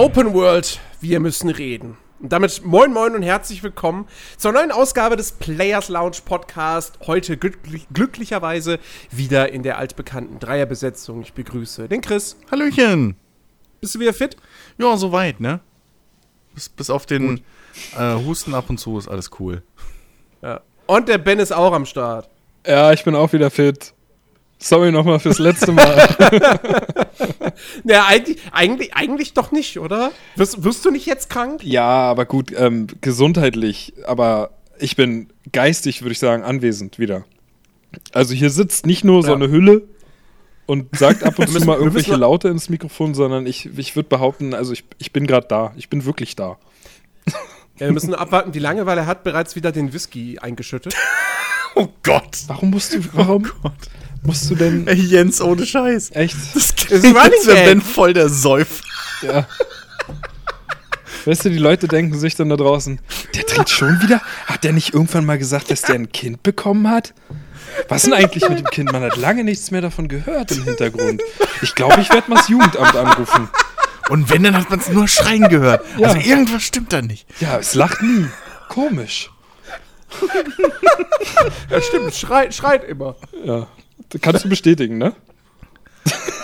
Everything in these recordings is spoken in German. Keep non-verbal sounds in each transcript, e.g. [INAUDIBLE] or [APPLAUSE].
Open World, wir müssen reden. Und damit moin moin und herzlich willkommen zur neuen Ausgabe des Players Lounge Podcast. Heute glücklich, glücklicherweise wieder in der altbekannten Dreierbesetzung. Ich begrüße den Chris. Hallöchen. Bist du wieder fit? Ja, soweit, ne? Bis, bis auf den äh, Husten ab und zu ist alles cool. Ja. Und der Ben ist auch am Start. Ja, ich bin auch wieder fit. Sorry nochmal fürs letzte Mal. [LAUGHS] naja, eigentlich, eigentlich, eigentlich doch nicht, oder? Wirst, wirst du nicht jetzt krank? ja, aber gut, ähm, gesundheitlich. Aber ich bin geistig, würde ich sagen, anwesend wieder. Also hier sitzt nicht nur so Ja. eine Hülle und sagt ab und [LAUGHS] zu mal irgendwelche Laute ins Mikrofon, sondern ich, ich würde behaupten, also ich, ich bin gerade da. Ich bin wirklich da. Ja, wir müssen abwarten, wie lange, weil er hat bereits wieder den Whisky eingeschüttet. [LAUGHS] Oh Gott. Warum musst du, warum musst du denn Ey, Jens, ohne Scheiß. echt? Das ist Running Gag. Ben voll der Säufer. Ja. Weißt du, die Leute denken sich dann da draußen, der dreht schon wieder? Hat der nicht irgendwann mal gesagt, dass der ein Kind bekommen hat? Was denn eigentlich mit dem Kind? Man hat lange nichts mehr davon gehört im Hintergrund. Ich glaube, ich werde mal das Jugendamt anrufen. Und wenn, dann hat man es nur schreien gehört. Ja. Also irgendwas stimmt da nicht. Ja, es lacht nie. Komisch. Ja, stimmt, schreit, schreit immer. Ja. Kannst du bestätigen, ne?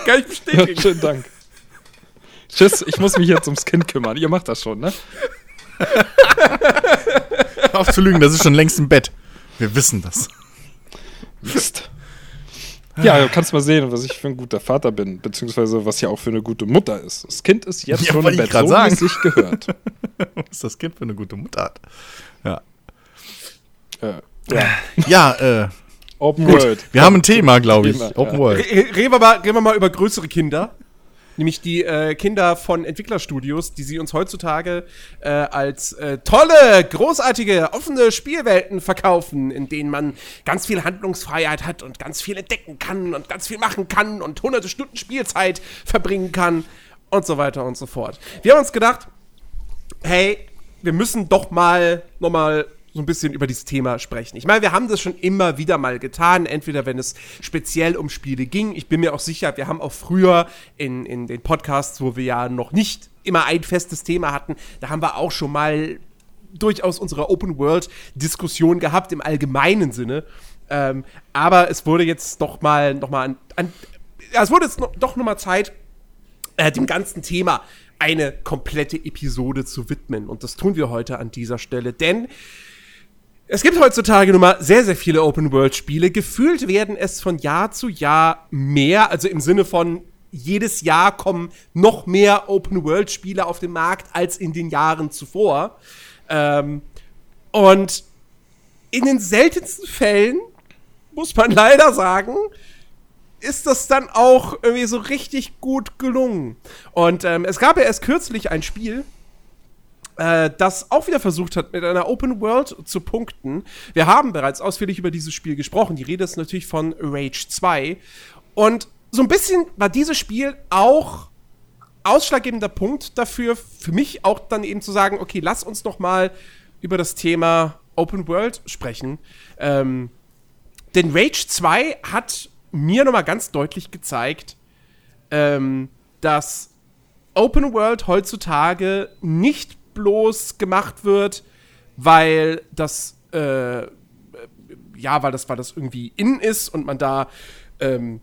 Kann ich Ja, bestätigen. schönen Dank. Tschüss, ich muss mich jetzt ums Kind kümmern. Ihr macht das schon, ne? Auf zu lügen, das ist schon längst im Bett. Wir wissen das. Mist. Ja, du kannst mal sehen, was ich für ein guter Vater bin, beziehungsweise was ja auch für eine gute Mutter ist. Das Kind ist jetzt Ja, schon im Bett, so wie sagen. es sich gehört. [LAUGHS] Was ist das Kind für eine gute Mutter hat. Ja. äh, ja. Ja, äh, Open gut. World. Wir haben ein Thema, glaube ich. Thema, Open ja. World. Re- Reden wir, mal, reden wir mal über größere Kinder. Nämlich die äh, Kinder von Entwicklerstudios, die sie uns heutzutage äh, als äh, tolle, großartige, offene Spielwelten verkaufen, in denen man ganz viel Handlungsfreiheit hat und ganz viel entdecken kann und ganz viel machen kann und hunderte Stunden Spielzeit verbringen kann und so weiter und so fort. Wir haben uns gedacht, hey, wir müssen doch mal noch mal so ein bisschen über dieses Thema sprechen. Ich meine, wir haben das schon immer wieder mal getan, entweder wenn es speziell um Spiele ging. Ich bin mir auch sicher, wir haben auch früher in, in den Podcasts, wo wir ja noch nicht immer ein festes Thema hatten, da haben wir auch schon mal durchaus unsere Open World Diskussion gehabt im allgemeinen Sinne. Ähm, aber es wurde jetzt doch mal noch mal an, an ja, es wurde jetzt noch, doch noch mal Zeit, äh, dem ganzen Thema eine komplette Episode zu widmen. Und das tun wir heute an dieser Stelle, denn es gibt heutzutage nun mal sehr, sehr viele Open-World-Spiele. Gefühlt werden es von Jahr zu Jahr mehr, also im Sinne von jedes Jahr kommen noch mehr Open-World-Spiele auf den Markt als in den Jahren zuvor. Ähm, und in den seltensten Fällen, muss man [LAUGHS] leider sagen, ist das dann auch irgendwie so richtig gut gelungen. Und ähm, es gab ja erst kürzlich ein Spiel, äh, das auch wieder versucht hat, mit einer Open World zu punkten. Wir haben bereits ausführlich über dieses Spiel gesprochen. Die Rede ist natürlich von Rage 2. Und so ein bisschen war dieses Spiel auch ausschlaggebender Punkt dafür, für mich auch dann eben zu sagen, okay, lass uns noch mal über das Thema Open World sprechen. Ähm, denn Rage 2 hat mir noch mal ganz deutlich gezeigt, ähm, dass Open World heutzutage nicht bloß gemacht wird, weil das äh, ja, weil das, weil das irgendwie in ist und man da ähm,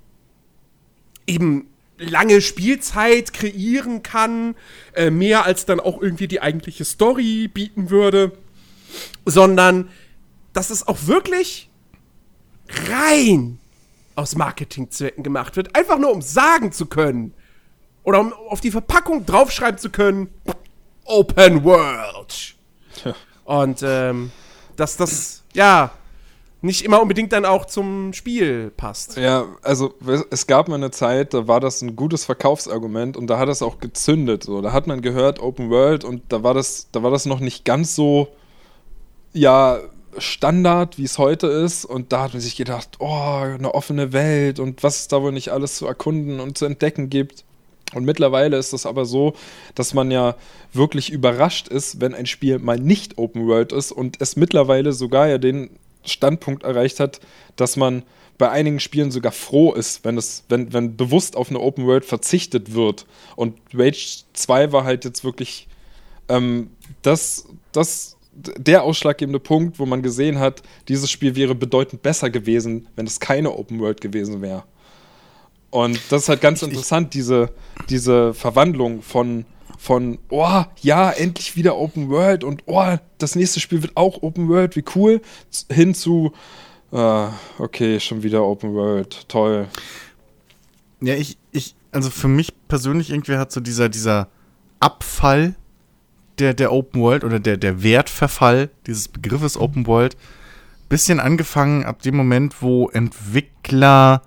eben lange Spielzeit kreieren kann, äh, mehr als dann auch irgendwie die eigentliche Story bieten würde, sondern dass es auch wirklich rein aus Marketingzwecken gemacht wird, einfach nur um sagen zu können oder um auf die Verpackung draufschreiben zu können, Open World. Und ähm, dass das, ja, nicht immer unbedingt dann auch zum Spiel passt. Ja, also es gab mal eine Zeit, da war das ein gutes Verkaufsargument und da hat es auch gezündet. So, da hat man gehört Open World und da war das, da war das noch nicht ganz so ja Standard, wie es heute ist. Und da hat man sich gedacht, oh, eine offene Welt und was es da wohl nicht alles zu erkunden und zu entdecken gibt. Und mittlerweile ist es aber so, dass man ja wirklich überrascht ist, wenn ein Spiel mal nicht Open World ist und es mittlerweile sogar ja den Standpunkt erreicht hat, dass man bei einigen Spielen sogar froh ist, wenn es, wenn, wenn bewusst auf eine Open World verzichtet wird. Und Rage 2 war halt jetzt wirklich ähm, das, das, der ausschlaggebende Punkt, wo man gesehen hat, dieses Spiel wäre bedeutend besser gewesen, wenn es keine Open World gewesen wäre. Und das ist halt ganz interessant, diese, diese Verwandlung von, von, oh, ja, endlich wieder Open World und oh, das nächste Spiel wird auch Open World, wie cool, hin zu, ah, okay, schon wieder Open World, toll. Ja, ich, ich, also für mich persönlich irgendwie hat so dieser, dieser Abfall der, der Open World oder der, der Wertverfall dieses Begriffes Open World bisschen angefangen ab dem Moment, wo Entwickler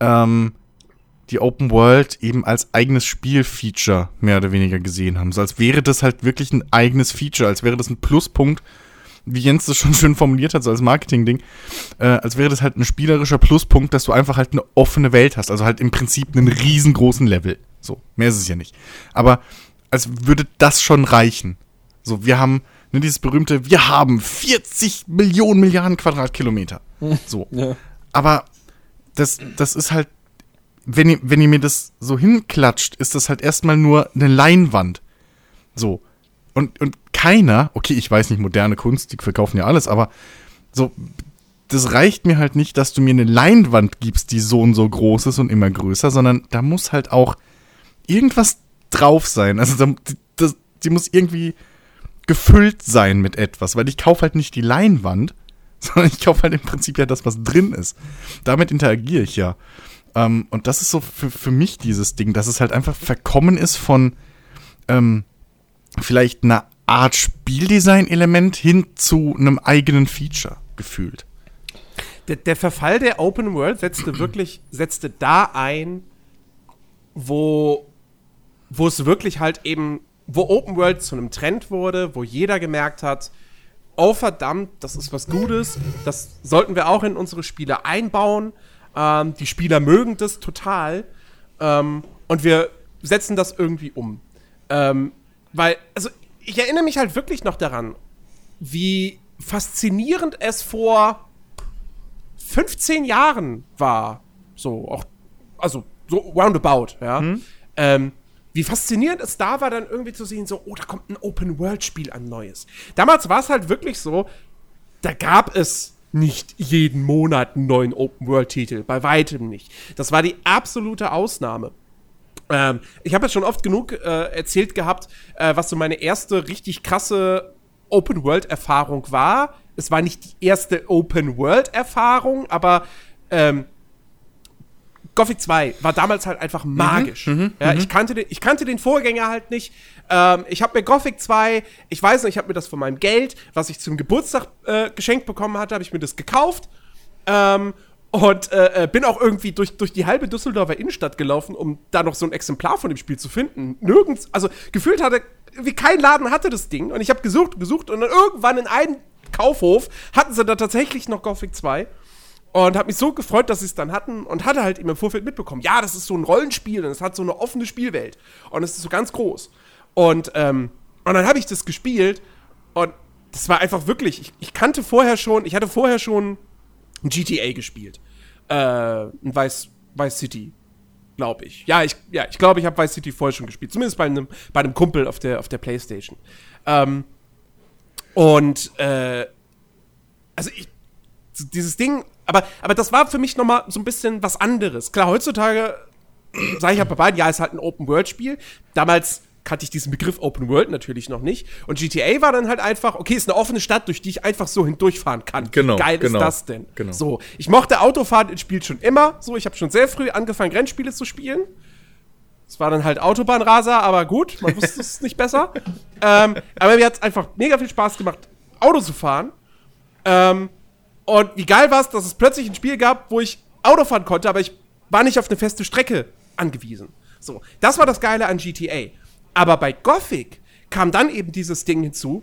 ähm, die Open World eben als eigenes Spielfeature mehr oder weniger gesehen haben. So als wäre das halt wirklich ein eigenes Feature, als wäre das ein Pluspunkt, wie Jens das schon [LAUGHS] schön formuliert hat, so als Marketing-Ding, äh, als wäre das halt ein spielerischer Pluspunkt, dass du einfach halt eine offene Welt hast. Also halt im Prinzip einen riesengroßen Level. So, mehr ist es ja nicht. Aber als würde das schon reichen. So, wir haben ne, dieses berühmte, wir haben 40 Millionen Milliarden Quadratkilometer. [LAUGHS] So. Ja. Aber das, das ist halt wenn ihr, wenn ihr mir das so hinklatscht, ist das halt erstmal nur eine Leinwand. So. Und, und keiner, okay, ich weiß nicht, moderne Kunst, die verkaufen ja alles, aber so, das reicht mir halt nicht, dass du mir eine Leinwand gibst, die so und so groß ist und immer größer, sondern da muss halt auch irgendwas drauf sein. Also das, die muss irgendwie gefüllt sein mit etwas, weil ich kaufe halt nicht die Leinwand, [LAUGHS] sondern ich kaufe halt im Prinzip ja das, was drin ist. Damit interagiere ich ja. Ähm, und das ist so für, für mich dieses Ding, dass es halt einfach verkommen ist von ähm, vielleicht einer Art Spieldesign-Element hin zu einem eigenen Feature gefühlt. Der, der Verfall der Open World setzte [CLEARS THROAT] wirklich, setzte da ein, wo, wo es wirklich halt eben, wo Open World zu einem Trend wurde, wo jeder gemerkt hat, oh verdammt, das ist was Gutes, das sollten wir auch in unsere Spiele einbauen. Ähm, die Spieler mögen das total. Ähm, und wir setzen das irgendwie um. Ähm, weil, also, ich erinnere mich halt wirklich noch daran, wie faszinierend es vor 15 Jahren war. So, auch, also, so roundabout, ja. Hm? Ähm, wie faszinierend es da war, dann irgendwie zu sehen, so, oh, da kommt ein Open-World-Spiel an Neues. Damals war es halt wirklich so, da gab es nicht jeden Monat einen neuen Open-World-Titel. Bei weitem nicht. Das war die absolute Ausnahme. Ähm, ich habe jetzt schon oft genug äh, erzählt gehabt, äh, was so meine erste richtig krasse Open-World-Erfahrung war. Es war nicht die erste Open-World-Erfahrung, aber ähm, Gothic 2 war damals halt einfach mhm, magisch. Mhm, ja, ich, mhm. kannte den, ich kannte den Vorgänger halt nicht. Ähm, ich habe mir Gothic 2, ich weiß nicht, ich habe mir das von meinem Geld, was ich zum Geburtstag äh, geschenkt bekommen hatte, habe ich mir das gekauft. Ähm, und äh, äh, bin auch irgendwie durch, durch die halbe Düsseldorfer Innenstadt gelaufen, um da noch so ein Exemplar von dem Spiel zu finden. Nirgends, also gefühlt hatte, wie kein Laden hatte das Ding. Und ich habe gesucht, gesucht und dann irgendwann in einem Kaufhof hatten sie da tatsächlich noch Gothic 2. Und habe mich so gefreut, dass sie es dann hatten und hatte halt im Vorfeld mitbekommen, ja, das ist so ein Rollenspiel und es hat so eine offene Spielwelt. Und es ist so ganz groß. Und, ähm, und dann habe ich das gespielt und das war einfach wirklich, ich, ich, kannte vorher schon, ich hatte vorher schon ein GTA gespielt. Äh, ein Vice, Vice City, glaube ich. Ja, ich, ja, ich glaube, ich habe Vice City vorher schon gespielt. Zumindest bei einem, bei einem Kumpel auf der, auf der Playstation. Ähm, und, äh, also ich, dieses Ding aber, aber das war für mich noch mal so ein bisschen was anderes. Klar, heutzutage sage ich ja bei beiden, ja, ist halt ein Open-World-Spiel. Damals kannte ich diesen Begriff Open World natürlich noch nicht. Und GTA war dann halt einfach, okay, ist eine offene Stadt, durch die ich einfach so hindurchfahren kann. Genau. Wie geil genau, ist das denn? Genau. So, ich mochte Autofahren in Spiel schon immer. So, ich habe schon sehr früh angefangen, Rennspiele zu spielen. Es war dann halt Autobahnraser, aber gut, man [LAUGHS] wusste es nicht besser. Ähm, aber mir hat es einfach mega viel Spaß gemacht, Auto zu fahren. Ähm, und wie geil war es, dass es plötzlich ein Spiel gab, wo ich Auto fahren konnte, aber ich war nicht auf eine feste Strecke angewiesen. So, das war das Geile an GTA. Aber bei Gothic kam dann eben dieses Ding hinzu,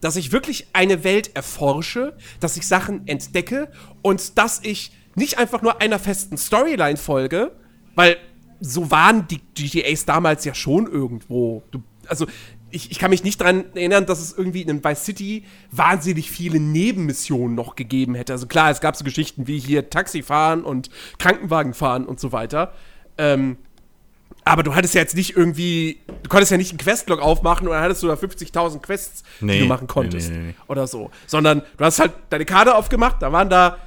dass ich wirklich eine Welt erforsche, dass ich Sachen entdecke und dass ich nicht einfach nur einer festen Storyline folge, weil so waren die GTAs damals ja schon irgendwo. Du, also ich, ich kann mich nicht daran erinnern, dass es irgendwie in Vice City wahnsinnig viele Nebenmissionen noch gegeben hätte. Also klar, es gab so Geschichten wie hier Taxifahren und Krankenwagen fahren und so weiter. Ähm, aber du hattest ja jetzt nicht irgendwie, du konntest ja nicht einen Questlog aufmachen und dann hattest du da 50.000 Quests, die Nee, du machen konntest. nee, nee, nee. Oder so. Sondern du hast halt deine Karte aufgemacht, da waren da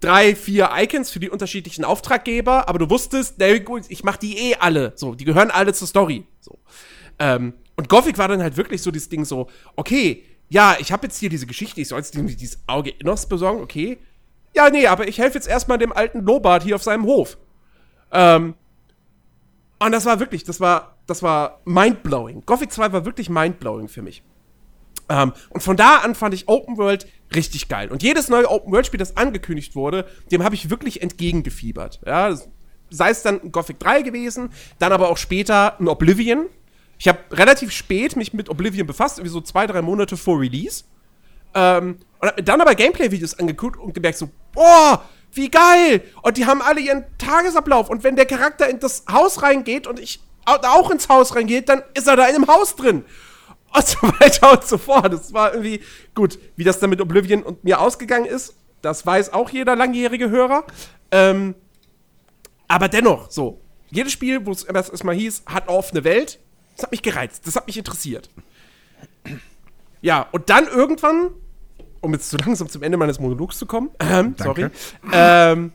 drei, vier Icons für die unterschiedlichen Auftraggeber, aber du wusstest, na gut, ich mach die eh alle. So, die gehören alle zur Story. So. Ähm, und Gothic war dann halt wirklich so dieses Ding so, okay, ja, ich habe jetzt hier diese Geschichte, ich soll jetzt irgendwie dieses Auge Innos besorgen, okay. Ja, nee, aber ich helfe jetzt erstmal dem alten Lobart hier auf seinem Hof. Ähm, und das war wirklich, das war, das war mindblowing. Gothic 2 war wirklich mindblowing für mich. Ähm, und von da an fand ich Open World richtig geil. Und jedes neue Open World Spiel, das angekündigt wurde, dem habe ich wirklich entgegengefiebert. Ja, sei es dann ein Gothic 3 gewesen, dann aber auch später ein Oblivion. Ich habe relativ spät mich mit Oblivion befasst, irgendwie so zwei, drei Monate vor Release. Ähm, und hab mir dann aber Gameplay-Videos angeguckt und gemerkt so, boah, wie geil! Und die haben alle ihren Tagesablauf. Und wenn der Charakter in das Haus reingeht und ich au- auch ins Haus reingeht, dann ist er da in einem Haus drin. [LAUGHS] Und so weiter und so fort. Das war irgendwie gut. Wie das dann mit Oblivion und mir ausgegangen ist, das weiß auch jeder langjährige Hörer. Ähm, aber dennoch, so. Jedes Spiel, wo es erstmal hieß, hat offene Welt. Das hat mich gereizt. Das hat mich interessiert. Ja, und dann irgendwann, um jetzt so langsam zum Ende meines Monologs zu kommen, ähm, sorry, ähm,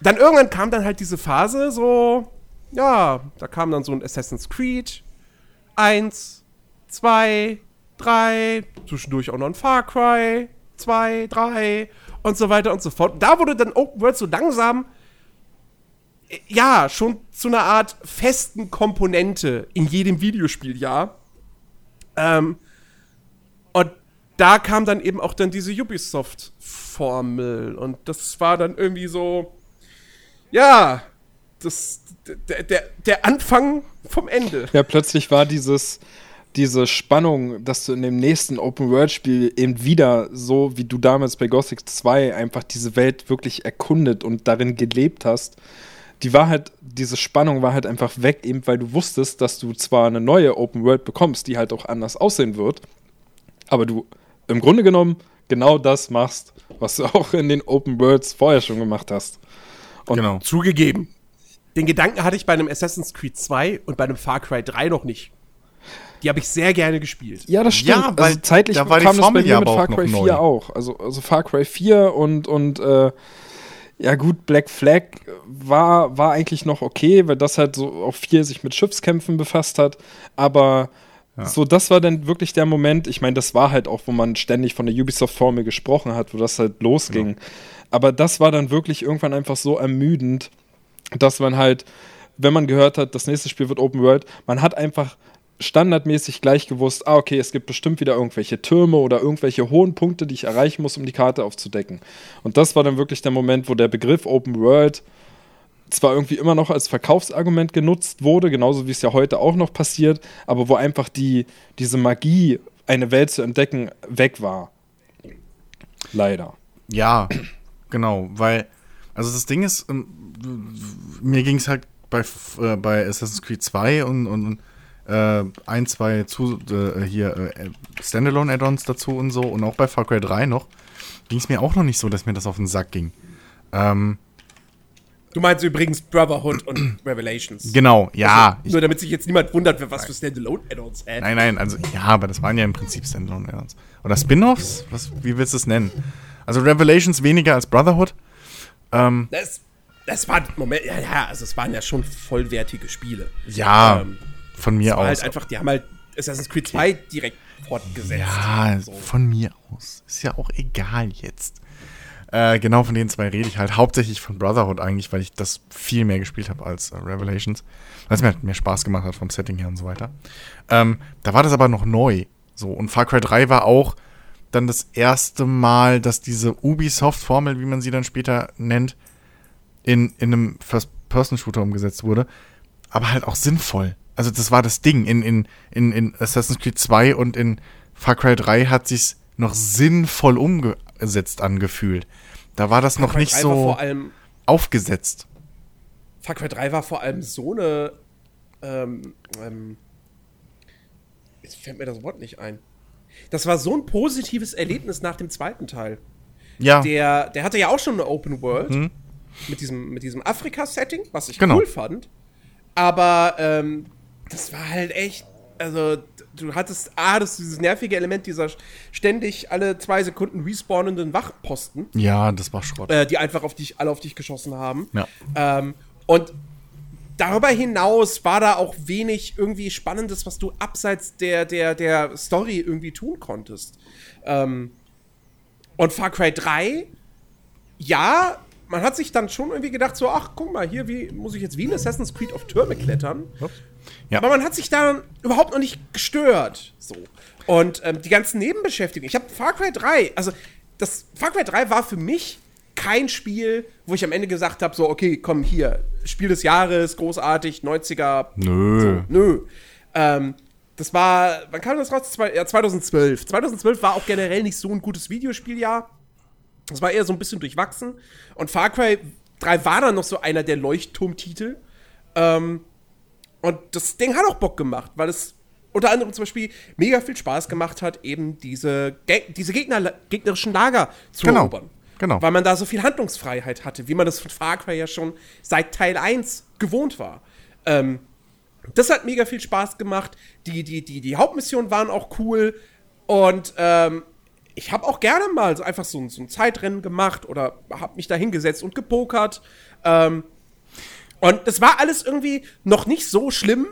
dann irgendwann kam dann halt diese Phase, so, ja, da kam dann so ein Assassin's Creed. 1, 2, 3, zwischendurch auch noch ein Far Cry. 2, 3 und so weiter und so fort. Da wurde dann Open World so langsam, äh, ja, schon zu einer Art festen Komponente in jedem Videospiel, ja. Ähm, da kam dann eben auch dann diese Ubisoft-Formel. Und das war dann irgendwie so, ja, das, der, der, der Anfang vom Ende. Ja, plötzlich war dieses, diese Spannung, dass du in dem nächsten Open-World-Spiel eben wieder so, wie du damals bei Gothic 2 einfach diese Welt wirklich erkundet und darin gelebt hast, die war halt, diese Spannung war halt einfach weg, eben weil du wusstest, dass du zwar eine neue Open World bekommst, die halt auch anders aussehen wird, aber du im Grunde genommen genau das machst, was du [LAUGHS] auch in den Open Worlds vorher schon gemacht hast. Und Genau. Zugegeben. Den Gedanken hatte ich bei einem Assassin's Creed 2 und bei einem Far Cry 3 noch nicht. Die habe ich sehr gerne gespielt. Ja, das stimmt. Ja, weil also zeitlich da war kam das bei mir ja mit Far Cry 4 neu. auch. Also, also Far Cry 4 und, und äh, ja gut, Black Flag war, war eigentlich noch okay, weil das halt so auch viel sich mit Schiffskämpfen befasst hat. Aber so, das war dann wirklich der Moment, ich meine, das war halt auch, wo man ständig von der Ubisoft-Formel gesprochen hat, wo das halt losging. Aber das war dann wirklich irgendwann einfach so ermüdend, dass man halt, wenn man gehört hat, das nächste Spiel wird Open World, man hat einfach standardmäßig gleich gewusst, ah, okay, es gibt bestimmt wieder irgendwelche Türme oder irgendwelche hohen Punkte, die ich erreichen muss, um die Karte aufzudecken. Und das war dann wirklich der Moment, wo der Begriff Open World zwar irgendwie immer noch als Verkaufsargument genutzt wurde, genauso wie es ja heute auch noch passiert, aber wo einfach die, diese Magie, eine Welt zu entdecken, weg war. Leider. Ja, genau, weil, also das Ding ist, ähm, mir ging es halt bei, äh, bei Assassin's Creed 2 und, und äh, ein, zwei zu, äh, hier äh, Standalone-Add-ons dazu und so und auch bei Far Cry 3 noch, ging es mir auch noch nicht so, dass mir das auf den Sack ging. Ähm, Du meinst übrigens Brotherhood und [CLEARS THROAT] Revelations. genau, ja. ich, Nur damit sich jetzt niemand wundert, was für Standalone-Add-ons nein, nein, also ja, aber das waren ja im Prinzip Standalone-Add-ons. Oder Spin-Offs? Was, wie willst du es nennen? Also Revelations weniger als Brotherhood. Ähm, Das, das war, Moment, ja, ja, also es waren ja schon vollwertige Spiele. ja, Ähm, von mir war aus. halt einfach, die haben halt Assassin's Creed 2 direkt fortgesetzt. Ja, So. von mir aus. Ist ja auch egal jetzt. Äh, genau von den zwei rede ich halt. Hauptsächlich von Brotherhood eigentlich, weil ich das viel mehr gespielt habe als äh, Revelations. Weil es mir halt mehr Spaß gemacht hat vom Setting her und so weiter. Ähm, da war das aber noch neu. So, und Far Cry 3 war auch dann das erste Mal, dass diese Ubisoft-Formel, wie man sie dann später nennt, in, in einem First-Person-Shooter umgesetzt wurde. Aber halt auch sinnvoll. Also das war das Ding. In, in, in, in Assassin's Creed 2 und in Far Cry 3 hat sich's noch sinnvoll umgesetzt angefühlt. Da war das noch Far Cry nicht 3 war so vor allem, aufgesetzt. Far Cry 3 war vor allem so eine, ähm, ähm, jetzt fällt mir das Wort nicht ein. Das war so ein positives Erlebnis nach dem zweiten Teil. Ja. Der, der hatte ja auch schon eine Open World mit diesem, mit diesem Afrika-Setting, was ich Genau. cool fand. Aber ähm, das war halt echt. Also, du hattest, ah, das dieses nervige Element dieser ständig alle zwei Sekunden respawnenden Wachposten, ja, das war Schrott. äh, die einfach auf dich, alle auf dich geschossen haben. Ja. Ähm, und darüber hinaus war da auch wenig irgendwie Spannendes, was du abseits der, der, der Story irgendwie tun konntest. Ähm, und Far Cry 3, ja, man hat sich dann schon irgendwie gedacht, so, ach, guck mal, hier, wie muss ich jetzt wie in Assassin's Creed auf Türme klettern? Ja. Aber man hat sich daran überhaupt noch nicht gestört. So. Und ähm, die ganzen Nebenbeschäftigungen. Ich habe Far Cry 3, also das Far Cry 3 war für mich kein Spiel, wo ich am Ende gesagt habe, so, okay, komm hier, Spiel des Jahres, großartig, 90er, Nö. Nö. Ähm, das war, wann kam das raus? Zwei- Ja, 2012. 2012 war auch generell nicht so ein gutes Videospieljahr. Das war eher so ein bisschen durchwachsen. Und Far Cry 3 war dann noch so einer der Leuchtturmtitel. Ähm, und das Ding hat auch Bock gemacht, weil es unter anderem zum Beispiel mega viel Spaß gemacht hat, eben diese, Ge diese Gegner gegnerischen Lager zu Genau, erobern. genau. Weil man da so viel Handlungsfreiheit hatte, wie man das von Far Cry ja schon seit Teil 1 gewohnt war. Ähm, das hat mega viel Spaß gemacht. Die, die, die, die Hauptmissionen waren auch cool. Und ähm, ich habe auch gerne mal so einfach so, ein- so ein Zeitrennen gemacht oder habe mich da hingesetzt und gepokert. Ähm, und das war alles irgendwie noch nicht so schlimm,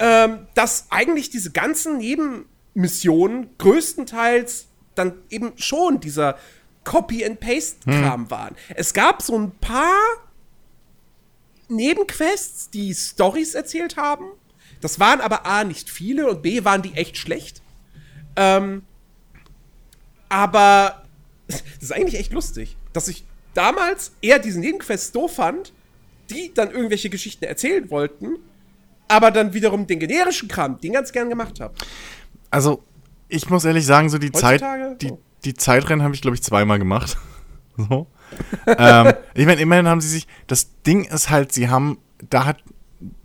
ähm, dass eigentlich diese ganzen Nebenmissionen größtenteils dann eben schon dieser Copy-and-Paste-Kram waren. Es gab so ein paar Nebenquests, die Stories erzählt haben. Das waren aber A, nicht viele und B, waren die echt schlecht. Ähm, aber [LAUGHS] das ist eigentlich echt lustig, dass ich damals eher diesen Nebenquests doof fand, die dann irgendwelche Geschichten erzählen wollten, aber dann wiederum den generischen Kram, den ganz gern gemacht habe. Also, ich muss ehrlich sagen, so die Zeit, Heutzutage? die, Oh. die Zeitrennen habe ich, glaube ich, zweimal gemacht. [LAUGHS] so. ähm, ich meine, immerhin haben sie sich, das Ding ist halt, sie haben, da hat,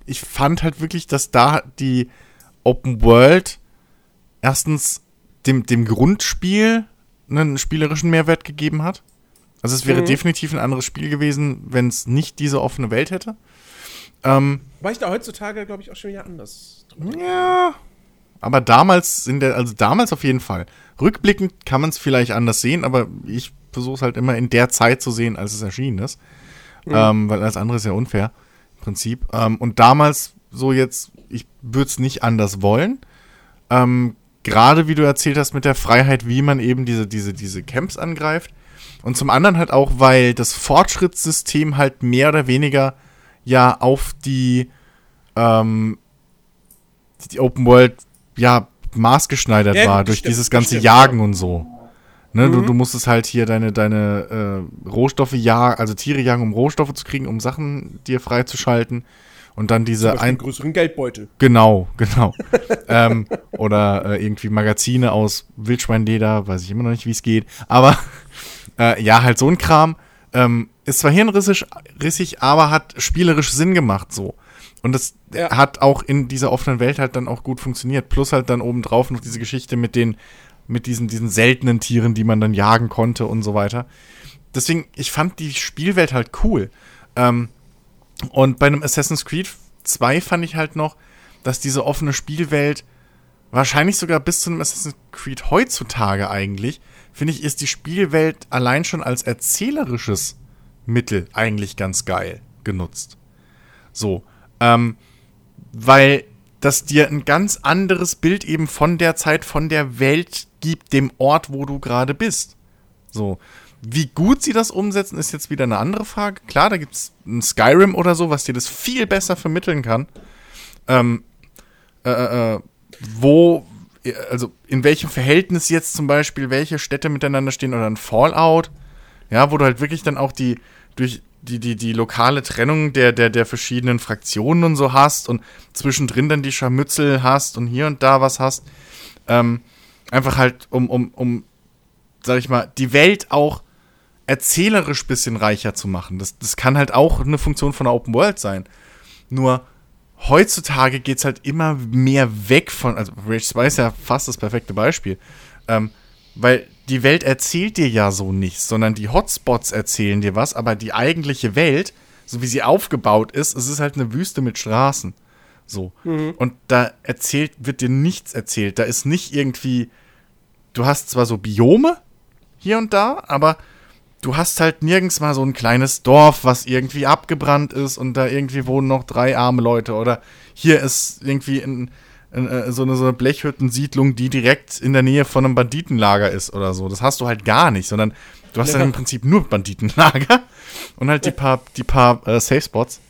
ich fand halt wirklich, dass da die Open World erstens dem, dem Grundspiel einen spielerischen Mehrwert gegeben hat. Also es wäre Mhm. definitiv ein anderes Spiel gewesen, wenn es nicht diese offene Welt hätte. Ähm, Weil ich da heutzutage, glaube ich, auch schon wieder anders ja. Aber damals in der, also damals auf jeden Fall. Rückblickend kann man es vielleicht anders sehen, aber ich versuche es halt immer in der Zeit zu sehen, als es erschienen ist. Ähm, weil alles andere ist ja unfair, im Prinzip. Ähm, und damals so jetzt, ich würde es nicht anders wollen. Ähm, Gerade wie du erzählt hast mit der Freiheit, wie man eben diese, diese, diese Camps angreift. Und zum anderen halt auch, weil das Fortschrittssystem halt mehr oder weniger ja auf die ähm, die Open World ja maßgeschneidert Ja, war durch stimmt, dieses ganze stimmt, Jagen ja. und so. Ne, du, du musstest halt hier deine, deine äh, Rohstoffe jagen, also Tiere jagen, um Rohstoffe zu kriegen, um Sachen dir freizuschalten. Und dann diese ein größeren Geldbeutel. Genau, [LAUGHS] genau. ähm, oder äh, irgendwie Magazine aus Wildschweinleder, weiß ich immer noch nicht, wie es geht. Aber äh, ja, halt so ein Kram. Ähm, ist zwar hirnrissig, rissig, aber hat spielerisch Sinn gemacht so. Und das Ja. hat auch in dieser offenen Welt halt dann auch gut funktioniert. Plus halt dann obendrauf noch diese Geschichte mit den, mit diesen, diesen seltenen Tieren, die man dann jagen konnte und so weiter. Deswegen, ich fand die Spielwelt halt cool. Ähm, und bei einem Assassin's Creed 2 fand ich halt noch, dass diese offene Spielwelt wahrscheinlich sogar bis zu einem Assassin's Creed heutzutage eigentlich, finde ich, ist die Spielwelt allein schon als erzählerisches Mittel eigentlich ganz geil genutzt. So, ähm, weil das dir ein ganz anderes Bild eben von der Zeit, von der Welt gibt, dem Ort, wo du gerade bist. So. Wie gut sie das umsetzen, ist jetzt wieder eine andere Frage. Klar, da gibt es ein Skyrim oder so, was dir das viel besser vermitteln kann. Ähm, äh, äh, wo, äh, also in welchem Verhältnis jetzt zum Beispiel welche Städte miteinander stehen oder ein Fallout, ja, wo du halt wirklich dann auch die, durch die, die, die lokale Trennung der, der, der verschiedenen Fraktionen und so hast und zwischendrin dann die Scharmützel hast und hier und da was hast. Ähm, einfach halt, um, um, um, sag ich mal, die Welt auch erzählerisch bisschen reicher zu machen. Das, das kann halt auch eine Funktion von der Open World sein. Nur heutzutage geht es halt immer mehr weg von, also Rage 2 ist ja fast das perfekte Beispiel, ähm, weil die Welt erzählt dir ja so nichts, sondern die Hotspots erzählen dir was, aber die eigentliche Welt, so wie sie aufgebaut ist, es ist halt eine Wüste mit Straßen. So. Mhm. Und da erzählt, wird dir nichts erzählt. Da ist nicht irgendwie, du hast zwar so Biome hier und da, aber du hast halt nirgends mal so ein kleines Dorf, was irgendwie abgebrannt ist und da irgendwie wohnen noch drei arme Leute. Oder hier ist irgendwie in, in, äh, so, eine, so eine Blechhüttensiedlung, die direkt in der Nähe von einem Banditenlager ist oder so. Das hast du halt gar nicht, sondern du hast ja. dann im Prinzip nur Banditenlager [LAUGHS] und halt die paar, die paar äh, Safe Spots.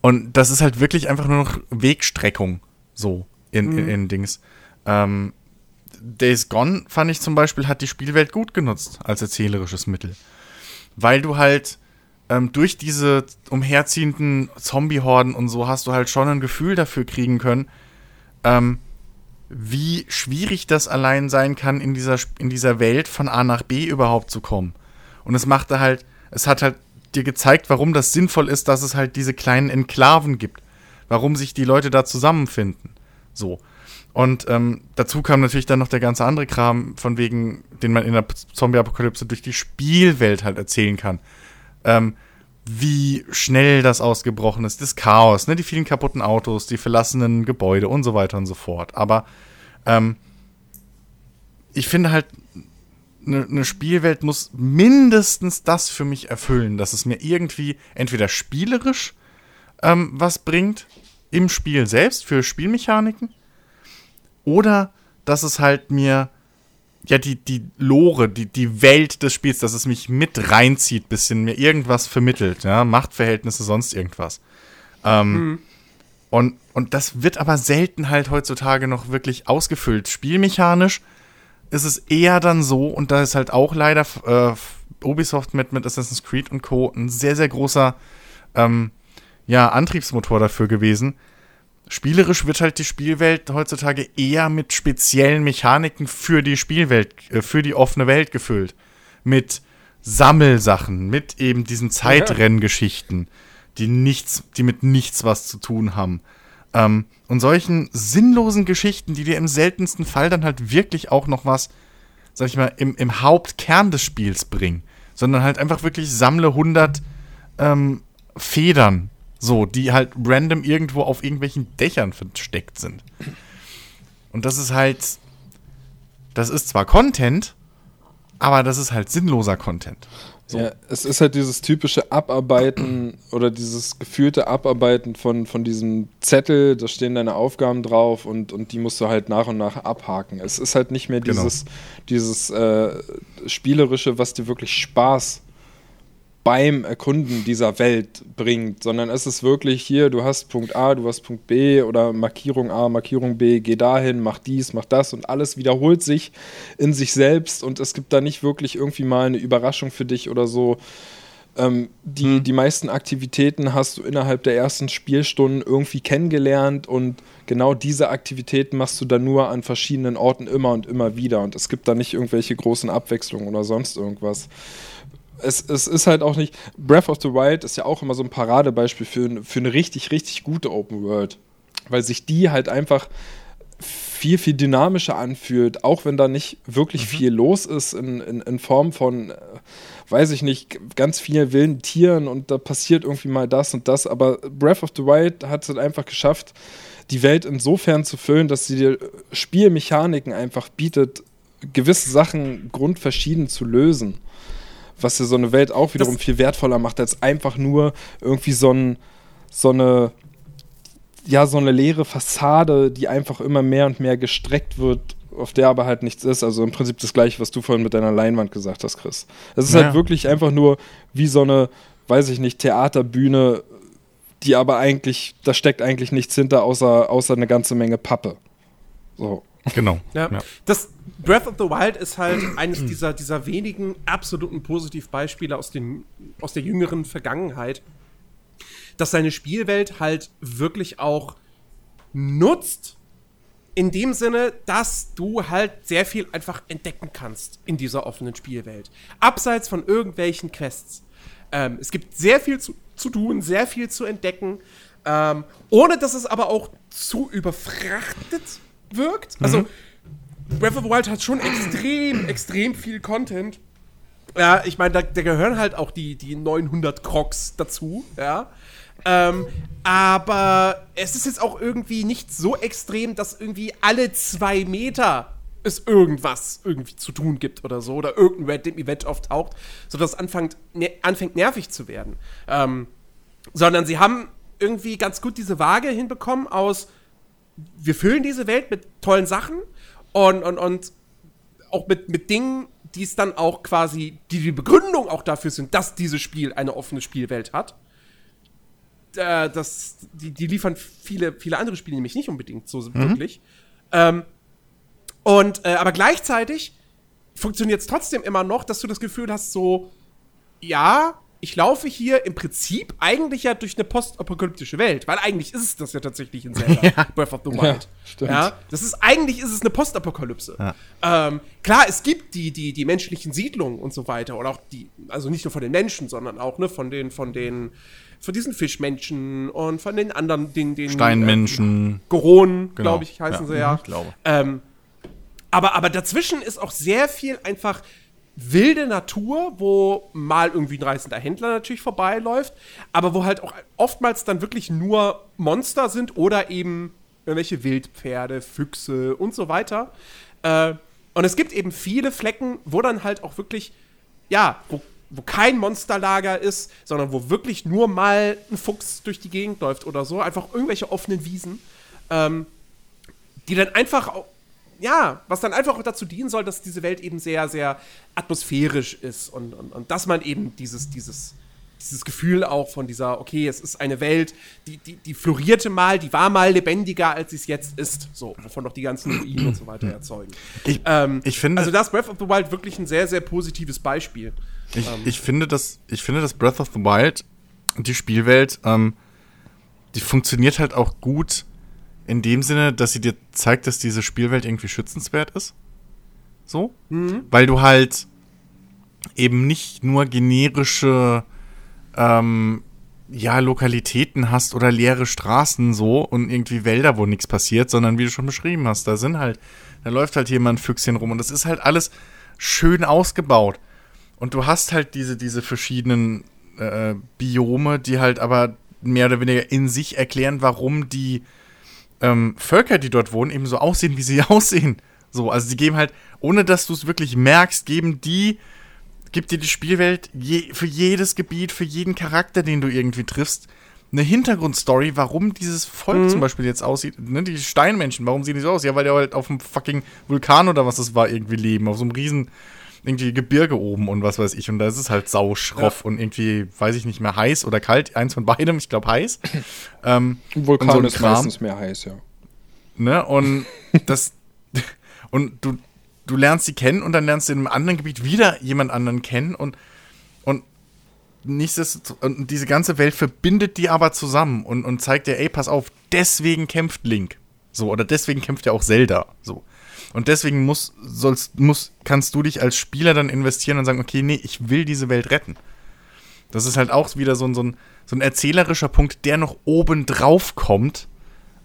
Und das ist halt wirklich einfach nur noch Wegstreckung so in, mhm. in, in Dings. Ähm, Days Gone, fand ich zum Beispiel, hat die Spielwelt gut genutzt als erzählerisches Mittel. Weil du halt ähm, durch diese umherziehenden Zombie-Horden und so hast du halt schon ein Gefühl dafür kriegen können, ähm, wie schwierig das allein sein kann, in dieser, in dieser Welt von A nach B überhaupt zu kommen. Und es machte halt, es hat halt dir gezeigt, warum das sinnvoll ist, dass es halt diese kleinen Enklaven gibt. Warum sich die Leute da zusammenfinden. So. Und ähm, dazu kam natürlich dann noch der ganze andere Kram, von wegen, den man in der Zombie-Apokalypse durch die Spielwelt halt erzählen kann. Ähm, wie schnell das ausgebrochen ist, das Chaos, ne, die vielen kaputten Autos, die verlassenen Gebäude und so weiter und so fort. Aber ähm, ich finde halt, eine ne Spielwelt muss mindestens das für mich erfüllen, dass es mir irgendwie entweder spielerisch ähm, was bringt im Spiel selbst für Spielmechaniken oder dass es halt mir, ja, die, die Lore, die, die Welt des Spiels, dass es mich mit reinzieht, bisschen mir irgendwas vermittelt, ja, Machtverhältnisse, sonst irgendwas. Ähm, mhm. und, und das wird aber selten halt heutzutage noch wirklich ausgefüllt. Spielmechanisch ist es eher dann so, und da ist halt auch leider äh, Ubisoft mit, mit Assassin's Creed und Co. ein sehr, sehr großer ähm, ja, Antriebsmotor dafür gewesen, Spielerisch wird halt die Spielwelt heutzutage eher mit speziellen Mechaniken für die Spielwelt, äh, für die offene Welt gefüllt. Mit Sammelsachen, mit eben diesen Zeitrenngeschichten, die nichts, die mit nichts was zu tun haben. Ähm, und solchen sinnlosen Geschichten, die dir im seltensten Fall dann halt wirklich auch noch was, sag ich mal, im, im Hauptkern des Spiels bringen. Sondern halt einfach wirklich sammle 100 ähm, Federn so, die halt random irgendwo auf irgendwelchen Dächern versteckt sind. Und das ist halt. Das ist zwar Content, aber das ist halt sinnloser Content. So. Ja, es ist halt dieses typische Abarbeiten [CLEARS THROAT] oder dieses gefühlte Abarbeiten von, von diesem Zettel, da stehen deine Aufgaben drauf und, und die musst du halt nach und nach abhaken. Es ist halt nicht mehr genau. dieses, genau. dieses äh, Spielerische, was dir wirklich Spaß beim Erkunden dieser Welt bringt, sondern es ist wirklich hier, du hast Punkt A, du hast Punkt B oder Markierung A, Markierung B, geh dahin, mach dies, mach das und alles wiederholt sich in sich selbst und es gibt da nicht wirklich irgendwie mal eine Überraschung für dich oder so. Ähm, die, hm. die meisten Aktivitäten hast du innerhalb der ersten Spielstunden irgendwie kennengelernt und genau diese Aktivitäten machst du dann nur an verschiedenen Orten immer und immer wieder und es gibt da nicht irgendwelche großen Abwechslungen oder sonst irgendwas es, es ist halt auch nicht. Breath of the Wild ist ja auch immer so ein Paradebeispiel für, für eine richtig, richtig gute Open World. Weil sich die halt einfach viel, viel dynamischer anfühlt, auch wenn da nicht wirklich mhm. viel los ist in, in, in Form von, äh, weiß ich nicht, ganz vielen wilden Tieren und da passiert irgendwie mal das und das. Aber Breath of the Wild hat es halt einfach geschafft, die Welt insofern zu füllen, dass sie dir Spielmechaniken einfach bietet, gewisse Sachen grundverschieden zu lösen was ja so eine Welt auch wiederum das viel wertvoller macht, als einfach nur irgendwie so, ein, so eine ja, so eine leere Fassade, die einfach immer mehr und mehr gestreckt wird, auf der aber halt nichts ist. Also im Prinzip das gleiche, was du vorhin mit deiner Leinwand gesagt hast, Chris. Es ist ja. halt wirklich einfach nur wie so eine, weiß ich nicht, Theaterbühne, die aber eigentlich, da steckt eigentlich nichts hinter, außer, außer eine ganze Menge Pappe. So. Genau. [LAUGHS] Ja. ja. Das Breath of the Wild ist halt [CLEARS THROAT] eines dieser, dieser wenigen absoluten Positivbeispiele aus, den, aus der jüngeren Vergangenheit, dass seine Spielwelt halt wirklich auch nutzt, in dem Sinne, dass du halt sehr viel einfach entdecken kannst in dieser offenen Spielwelt. Abseits von irgendwelchen Quests. Ähm, es gibt sehr viel zu zu tun, sehr viel zu entdecken, ähm, ohne dass es aber auch zu überfrachtet wirkt. Also, Breath of the Wild hat schon extrem, [CLEARS THROAT] extrem viel Content. Ja, ich meine, da, da gehören halt auch die, die 900 Crocs dazu, ja. Ähm, aber es ist jetzt auch irgendwie nicht so extrem, dass irgendwie alle zwei Meter es irgendwas irgendwie zu tun gibt oder so oder irgendein Random Event auftaucht, sodass es anfängt, ne, anfängt nervig zu werden. Ähm, sondern sie haben irgendwie ganz gut diese Waage hinbekommen aus, wir füllen diese Welt mit tollen Sachen und, und, und auch mit, mit Dingen, die es dann auch quasi, die die Begründung auch dafür sind, dass dieses Spiel eine offene Spielwelt hat. Äh, das, die, die liefern viele, viele andere Spiele nämlich nicht unbedingt so wirklich. Ähm, und, äh, aber gleichzeitig funktioniert es trotzdem immer noch, dass du das Gefühl hast, so, ja, ich laufe hier im Prinzip eigentlich ja durch eine postapokalyptische Welt, weil eigentlich ist es das ja tatsächlich in Zelda, [LAUGHS] Breath of the Wild. Ja, stimmt. Ja, das ist, eigentlich ist es eine Postapokalypse. Ja. Ähm, klar, es gibt die, die, die menschlichen Siedlungen und so weiter, oder auch die, also nicht nur von den Menschen, sondern auch, ne, von den, von den, von diesen Fischmenschen und von den anderen, den, den Steinmenschen. Äh, Goronen, Genau. glaube ich, heißen Ja, sie ja. ich glaube. Ähm, aber, aber dazwischen ist auch sehr viel einfach wilde Natur, wo mal irgendwie ein reißender Händler natürlich vorbeiläuft, aber wo halt auch oftmals dann wirklich nur Monster sind oder eben irgendwelche Wildpferde, Füchse und so weiter. Äh, und es gibt eben viele Flecken, wo dann halt auch wirklich, ja, wo, wo kein Monsterlager ist, sondern wo wirklich nur mal ein Fuchs durch die Gegend läuft oder so. Einfach irgendwelche offenen Wiesen. Ähm, die dann einfach, au- ja, was dann einfach auch dazu dienen soll, dass diese Welt eben sehr, sehr atmosphärisch ist und, und, und dass man eben dieses, dieses, dieses Gefühl auch von dieser, okay, es ist eine Welt, die, die, die florierte mal, die war mal lebendiger, als sie es jetzt ist. So, wovon doch die ganzen Ruinen und so weiter erzeugen. Ich, Ähm, ich finde, Also, das Breath of the Wild wirklich ein sehr, sehr positives Beispiel. ich, ich, finde das, ich finde, dass Breath of the Wild, die Spielwelt, ähm, die funktioniert halt auch gut in dem Sinne, dass sie dir zeigt, dass diese Spielwelt irgendwie schützenswert ist. So. Weil du halt eben nicht nur generische ähm, ja, Lokalitäten hast oder leere Straßen so und irgendwie Wälder, wo nichts passiert, sondern wie du schon beschrieben hast, da sind halt, da läuft halt jemand Füchschen rum und das ist halt alles schön ausgebaut. Und du hast halt diese, diese verschiedenen äh, Biome, die halt aber mehr oder weniger in sich erklären, warum die ähm, Völker, die dort wohnen, eben so aussehen, wie sie [LAUGHS] aussehen. So, also die geben halt, ohne dass du es wirklich merkst, geben die, gibt dir die Spielwelt je, für jedes Gebiet, für jeden Charakter, den du irgendwie triffst, eine Hintergrundstory, warum dieses Volk zum Beispiel jetzt aussieht. Ne, die Steinmenschen, warum sehen die so aus? Ja, weil die halt auf einem fucking Vulkan oder was das war irgendwie leben, auf so einem riesen irgendwie Gebirge oben und was weiß ich. Und da ist es halt sauschroff und irgendwie, weiß ich nicht mehr, heiß oder kalt. Eins von beidem, ich glaube heiß. ähm, Vulkan und so ist Kram. meistens mehr heiß, ja. Ne? Und [LAUGHS] das. Und du, du lernst sie kennen und dann lernst du in einem anderen Gebiet wieder jemand anderen kennen und, und nichtsdestotrotz, und diese ganze Welt verbindet die aber zusammen und, und zeigt dir, ey, pass auf, deswegen kämpft Link. So, oder deswegen kämpft ja auch Zelda. So. Und deswegen muss, sollst, muss, kannst du dich als Spieler dann investieren und sagen, okay, nee, ich will diese Welt retten. Das ist halt auch wieder so ein, so ein, so ein erzählerischer Punkt, der noch oben drauf kommt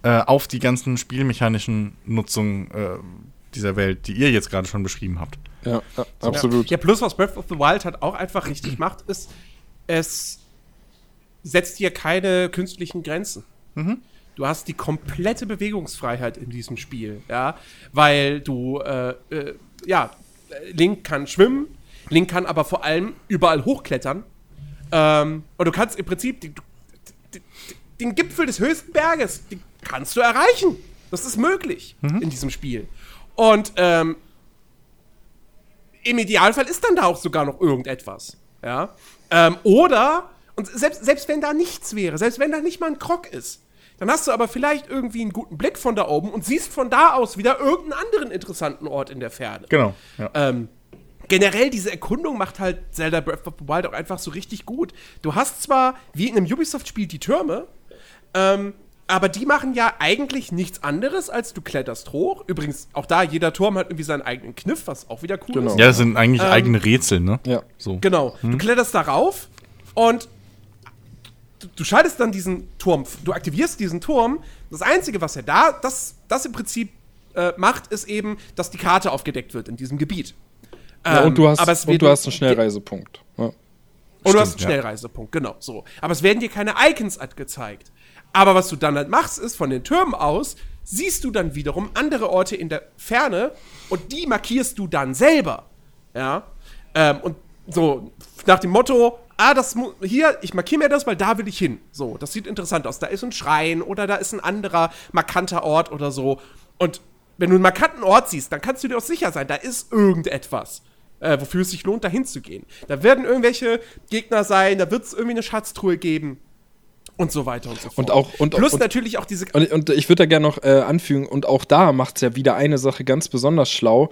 äh, auf die ganzen spielmechanischen Nutzungen äh, dieser Welt, die ihr jetzt gerade schon beschrieben habt. Ja, ja absolut. Ja, plus was Breath of the Wild halt auch einfach richtig macht, ist, es setzt dir keine künstlichen Grenzen. Du hast die komplette Bewegungsfreiheit in diesem Spiel, ja, weil du, äh, äh, ja, Link kann schwimmen, Link kann aber vor allem überall hochklettern. Ähm, und du kannst im Prinzip die, die, den Gipfel des höchsten Berges, den kannst du erreichen. Das ist möglich in diesem Spiel. Und ähm, im Idealfall ist dann da auch sogar noch irgendetwas. Ja? Ähm, oder, und selbst, selbst wenn da nichts wäre, selbst wenn da nicht mal ein Krog ist, dann hast du aber vielleicht irgendwie einen guten Blick von da oben und siehst von da aus wieder irgendeinen anderen interessanten Ort in der Ferne. Genau. Ja. Ähm, generell diese Erkundung macht halt Zelda Breath of the Wild auch einfach so richtig gut. Du hast zwar, wie in einem Ubisoft-Spiel, die Türme, ähm, aber die machen ja eigentlich nichts anderes, als du kletterst hoch. Übrigens, auch da, jeder Turm hat irgendwie seinen eigenen Kniff, was auch wieder cool Genau. ist. ja, das sind eigentlich Ähm, eigene Rätsel, ne? Ja. So. Genau. Du kletterst darauf und du, du schaltest dann diesen Turm, du aktivierst diesen Turm. Das Einzige, was er da, das, das im Prinzip äh, macht, ist eben, dass die Karte aufgedeckt wird in diesem Gebiet. Ja, Ähm, und du hast, aber es und du hast einen Schnellreisepunkt. Ja. Und du Stimmt, hast einen ja. Schnellreisepunkt, genau so. Aber es werden dir keine Icons angezeigt. Aber was du dann halt machst, ist von den Türmen aus, siehst du dann wiederum andere Orte in der Ferne und die markierst du dann selber. Ja. Ähm, und so nach dem Motto, ah, das hier, ich markiere mir das, weil da will ich hin. So, das sieht interessant aus. Da ist ein Schrein oder da ist ein anderer markanter Ort oder so. Und wenn du einen markanten Ort siehst, dann kannst du dir auch sicher sein, da ist irgendetwas äh, wofür es sich lohnt, dahin zu gehen. Da werden irgendwelche Gegner sein, da wird es irgendwie eine Schatztruhe geben und so weiter und so fort. Und auch- und- Plus und- natürlich auch diese. Und, und ich würde da gerne noch äh, anfügen, und auch da macht es ja wieder eine Sache ganz besonders schlau,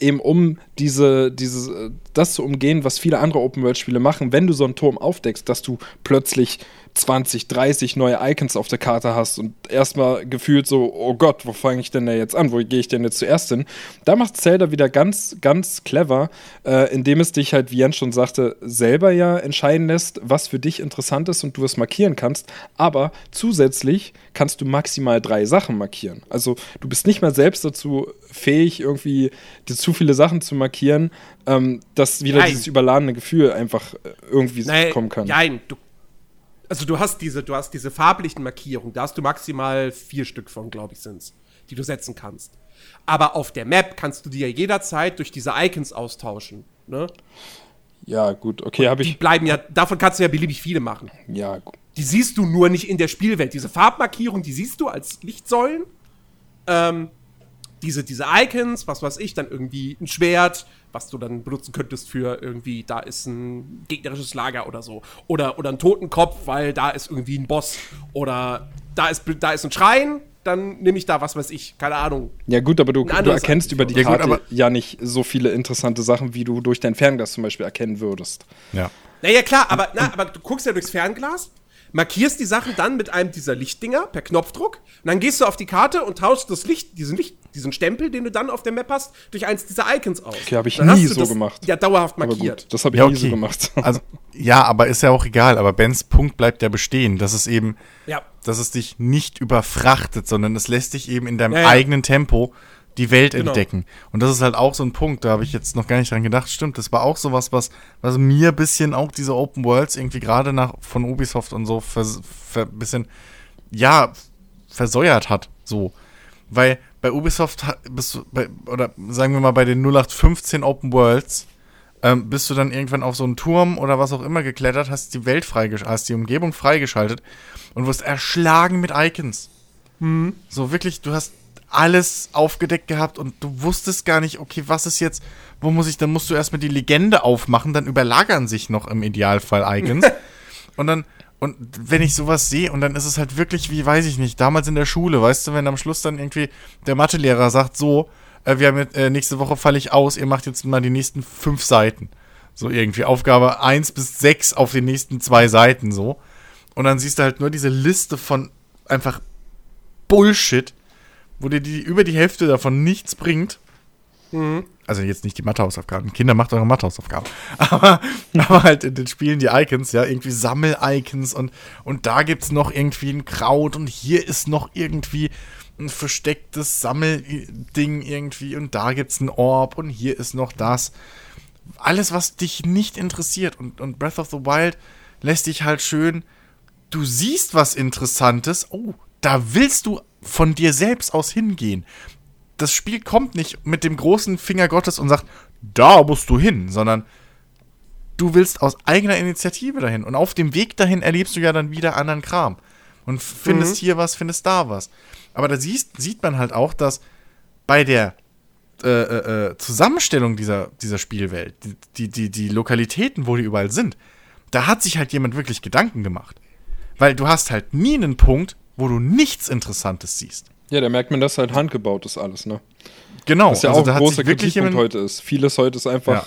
eben um diese, diese, äh, das zu umgehen, was viele andere Open-World-Spiele machen, wenn du so einen Turm aufdeckst, dass du plötzlich 20, 30 neue Icons auf der Karte hast und erstmal gefühlt so, oh Gott, wo fange ich denn da jetzt an? Wo gehe ich denn jetzt zuerst hin? Da macht Zelda wieder ganz, ganz clever, äh, indem es dich halt, wie Jens schon sagte, selber ja entscheiden lässt, was für dich interessant ist und du es markieren kannst. Aber zusätzlich kannst du maximal drei Sachen markieren. Also du bist nicht mehr selbst dazu fähig, irgendwie dir zu viele Sachen zu markieren, ähm, dass wieder Nein. dieses überladene Gefühl einfach äh, irgendwie Nein, kommen kann. Nein, du. Also du hast diese, du hast diese farblichen Markierungen, da hast du maximal vier Stück von, glaube ich, sind's, die du setzen kannst. Aber auf der Map kannst du die ja jederzeit durch diese Icons austauschen. Ne? Ja, gut, okay, habe Die ich. bleiben ja, davon kannst du ja beliebig viele machen. Ja, gut. Die siehst du nur nicht in der Spielwelt. Diese Farbmarkierung, die siehst du als Lichtsäulen. Ähm, diese, diese Icons, was weiß ich, dann irgendwie ein Schwert, was du dann benutzen könntest für irgendwie, da ist ein gegnerisches Lager oder so. Oder, oder ein Totenkopf, weil da ist irgendwie ein Boss. Oder da ist, da ist ein Schrein, dann nehme ich da, was weiß ich, keine Ahnung. Ja, gut, aber du, du erkennst über die Ja, gut, Karte aber- ja nicht so viele interessante Sachen, wie du durch dein Fernglas zum Beispiel erkennen würdest. Ja. Naja, klar, aber, na, aber du guckst ja durchs Fernglas, markierst die Sachen dann mit einem dieser Lichtdinger per Knopfdruck und dann gehst du auf die Karte und tauschst das Licht, diesen Licht, diesen Stempel, den du dann auf der Map hast, durch eins dieser Icons aus. Okay, hab ich Dann hast nie du so das gemacht. Ja, dauerhaft markiert. gut, das habe ich Ja, nie so okay. gemacht. [LAUGHS] Also, ja, aber ist ja auch egal. Aber Bens Punkt bleibt ja bestehen. Das ist eben, Ja. dass es dich nicht überfrachtet, sondern es lässt dich eben in deinem Ja, ja. eigenen Tempo die Welt Genau. entdecken. Und das ist halt auch so ein Punkt, da habe ich jetzt noch gar nicht dran gedacht. Stimmt, das war auch sowas, was, was mir ein bisschen auch diese Open Worlds irgendwie gerade nach von Ubisoft und so ver, bisschen, ja, versäuert hat. So. Weil bei Ubisoft bist du, bei, oder sagen wir mal bei den 0815 Open Worlds, ähm, bist du dann irgendwann auf so einen Turm oder was auch immer geklettert, hast die Welt freigeschaltet, hast die Umgebung freigeschaltet und wirst erschlagen mit Icons. So wirklich, du hast alles aufgedeckt gehabt und du wusstest gar nicht, okay, was ist jetzt, wo muss ich, dann musst du erstmal die Legende aufmachen, dann überlagern sich noch im Idealfall Icons. [LAUGHS] und dann, und wenn ich sowas sehe, und dann ist es halt wirklich wie, weiß ich nicht, damals in der Schule, weißt du, wenn am Schluss dann irgendwie der Mathelehrer sagt, so, äh, wir haben jetzt, äh, nächste Woche falle ich aus, ihr macht jetzt mal die nächsten fünf Seiten. So irgendwie Aufgabe 1 bis 6 auf den nächsten zwei Seiten so. Und dann siehst du halt nur diese Liste von einfach Bullshit, wo dir die, über die Hälfte davon nichts bringt. Also jetzt nicht die Mathehausaufgaben. Kinder, macht eure Mathehausaufgaben. [LAUGHS] Aber, aber halt in den Spielen die Icons, ja, irgendwie Sammel-Icons und, und da gibt's noch irgendwie ein Kraut und hier ist noch irgendwie ein verstecktes Sammelding irgendwie und da gibt's ein Orb und hier ist noch das. Alles, was dich nicht interessiert und, und Breath of the Wild lässt dich halt schön du siehst was Interessantes, oh, da willst du von dir selbst aus hingehen. Das Spiel kommt nicht mit dem großen Finger Gottes und sagt, da musst du hin, sondern du willst aus eigener Initiative dahin. Und auf dem Weg dahin erlebst du ja dann wieder anderen Kram. Und findest hier was, findest da was. Aber da siehst, sieht man halt auch, dass bei der äh, äh, äh, Zusammenstellung dieser, dieser Spielwelt, die, die, die, die Lokalitäten, wo die überall sind, da hat sich halt jemand wirklich Gedanken gemacht. Weil du hast halt nie einen Punkt, wo du nichts Interessantes siehst. Ja, da merkt man, dass halt handgebaut ist alles, ne? Genau, Was ja also auch da ein großer Kritikpunkt heute ist. Vieles heute ist einfach Ja.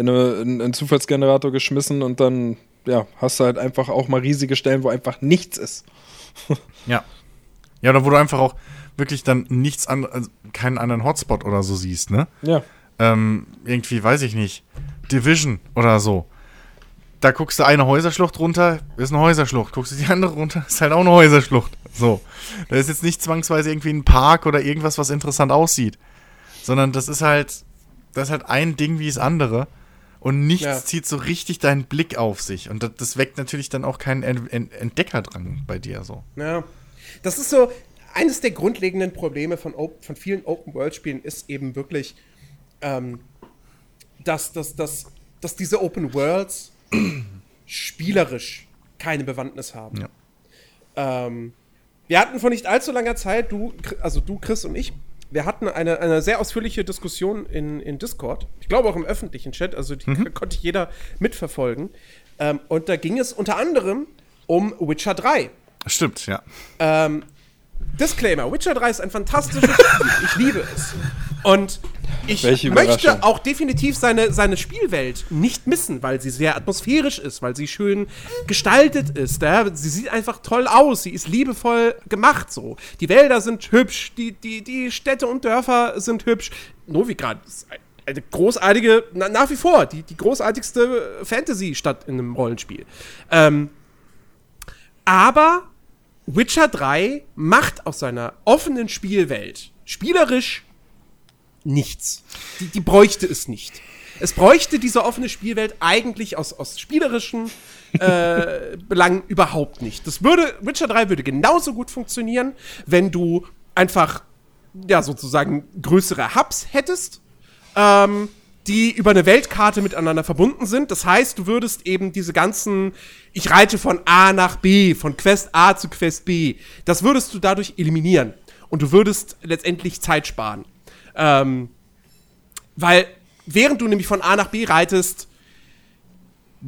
in, eine, in einen Zufallsgenerator geschmissen und dann, ja, hast du halt einfach auch mal riesige Stellen, wo einfach nichts ist. [LAUGHS] Ja. Ja, oder wo du einfach auch wirklich dann nichts an, also keinen anderen Hotspot oder so siehst, ne? Ja. Ähm, irgendwie, weiß ich nicht, Division oder so. Da guckst du eine Häuserschlucht runter, ist eine Häuserschlucht. Guckst du die andere runter, ist halt auch eine Häuserschlucht. So. Da ist jetzt nicht zwangsweise irgendwie ein Park oder irgendwas, was interessant aussieht. Sondern das ist halt, das ist halt ein Ding wie das andere. Und nichts Ja. zieht so richtig deinen Blick auf sich. Und das, das weckt natürlich dann auch keinen Ent Ent Entdecker dran bei dir so. Ja. Das ist so, eines der grundlegenden Probleme von, von vielen Open-World-Spielen ist eben wirklich, ähm, dass, dass, dass, dass diese Open Worlds spielerisch keine Bewandtnis haben. Ja. Ähm, wir hatten vor nicht allzu langer Zeit, du, also du, Chris und ich, wir hatten eine, eine sehr ausführliche Diskussion in, in Discord. Ich glaube auch im öffentlichen Chat, also die [LAUGHS] konnte jeder mitverfolgen. Ähm, und da ging es unter anderem um Witcher 3. Stimmt, ja. Ähm, Disclaimer: Witcher 3 ist ein fantastisches Spiel. Ich liebe es. Und ich möchte auch definitiv seine, seine Spielwelt nicht missen, weil sie sehr atmosphärisch ist, weil sie schön gestaltet ist. Ja? Sie sieht einfach toll aus, sie ist liebevoll gemacht so. Die Wälder sind hübsch, die, die, die Städte und Dörfer sind hübsch. Novigrad ist ein- eine großartige, na, nach wie vor, die, die großartigste Fantasy-Stadt in einem Rollenspiel. Ähm, aber Witcher 3 macht aus seiner offenen Spielwelt spielerisch nichts. Die, die bräuchte es nicht. Es bräuchte diese offene Spielwelt eigentlich aus, aus spielerischen äh, [LAUGHS] Belangen überhaupt nicht. Das würde, Witcher 3 würde genauso gut funktionieren, wenn du einfach, ja, sozusagen größere Hubs hättest, ähm, die über eine Weltkarte miteinander verbunden sind. Das heißt, du würdest eben diese ganzen, ich reite von A nach B, von Quest A zu Quest B, das würdest du dadurch eliminieren. Und du würdest letztendlich Zeit sparen. Ähm, weil während du nämlich von A nach B reitest,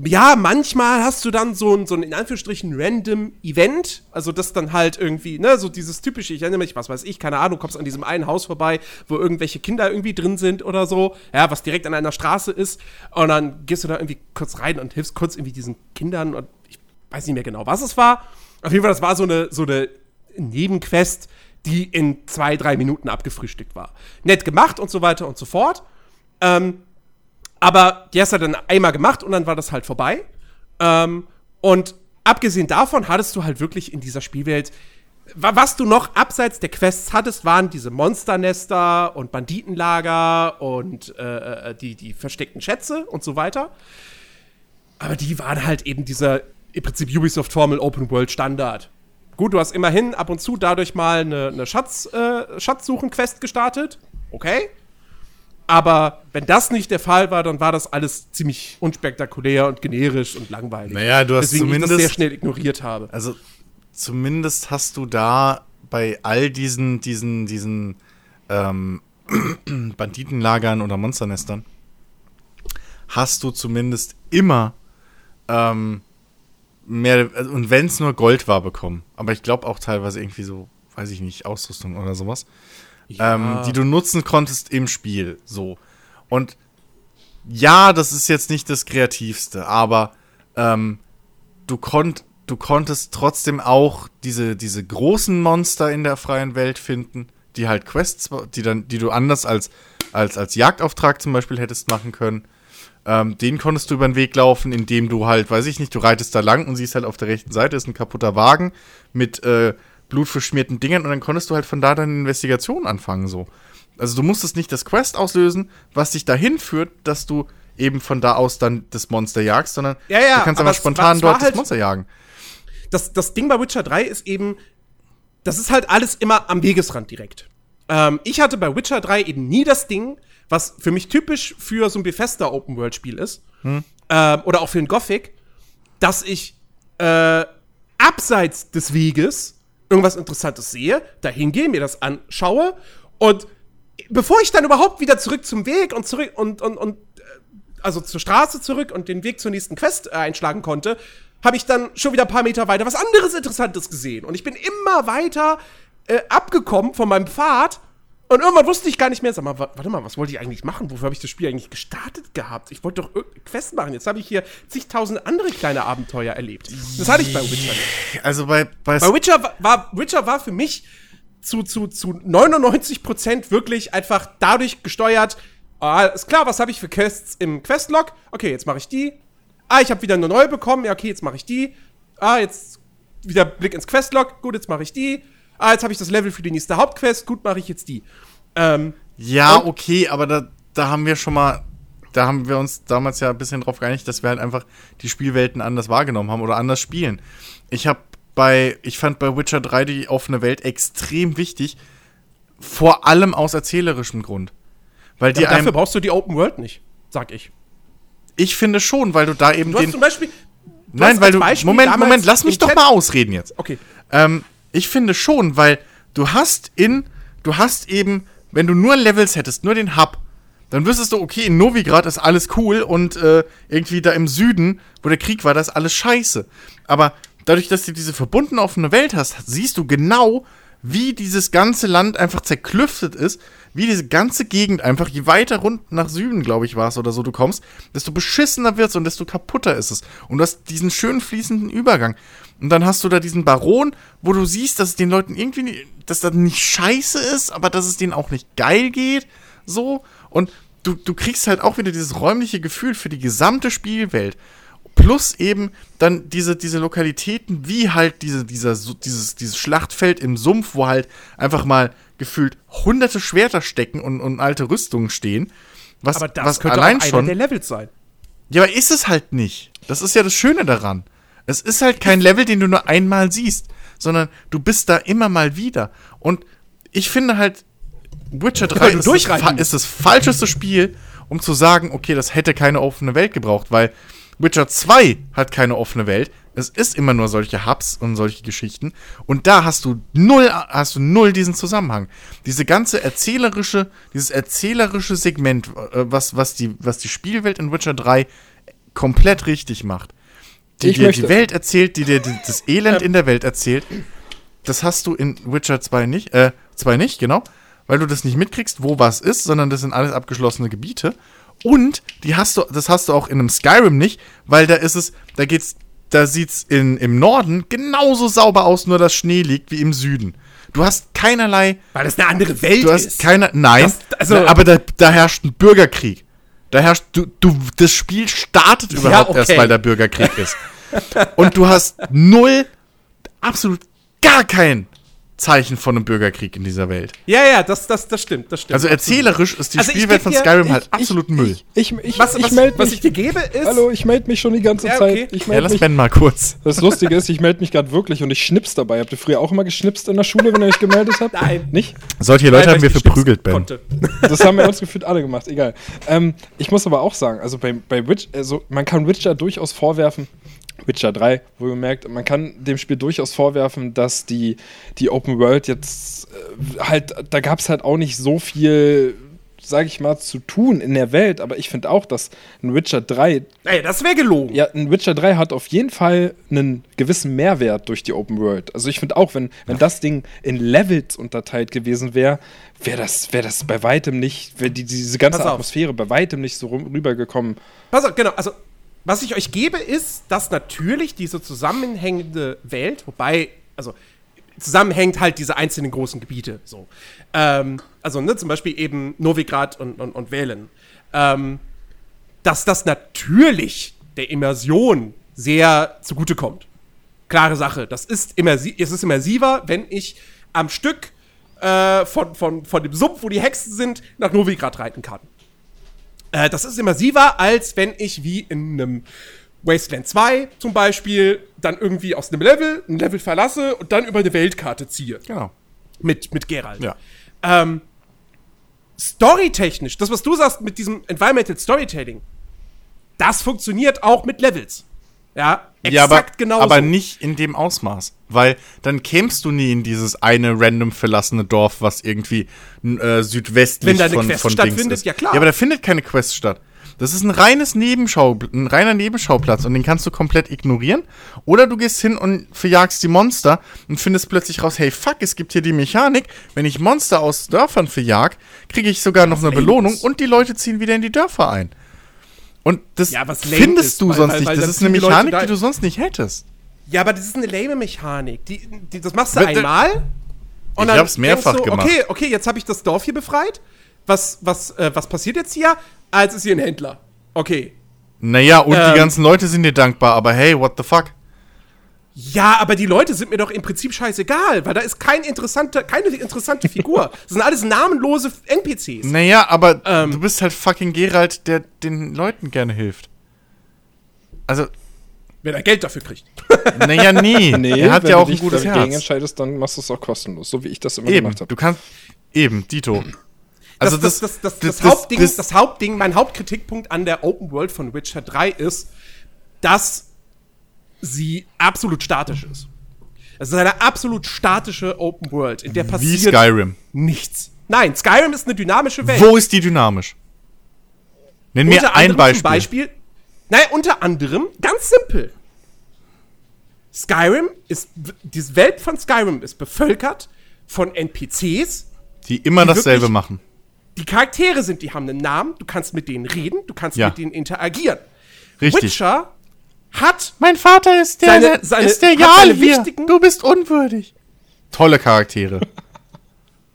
ja, manchmal hast du dann so ein, so ein in Anführungsstrichen random Event, also das dann halt irgendwie, ne, so dieses typische, ich erinnere mich, was weiß ich, keine Ahnung, kommst an diesem einen Haus vorbei, wo irgendwelche Kinder irgendwie drin sind oder so, ja, was direkt an einer Straße ist und dann gehst du da irgendwie kurz rein und hilfst kurz irgendwie diesen Kindern und ich weiß nicht mehr genau, was es war. Auf jeden Fall, das war so eine, so eine Nebenquest, die in zwei, drei Minuten abgefrühstückt war. Nett gemacht und so weiter und so fort. Ähm, aber die hast du dann einmal gemacht und dann war das halt vorbei. Ähm, und abgesehen davon hattest du halt wirklich in dieser Spielwelt, wa- was du noch abseits der Quests hattest, waren diese Monsternester und Banditenlager und äh, äh, die, die versteckten Schätze und so weiter. Aber die waren halt eben dieser im Prinzip Ubisoft-Formel Open World Standard. Gut, du hast immerhin ab und zu dadurch mal eine, eine Schatz, äh, Schatzsuchen-Quest gestartet. Okay. Aber wenn das nicht der Fall war, dann war das alles ziemlich unspektakulär und generisch und langweilig. Naja, du hast Deswegen ich das zumindest- sehr schnell ignoriert habe. Also zumindest hast du da bei all diesen, diesen, diesen ähm, [CLEARS THROAT] Banditenlagern oder Monsternestern, hast du zumindest immer ähm, mehr, also, und wenn es nur Gold war, bekommen. Aber ich glaube auch teilweise irgendwie so, weiß ich nicht, Ausrüstung oder sowas. Ähm, die du nutzen konntest im Spiel. So. Und ja, das ist jetzt nicht das Kreativste, aber ähm, du, konnt, du konntest trotzdem auch diese, diese großen Monster in der freien Welt finden, die halt Quests, die dann, die du anders als, als, als Jagdauftrag zum Beispiel hättest machen können. Ähm, den konntest du über den Weg laufen, indem du halt, weiß ich nicht, du reitest da lang und siehst halt auf der rechten Seite ist ein kaputter Wagen mit äh, blutverschmierten Dingern und dann konntest du halt von da deine Investigation anfangen, so. Also du musstest nicht das Quest auslösen, was dich dahin führt, dass du eben von da aus dann das Monster jagst, sondern Ja, ja, du kannst aber einfach es spontan war- es war dort halt- das Monster jagen. das, das Ding bei Witcher 3 ist eben, das ist halt alles immer am Wegesrand direkt. Ähm, ich hatte bei Witcher 3 eben nie das Ding, was für mich typisch für so ein Bethesda Open World Spiel ist, ähm, oder auch für ein Gothic, dass ich äh, abseits des Weges irgendwas Interessantes sehe, dahin gehe, mir das anschaue und bevor ich dann überhaupt wieder zurück zum Weg und zurück und, und, und äh, also zur Straße zurück und den Weg zur nächsten Quest äh, einschlagen konnte, habe ich dann schon wieder ein paar Meter weiter was anderes Interessantes gesehen. Und ich bin immer weiter äh, abgekommen von meinem Pfad. Und irgendwann wusste ich gar nicht mehr, sag mal, wa- warte mal, was wollte ich eigentlich machen? Wofür habe ich das Spiel eigentlich gestartet gehabt? Ich wollte doch Quest machen. Jetzt habe ich hier zigtausend andere kleine Abenteuer erlebt. Das hatte ich bei Witcher nicht. Also bei, bei, Bei Witcher wa- war, Witcher war für mich zu, zu, zu 99% wirklich einfach dadurch gesteuert, ah, ist klar, was habe ich für Quests im Questlog? Okay, jetzt mache ich die. Ah, ich habe wieder eine neue bekommen. Ja, okay, jetzt mache ich die. Ah, jetzt wieder Blick ins Questlog. Gut, jetzt mache ich die. Ah, jetzt habe ich das Level für die nächste Hauptquest. Gut, mache ich jetzt die. Ähm, Ja, okay, aber da, da haben wir schon mal, da haben wir uns damals ja ein bisschen drauf geeinigt, dass wir halt einfach die Spielwelten anders wahrgenommen haben oder anders spielen. Ich habe bei, ich fand bei Witcher 3 die offene Welt extrem wichtig, vor allem aus erzählerischem Grund. Weil die aber dafür brauchst du die Open World nicht, sag ich. ich finde schon, weil du da eben Du hast den, zum Beispiel. nein, hast weil du, Moment, Moment, lass mich doch mal ausreden jetzt. Okay. Ähm, ich finde schon, weil du hast in, du hast eben, wenn du nur Levels hättest, nur den Hub, dann wüsstest du, okay, in Novigrad ist alles cool und äh, irgendwie da im Süden, wo der Krieg war, da ist alles scheiße. Aber dadurch, dass du diese verbundene offene Welt hast, siehst du genau, wie dieses ganze Land einfach zerklüftet ist, wie diese ganze Gegend einfach, je weiter rund nach Süden, glaube ich, war es oder so du kommst, desto beschissener wird's und desto kaputter ist es. Und du hast diesen schön fließenden Übergang. Und dann hast du da diesen Baron, wo du siehst, dass es den Leuten irgendwie, nicht- dass das nicht scheiße ist, aber dass es denen auch nicht geil geht. So. Und du, du kriegst halt auch wieder dieses räumliche Gefühl für die gesamte Spielwelt. Plus eben dann diese, diese Lokalitäten, wie halt diese, dieser, dieses, dieses Schlachtfeld im Sumpf, wo halt einfach mal gefühlt hunderte Schwerter stecken und, und alte Rüstungen stehen. Was, Aber das was könnte allein auch einer schon. der Levels sein. Ja, aber ist es halt nicht. Das ist ja das Schöne daran. Es ist halt kein Level, den du nur einmal siehst, sondern du bist da immer mal wieder. Und ich finde halt, Witcher 3 weil du ist, ist das falscheste Spiel, um zu sagen, okay, das hätte keine offene Welt gebraucht, weil Witcher 2 hat keine offene Welt. Es ist immer nur solche Hubs und solche Geschichten. Und da hast du null, hast du null diesen Zusammenhang. Diese ganze erzählerische, dieses erzählerische Segment, äh, was, was, die, was die Spielwelt in Witcher 3 komplett richtig macht. Die Ich dir möchte- die Welt erzählt, die dir das Elend in der Welt erzählt. Das hast du in Witcher 2 nicht, äh, 2 nicht, genau. Weil du das nicht mitkriegst, wo was ist, sondern das sind alles abgeschlossene Gebiete. Und die hast du, das hast du auch in einem Skyrim nicht, weil da ist es, da geht's, da sieht's in, im Norden genauso sauber aus, nur dass Schnee liegt wie im Süden. Du hast keinerlei, Weil das eine andere Welt du hast ist. keine, nein, Das- also- na, aber da, da herrscht ein Bürgerkrieg. Da herrscht, du, du, das Spiel startet überhaupt erst, okay. weil der Bürgerkrieg ist. Und du hast null, absolut gar kein Zeichen von einem Bürgerkrieg in dieser Welt. Ja, ja, das, das, das stimmt, das stimmt. Also erzählerisch ist die Also ich Spielwelt von Skyrim ich- halt absolut Müll. Ich, ich, was, ich was, melde was mich. ich dir gebe, ist. Hallo, ich melde mich schon die ganze Ja, Zeit. okay. Ich ja, lass mich. Ben mal kurz. Das Lustige ist, ich melde mich gerade wirklich und ich schnips dabei. Habt ihr früher auch immer geschnipst in der Schule, wenn ihr euch gemeldet habt? Nein. Nicht? Solche Leute Nein, haben wir ich verprügelt, Ben. konnte. [LAUGHS] Das haben wir uns gefühlt alle gemacht, egal. Ähm, ich muss aber auch sagen, also bei, bei Witch, also man kann Witcher durchaus vorwerfen, Witcher 3, wo ihr merkt, man kann dem Spiel durchaus vorwerfen, dass die, die Open World jetzt äh, halt, da gab es halt auch nicht so viel, sag ich mal, zu tun in der Welt, aber ich finde auch, dass ein Witcher 3 Ey, das wäre gelogen. ja, ein Witcher 3 hat auf jeden Fall einen gewissen Mehrwert durch die Open World. Also ich finde auch, wenn, wenn das Ding in Levels unterteilt gewesen wäre, wäre das, wär das bei weitem nicht, wäre die, diese ganze. Atmosphäre bei weitem nicht so rübergekommen. Pass auf, genau, also was ich euch gebe, ist, dass natürlich diese zusammenhängende Welt, wobei, also zusammenhängt halt diese einzelnen großen Gebiete. So. Ähm, also, ne, zum Beispiel eben Novigrad und, und, und Velen. Ähm, dass das natürlich der Immersion sehr zugutekommt. Klare Sache. Das ist immersi es ist immersiver, wenn ich am Stück äh, von, von, von dem Sumpf, wo die Hexen sind, nach Novigrad reiten kann. Äh, das ist immersiver, als wenn ich wie in einem Wasteland 2 zum Beispiel dann irgendwie aus einem Level ein Level verlasse und dann über eine Weltkarte ziehe. Genau. Mit, mit Geralt. Ja. Ähm, storytechnisch, das, was du sagst mit diesem Environmental Storytelling, das funktioniert auch mit Levels. Ja, exakt ja, aber, genauso. aber nicht in dem Ausmaß. Weil dann kämst du nie in dieses eine random verlassene Dorf, was irgendwie äh, südwestlich Wenn da eine von, Quest von stattfindet, Dings ist. ja klar. Ja, aber da findet keine Quest statt. Das ist ein reines Nebenschau, ein reiner Nebenschauplatz und den kannst du komplett ignorieren. Oder du gehst hin und verjagst die Monster und findest plötzlich raus, hey fuck, es gibt hier die Mechanik, wenn ich Monster aus Dörfern verjag, kriege ich sogar noch eine Belohnung und die Leute ziehen wieder in die Dörfer ein. Und das Ja, findest ist, du weil- sonst weil- nicht. weil das dann ist eine Mechanik, da- die du sonst nicht hättest. Ja, aber das ist eine lame Mechanik. Die, die, das machst du Wird- einmal. Und Ich dann hab's mehrfach du, gemacht. Okay, okay, jetzt habe ich das Dorf hier befreit. Was, was, äh, was passiert jetzt hier? Ah, jetzt ist hier ein Händler. Okay. Naja, und Ähm. die ganzen Leute sind dir dankbar, aber hey, what the fuck? Ja, aber die Leute sind mir doch im Prinzip scheißegal, weil da ist kein interessante, keine interessante Figur. [LAUGHS] Das sind alles namenlose NPCs. Naja, aber Ähm. du bist halt fucking Geralt, der den Leuten gerne hilft. Also, Wenn er Geld dafür kriegt. [LAUGHS] naja, nee. Nee, er hat wenn ja du auch ein dich gutes dagegen Herz. entscheidest, dann machst du es auch kostenlos, so wie ich das immer Eben, gemacht habe. du kannst. Eben, Dito. Also, das, das, das, das, Hauptding, das Hauptding, mein Hauptkritikpunkt an der Open World von Witcher 3 ist, dass sie absolut statisch ist. Es ist eine absolut statische Open World, in der Wie passiert Skyrim. nichts. Nein, Skyrim ist eine dynamische Welt. Wo ist die dynamisch? Nenn mir unter ein anderem Beispiel. Beispiel. Naja, unter anderem, ganz simpel. Skyrim ist, diese Welt von Skyrim ist bevölkert von NPCs. Die immer die dasselbe wirklich- machen. Die Charaktere sind, die haben einen Namen, du kannst mit denen reden, du kannst Ja. mit denen interagieren. Richtig. Witcher hat Mein Vater ist der, Seine- seine- ist der Jarl seine hier. wichtigen- Du bist unwürdig. Tolle Charaktere. [LAUGHS]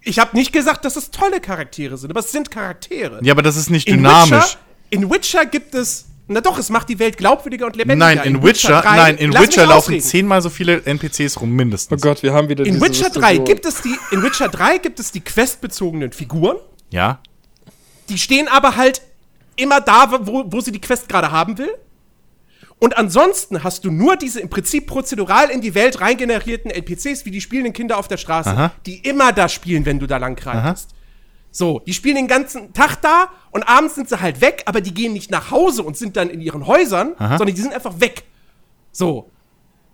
Ich habe nicht gesagt, dass es tolle Charaktere sind, aber es sind Charaktere. ja, aber das ist nicht in dynamisch. Witcher, in Witcher gibt es. Na doch, es macht die Welt glaubwürdiger und lebendiger. Nein, in Witcher, 3 nein, in Witcher laufen zehnmal so viele NPCs rum, Oh mindestens. Gott, wir haben wieder In diese Witcher 3 Diskussion. gibt es die, in Witcher 3 gibt es die questbezogenen Figuren. Ja. Die stehen aber halt immer da, wo, wo sie die Quest gerade haben will. Und ansonsten hast du nur diese im Prinzip prozedural in die Welt reingenerierten NPCs, wie die spielenden Kinder auf der Straße, Aha. die immer da spielen, wenn du da lang reitest. So, die spielen den ganzen Tag da und abends sind sie halt weg, aber die gehen nicht nach Hause und sind dann in ihren Häusern, Aha. sondern die sind einfach weg. So.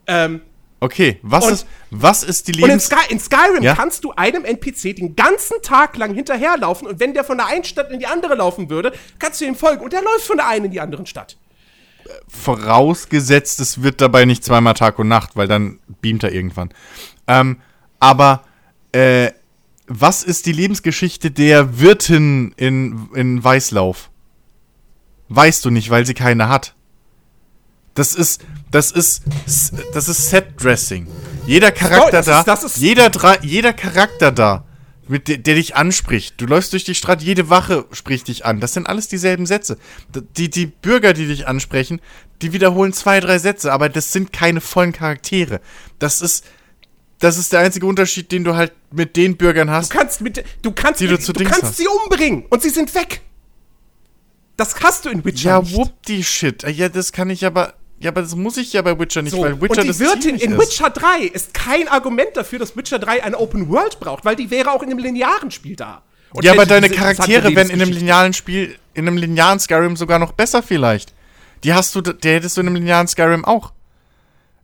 Ähm, Okay, was Und- ist, was ist die und in, Lebens... Sky, in Skyrim Ja? kannst du einem NPC den ganzen Tag lang hinterherlaufen und wenn der von der einen Stadt in die andere laufen würde, kannst du ihm folgen und der läuft von der einen in die andere Stadt. Vorausgesetzt, es wird dabei nicht zweimal Tag und Nacht, weil dann beamt er irgendwann. Ähm, aber, äh, was ist die Lebensgeschichte der Wirtin in, in Weißlauf? Weißt du nicht, weil sie keine hat. Das ist, das ist, das ist Set-Dressing. Jeder Charakter ist- da, das ist- jeder, jeder Charakter da, mit der, der dich anspricht. Du läufst durch die Stadt, jede Wache spricht dich an. Das sind alles dieselben Sätze. Die, die Bürger, die dich ansprechen, die wiederholen zwei, drei Sätze, aber das sind keine vollen Charaktere. Das ist, das ist der einzige Unterschied, den du halt mit den Bürgern hast. Du kannst mit, du kannst, Die du zu du Dings kannst hast. sie umbringen und sie sind weg. Das hast du in Witcher Ja, whoop die Shit. Ja, das kann ich aber. Ja, aber das muss ich ja bei Witcher nicht, So, weil Witcher und die das Wirtin in ist. Witcher 3 ist kein Argument dafür, dass Witcher 3 eine Open World braucht, weil die wäre auch in einem linearen Spiel da. Und Ja, aber deine Charaktere werden in einem linearen Spiel, in einem linearen Skyrim sogar noch besser vielleicht. Die hast du, der hättest du in einem linearen Skyrim auch.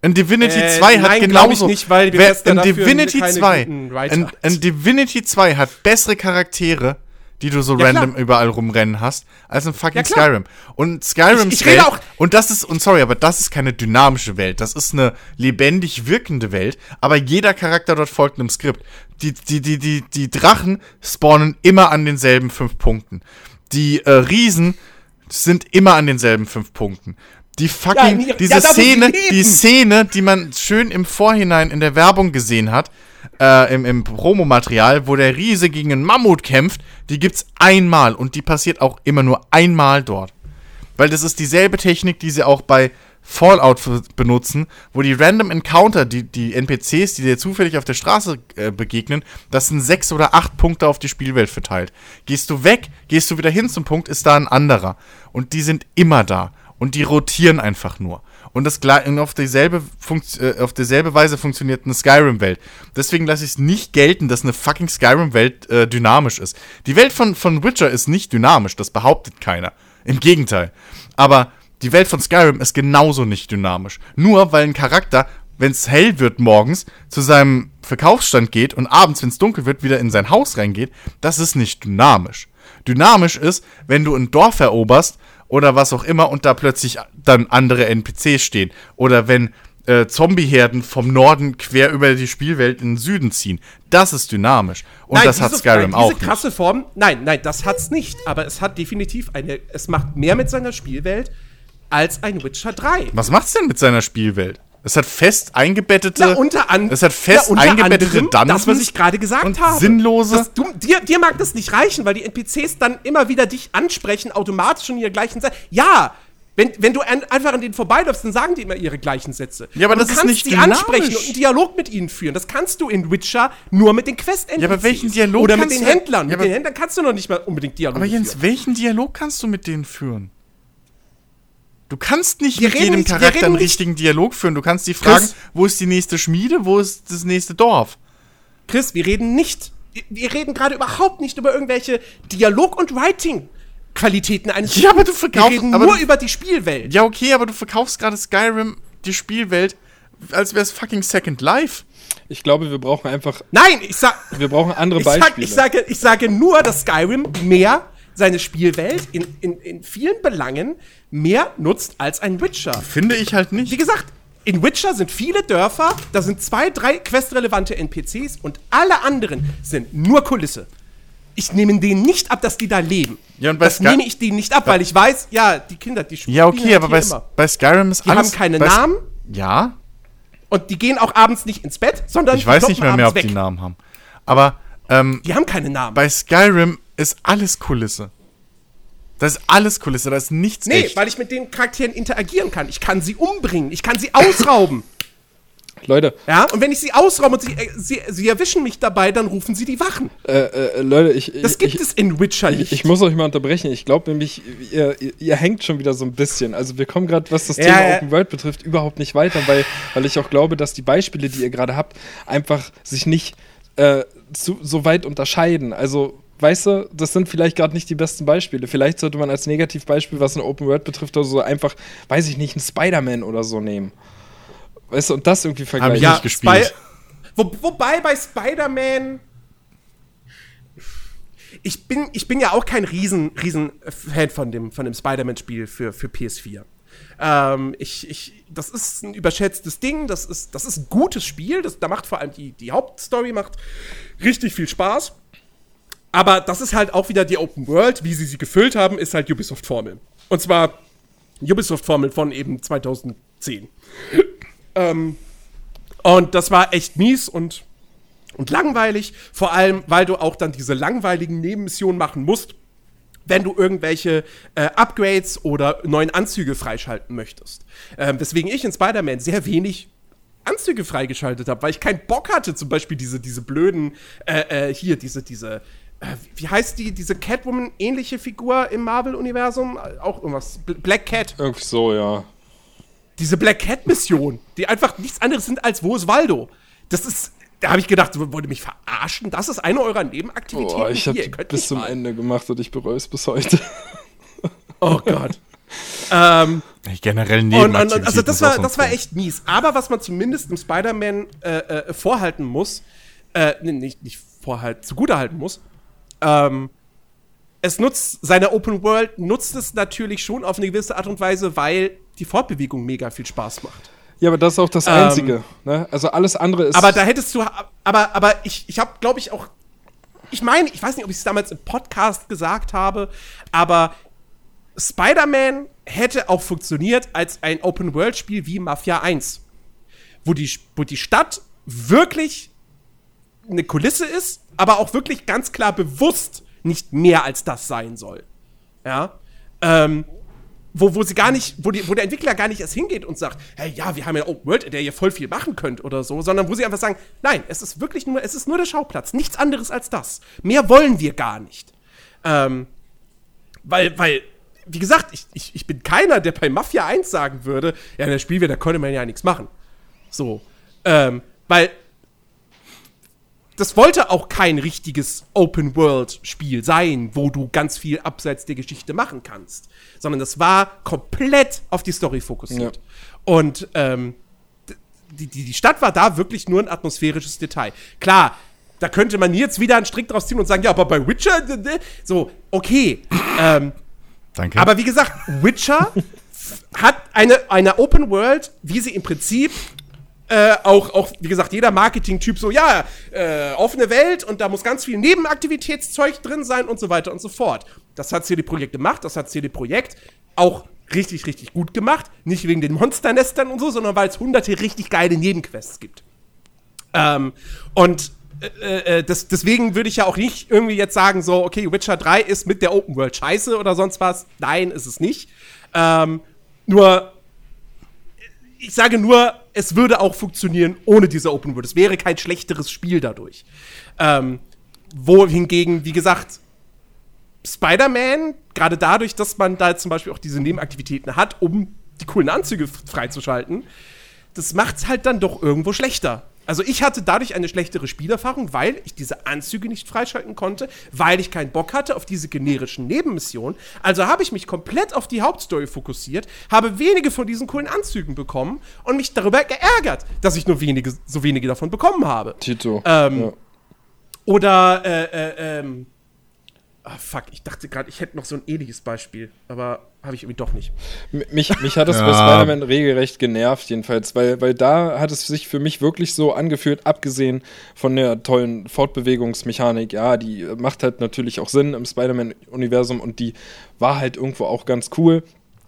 In Divinity Äh, 2 hat nein, genauso. ich nicht, weil wer, in Divinity keine 2, guten Writer in, in Divinity 2 hat bessere Charaktere, die du so Ja, random klar. überall rumrennen hast, als in fucking Ja. Skyrim. Und Skyrims Ich- ich rede Welt, auch- und das ist, und sorry, aber das ist keine dynamische Welt. Das ist eine lebendig wirkende Welt, aber jeder Charakter dort folgt einem Skript. Die, die, die, die, die Drachen spawnen immer an denselben fünf Punkten. Die äh, Riesen sind immer an denselben fünf Punkten. Die fucking, Ja, ja, diese sie Szene, die Szene, die man schön im Vorhinein in der Werbung gesehen hat, äh, im, im Promomaterial, wo der Riese gegen einen Mammut kämpft, die gibt's einmal und die passiert auch immer nur einmal dort. Weil das ist dieselbe Technik, die sie auch bei Fallout benutzen, wo die Random Encounter, die, die NPCs, die dir zufällig auf der Straße äh, begegnen, das sind sechs oder acht Punkte auf die Spielwelt verteilt. Gehst du weg, gehst du wieder hin zum Punkt, ist da ein anderer. Und die sind immer da. Und die rotieren einfach nur. Und das und auf dieselbe, Funkt, äh, auf dieselbe Weise funktioniert eine Skyrim-Welt. Deswegen lasse ich es nicht gelten, dass eine fucking Skyrim-Welt äh, dynamisch ist. Die Welt von, von Witcher ist nicht dynamisch, das behauptet keiner. Im Gegenteil. Aber die Welt von Skyrim ist genauso nicht dynamisch. Nur weil ein Charakter, wenn es hell wird morgens, zu seinem Verkaufsstand geht und abends, wenn es dunkel wird, wieder in sein Haus reingeht, das ist nicht dynamisch. Dynamisch ist, wenn du ein Dorf eroberst oder was auch immer und da plötzlich dann andere NPCs stehen. Oder wenn äh, Zombieherden vom Norden quer über die Spielwelt in den Süden ziehen. Das ist dynamisch. Und das hat diese- Skyrim nein, auch. Diese krasse Form, nein, nein, das hat's nicht. Aber es hat definitiv eine, es macht mehr mit seiner Spielwelt als ein Witcher 3. Was macht's denn mit seiner Spielwelt? Es hat fest eingebettete. Na, unter anderem. Es hat fest unter eingebettete Dungeons. Das, was ich gerade gesagt und habe. sinnlose- Das, du, dir, dir mag das nicht reichen, weil die NPCs dann immer wieder dich ansprechen, automatisch in ihrer gleichen Zeit. Ja, Wenn, wenn du an, einfach an denen vorbeiläufst, dann sagen die immer ihre gleichen Sätze. Ja, aber das du ist kannst nicht sie dynamisch. ansprechen und einen Dialog mit ihnen führen. Das kannst du in Witcher nur mit den quest Ja, aber welchen Dialog Oder mit kannst den du- Händlern. Ja, mit den Händlern kannst du noch nicht mal unbedingt Dialog Aber Jens, führen. welchen Dialog kannst du mit denen führen? Du kannst nicht Wir mit reden jedem nicht- wir Charakter reden einen richtigen Dialog führen. Du kannst die fragen, Chris. wo ist die nächste Schmiede, wo ist das nächste Dorf? Chris, wir reden nicht, wir reden gerade überhaupt nicht über irgendwelche Dialog- und Writing-Qualitäten eines Ja, aber du Wir verkaufst- reden aber nur du- über die Spielwelt. Ja, okay, aber du verkaufst gerade Skyrim, die Spielwelt, als wäre es fucking Second Life. Ich glaube, wir brauchen einfach, Nein, ich sag, wir brauchen andere ich, sag, Beispiele. ich, sage, ich sage nur, dass Skyrim mehr seine Spielwelt in, in, in vielen Belangen mehr nutzt als ein Witcher. Finde ich halt Wie nicht. gesagt, in Witcher sind viele Dörfer, da sind zwei, drei questrelevante NPCs und alle anderen sind nur Kulisse. Ich nehme denen nicht ab, dass die da leben. Ja, und bei das Sky- nehme ich denen nicht ab, weil ich weiß, ja, die Kinder, die spielen Ja, okay, halt aber bei, bei Skyrim ist Die alles. haben keine Namen Ja, und die gehen auch abends nicht ins Bett, sondern ich die weiß nicht mehr, mehr ob abends die weg. Namen haben. Aber ähm, Die haben keine Namen. bei Skyrim ist alles Kulisse. Das ist alles Kulisse, da ist nichts nee, echt. weil ich mit den Charakteren interagieren kann. Ich kann sie umbringen, ich kann sie ausrauben. [LAUGHS] Leute, ja, und wenn ich sie ausraube und sie, äh, sie, sie erwischen mich dabei, dann rufen sie die Wachen. äh, äh, Leute, ich, Das gibt ich, es in Witcher nicht. Ich, ich muss euch mal unterbrechen. Ich glaube nämlich, ihr, ihr, ihr hängt schon wieder so ein bisschen. Also wir kommen gerade, was das Ja, Thema ja. Open World betrifft, überhaupt nicht weiter, weil, weil ich auch glaube, dass die Beispiele, die ihr gerade habt, einfach sich nicht äh, zu, so weit unterscheiden. Also Weißt du, das sind vielleicht gerade nicht die besten Beispiele. Vielleicht sollte man als Negativbeispiel, was eine Open World betrifft, oder so einfach, weiß ich nicht, einen Spider-Man oder so nehmen. Weißt du, und das irgendwie vergleichen. ich nicht gespielt. Wo, wobei bei Spider-Man. Ich bin, ich bin ja auch kein riesen, riesen Fan von dem, von dem Spider-Man-Spiel für, für PS4. Ähm, ich, ich, das ist ein überschätztes Ding, das ist, das ist ein gutes Spiel, das, da macht vor allem die, die Hauptstory macht richtig viel Spaß. Aber das ist halt auch wieder die Open World, wie sie sie gefüllt haben, ist halt Ubisoft-Formel. Und zwar Ubisoft-Formel von eben 2010. ähm, und das war echt mies und, und langweilig. Vor allem, weil du auch dann diese langweiligen Nebenmissionen machen musst, wenn du irgendwelche äh, Upgrades oder neuen Anzüge freischalten möchtest. Ähm, weswegen ich in Spider-Man sehr wenig Anzüge freigeschaltet habe, weil ich keinen Bock hatte, zum Beispiel diese, diese blöden, äh, äh, hier, diese, diese, wie heißt die, diese Catwoman-ähnliche Figur im Marvel-Universum? Auch irgendwas. Bl- Black Cat. Irgendwie so, ja. Diese Black Cat-Mission, die einfach nichts anderes sind als Wo ist Waldo? Das ist, da habe ich gedacht, wollt ihr mich verarschen? Das ist eine eurer Nebenaktivitäten Boah, ich habe bis zum mal. Ende gemacht und ich bereue es bis heute. [LAUGHS] Oh Gott. [LAUGHS] ähm, Generell und, neben und, und, also das war, das war echt mies. Aber was man zumindest im Spider-Man äh, äh, vorhalten muss, äh, nee, nicht, nicht vorhalten, zugutehalten muss, ähm, es nutzt, seine Open World nutzt es natürlich schon auf eine gewisse Art und Weise, weil die Fortbewegung mega viel Spaß macht. ja, aber das ist auch das Ähm, Einzige. ne? Also alles andere ist. Aber da hättest du, aber, aber ich, ich habe, glaube ich, auch, ich meine, ich weiß nicht, ob ich es damals im Podcast gesagt habe, aber Spider-Man hätte auch funktioniert als ein Open-World-Spiel wie Mafia 1, wo die, wo die Stadt wirklich eine Kulisse ist, aber auch wirklich ganz klar bewusst nicht mehr als das sein soll. Ja. Ähm, wo, wo sie gar nicht, wo, die, wo der Entwickler gar nicht erst hingeht und sagt, hey, ja, wir haben ja Open World, in der ihr voll viel machen könnt oder so, sondern wo sie einfach sagen, nein, es ist wirklich nur, es ist nur der Schauplatz, nichts anderes als das. Mehr wollen wir gar nicht. Ähm, weil, weil, wie gesagt, ich, ich, ich bin keiner, der bei Mafia 1 sagen würde, ja, in der Spielwelt, da konnte man ja nichts machen. So. Ähm, weil das wollte auch kein richtiges Open-World-Spiel sein, wo du ganz viel abseits der Geschichte machen kannst. Sondern das war komplett auf die Story fokussiert. Ja. Und ähm, die, die, die Stadt war da wirklich nur ein atmosphärisches Detail. Klar, da könnte man jetzt wieder einen Strick draus ziehen und sagen, ja, aber bei Witcher, so, okay. [CLEARS THROAT] ähm, Danke. aber wie gesagt, Witcher hat eine, eine Open World, wie sie im Prinzip äh, auch, auch, wie gesagt, jeder Marketing-Typ so, ja, äh, offene Welt und da muss ganz viel Nebenaktivitätszeug drin sein und so weiter und so fort. Das hat CD Projekt gemacht, das hat CD Projekt auch richtig, richtig gut gemacht. Nicht wegen den Monsternestern und so, sondern weil es hunderte richtig geile Nebenquests gibt. Ähm, und äh, äh, das, deswegen würde ich ja auch nicht irgendwie jetzt sagen, so, okay, Witcher 3 ist mit der Open World scheiße oder sonst was. Nein, ist es nicht. Ähm, nur, ich sage nur, es würde auch funktionieren ohne diese Open World. Es wäre kein schlechteres Spiel dadurch. Ähm, wohingegen, wie gesagt, Spider-Man, gerade dadurch, dass man da zum Beispiel auch diese Nebenaktivitäten hat, um die coolen Anzüge freizuschalten, das macht es halt dann doch irgendwo schlechter. Also ich hatte dadurch eine schlechtere Spielerfahrung, weil ich diese Anzüge nicht freischalten konnte, weil ich keinen Bock hatte auf diese generischen Nebenmissionen. Also habe ich mich komplett auf die Hauptstory fokussiert, habe wenige von diesen coolen Anzügen bekommen und mich darüber geärgert, dass ich nur wenige, so wenige davon bekommen habe. Tito. Ähm, ja. Oder, äh, äh, ähm, ah, fuck, ich dachte gerade, ich hätte noch so ein ähnliches Beispiel, aber habe ich irgendwie doch nicht. Mich, mich hat das [LAUGHS] Ja. bei Spider-Man regelrecht genervt, jedenfalls, weil, weil da hat es sich für mich wirklich so angefühlt, abgesehen von der tollen Fortbewegungsmechanik. Ja, die macht halt natürlich auch Sinn im Spider-Man-Universum und die war halt irgendwo auch ganz cool.